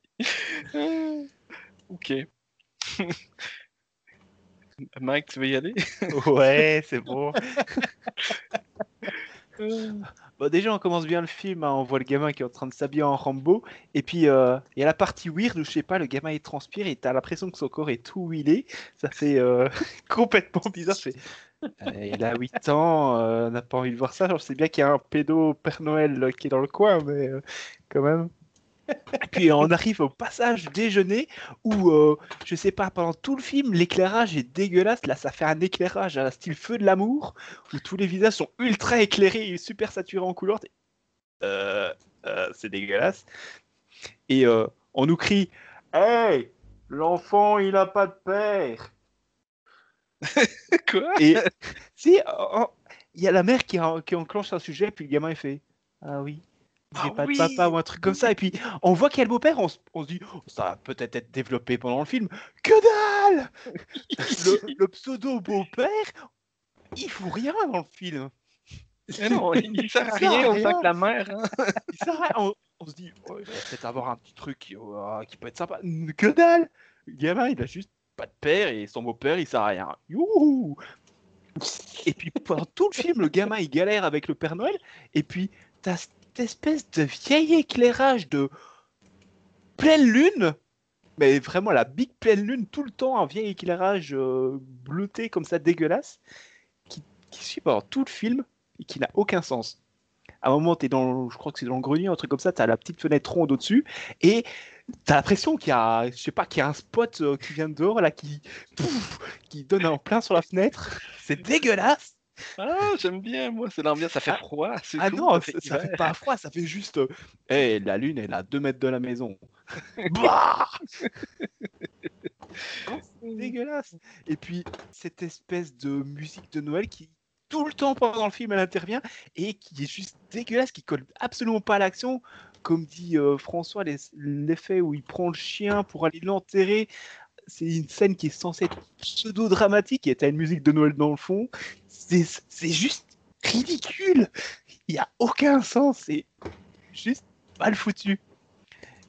ok. Mike, tu veux y aller? Ouais, c'est bon. Bon, déjà, on commence bien le film. hein, On voit le gamin qui est en train de s'habiller en Rambo. Et puis, euh, il y a la partie weird où, je sais pas, le gamin il transpire et t'as l'impression que son corps est tout huilé. Ça fait euh, complètement bizarre. Euh, il a 8 ans, on n'a pas envie de voir ça. Je sais bien qu'il y a un pédo Père Noël qui est dans le coin, mais quand même. Puis on arrive au passage déjeuner où, euh, je sais pas, pendant tout le film, l'éclairage est dégueulasse. Là, ça fait un éclairage à style feu de l'amour, où tous les visages sont ultra éclairés et super saturés en couleur. Euh, euh, c'est dégueulasse. Et on nous crie Hey, l'enfant, il a pas de père. Quoi? Et si, il y a la mère qui, qui enclenche un sujet, puis le gamin il fait Ah oui, j'ai Ah pas oui. de papa ou un truc comme ça. Et puis on voit qu'il y a le beau-père, on, se- on se dit Oh, Ça va peut-être être développé pendant le film. Que dalle Le, le pseudo beau-père, il fout rien dans le film. Mais non, il sert à rien autant que la mère. hein. Il sert à rien. on, on se dit Oh, Il va peut-être avoir un petit truc qui, oh, qui peut être sympa. Que dalle Le gamin, il a juste pas de père et son beau-père, il sert à rien. Youhou Et puis pendant tout le film, le gamin il galère avec le Père Noël. Et puis t'as espèce de vieil éclairage de pleine lune, mais vraiment la big pleine lune tout le temps, un vieil éclairage euh, bleuté comme ça dégueulasse, qui, qui suit pendant tout le film et qui n'a aucun sens. À un moment, t'es dans, je crois que c'est dans le grenier, un truc comme ça, t'as la petite fenêtre ronde au-dessus, et t'as l'impression qu'il y a, je sais pas, qu'il y a un spot euh, qui vient de dehors là, qui, qui donne en plein sur la fenêtre. C'est dégueulasse. Ah, j'aime bien, moi, c'est l'ambiance, ça fait Ah. froid. Ah cool, non, ça fait ça fait pas froid, ça fait juste. Eh, la lune, elle est à 2 mètres de la maison. Bah Non, c'est dégueulasse. Et puis, cette espèce de musique de Noël qui, tout le temps pendant le film, elle intervient et qui est juste dégueulasse, qui colle absolument pas à l'action. Comme dit euh, François, les- l'effet où il prend le chien pour aller l'enterrer, c'est une scène qui est censée être pseudo-dramatique et t'as une musique de Noël dans le fond. C'est juste ridicule. Il n'y a aucun sens. C'est juste mal foutu.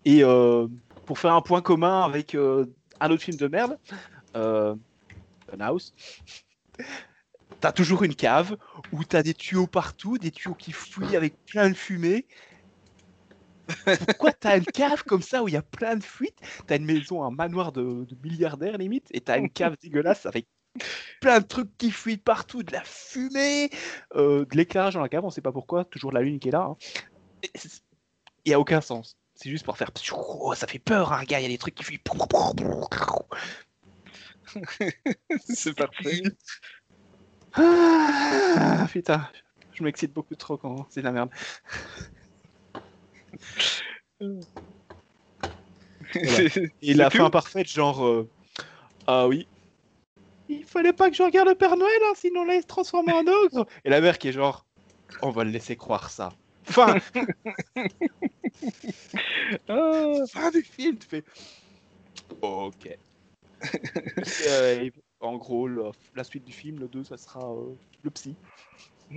Et euh, pour faire un point commun avec euh, un autre film de merde, euh, Funhouse, t'as toujours une cave où t'as des tuyaux partout, des tuyaux qui fouillent avec plein de fumée. Pourquoi t'as une cave comme ça où il y a plein de fuites? T'as une maison, un manoir de, de milliardaires limite, et t'as une cave dégueulasse avec plein de trucs qui fuient partout, de la fumée, euh, de l'éclairage dans la cave, on sait pas pourquoi, toujours la lune qui est là. hein. Il y a aucun sens. C'est juste pour faire. Oh, ça fait peur, un gars, il y a des trucs qui fuient. c'est parfait. Ah, putain, je m'excite beaucoup trop quand c'est de la merde. C'est- Et la fin parfaite, genre. euh, Ah oui. Il fallait pas que je regarde le Père Noël, hein, sinon là il se transforme en ogre. Et la mère qui est genre. On va le laisser croire ça. Fin, Ah, fin du film, tu fais. Ok. Euh, et en gros, le- la suite du film, le 2, ça sera euh, le psy.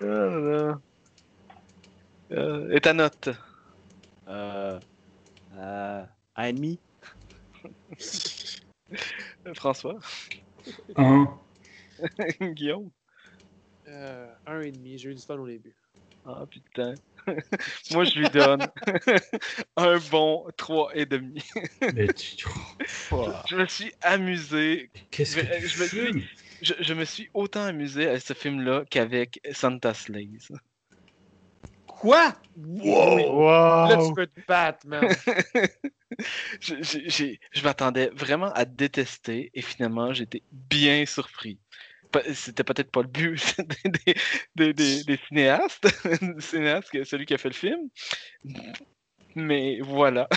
ah là. Euh, et ta note Euh, euh, un et demi. François Un. Guillaume Euh, un et demi, j'ai eu du fun au début. Ah putain. Moi, je lui donne un bon 3 et demi. Mais tu- Je me suis amusé. Qu'est-ce que Mais, tu je me fumes? Je, je me suis autant amusé à ce film-là qu'avec Santa Slays. Quoi? Wow! Là, tu peux te battre, man. Je, m'attendais vraiment à détester et finalement, j'étais bien surpris. C'était peut-être pas le but des, des- des- des cinéastes, cinéastes celui qui a fait le film. Mais voilà,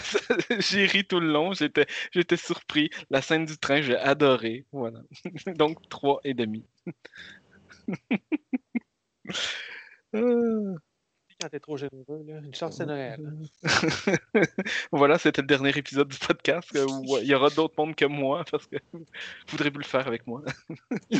j'ai ri tout le long, j'étais, j'étais surpris. La scène du train, j'ai adoré. Voilà. Donc, trois et demi. Ah. Quand t'es trop généreux. Là. Une chance, c'est Noël. voilà, c'était le dernier épisode du podcast euh, où il y aura d'autres mondes que moi parce que vous voudrez plus le faire avec moi.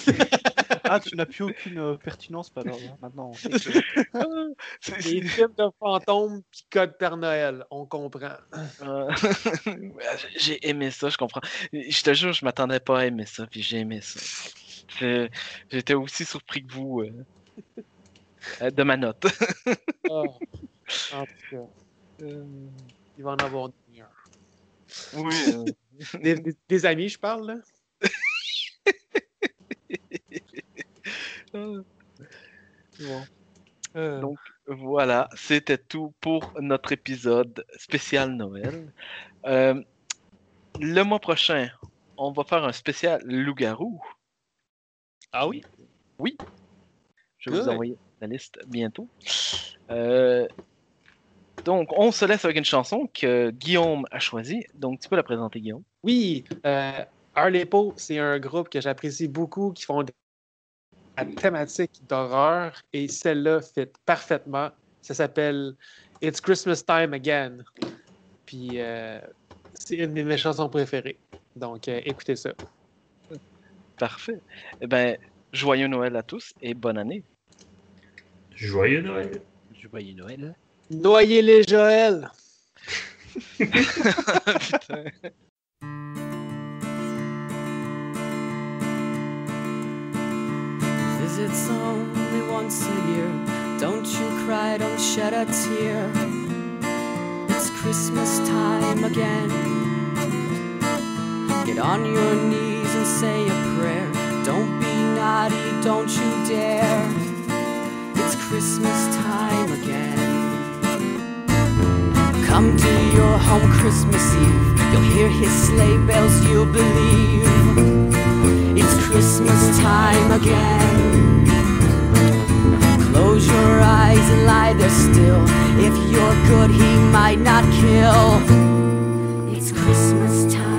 Ah, tu n'as plus aucune euh, pertinence pas alors, hein, maintenant. C'est- Les films de fantômes puis code Père Noël, on comprend. Euh, j'ai aimé ça, je comprends. Je te jure, je m'attendais pas à aimer ça, puis j'ai aimé ça. J'étais aussi surpris que vous euh, euh, de ma note. Ah. En tout cas, euh, il va en avoir des meilleurs. oui. euh, Des, des- des amis, je parle, là. euh, bon. Euh, Donc voilà, c'était tout pour notre épisode spécial Noël. Euh, le mois prochain, on va faire un spécial loup-garou. Ah oui? Oui. Je vais vous envoyer la liste bientôt. Euh, donc, on se laisse avec une chanson que Guillaume a choisie. Donc, tu peux la présenter, Guillaume. Oui, euh, Harlepo, c'est un groupe que j'apprécie beaucoup, qui font la thématique d'horreur, et celle-là fit parfaitement. Ça s'appelle It's Christmas Time Again. Puis, euh, c'est une de mes chansons préférées. Donc, euh, écoutez ça. Parfait. Eh ben, joyeux Noël à tous et bonne année. Joyeux Noël. Joyeux Noël. Noyez-les, Joël! Putain. Visits only once a year. Don't you cry, don't shed a tear. It's Christmas time again. Get on your knees and say a prayer. Don't be naughty, don't you dare. It's Christmas time again. Come to your home Christmas Eve. You'll hear his sleigh bells, you'll believe. It's Christmas time again. Close your eyes and lie there still. If you're good, he might not kill. It's Christmas time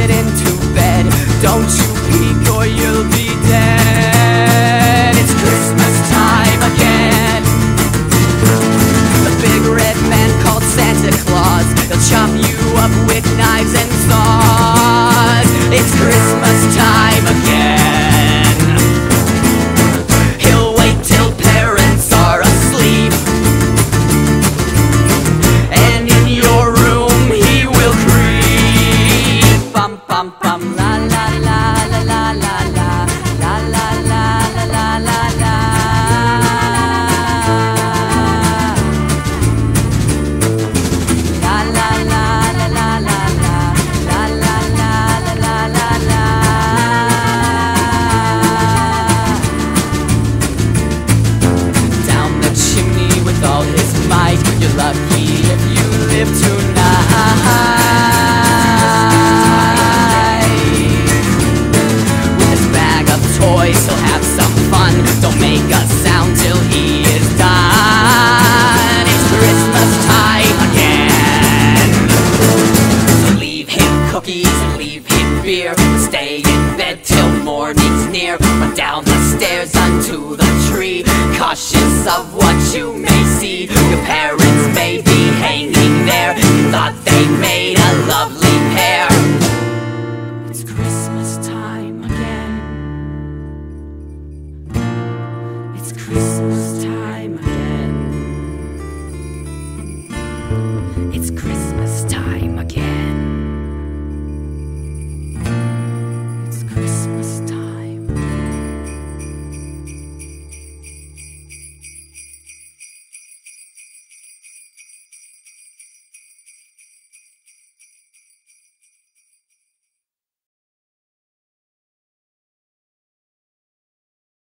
get into bed. Don't you peek or you'll be dead. It's Christmas time again. The big red man called Santa Claus. He'll chop you up with knives and saws. It's Christmas time again.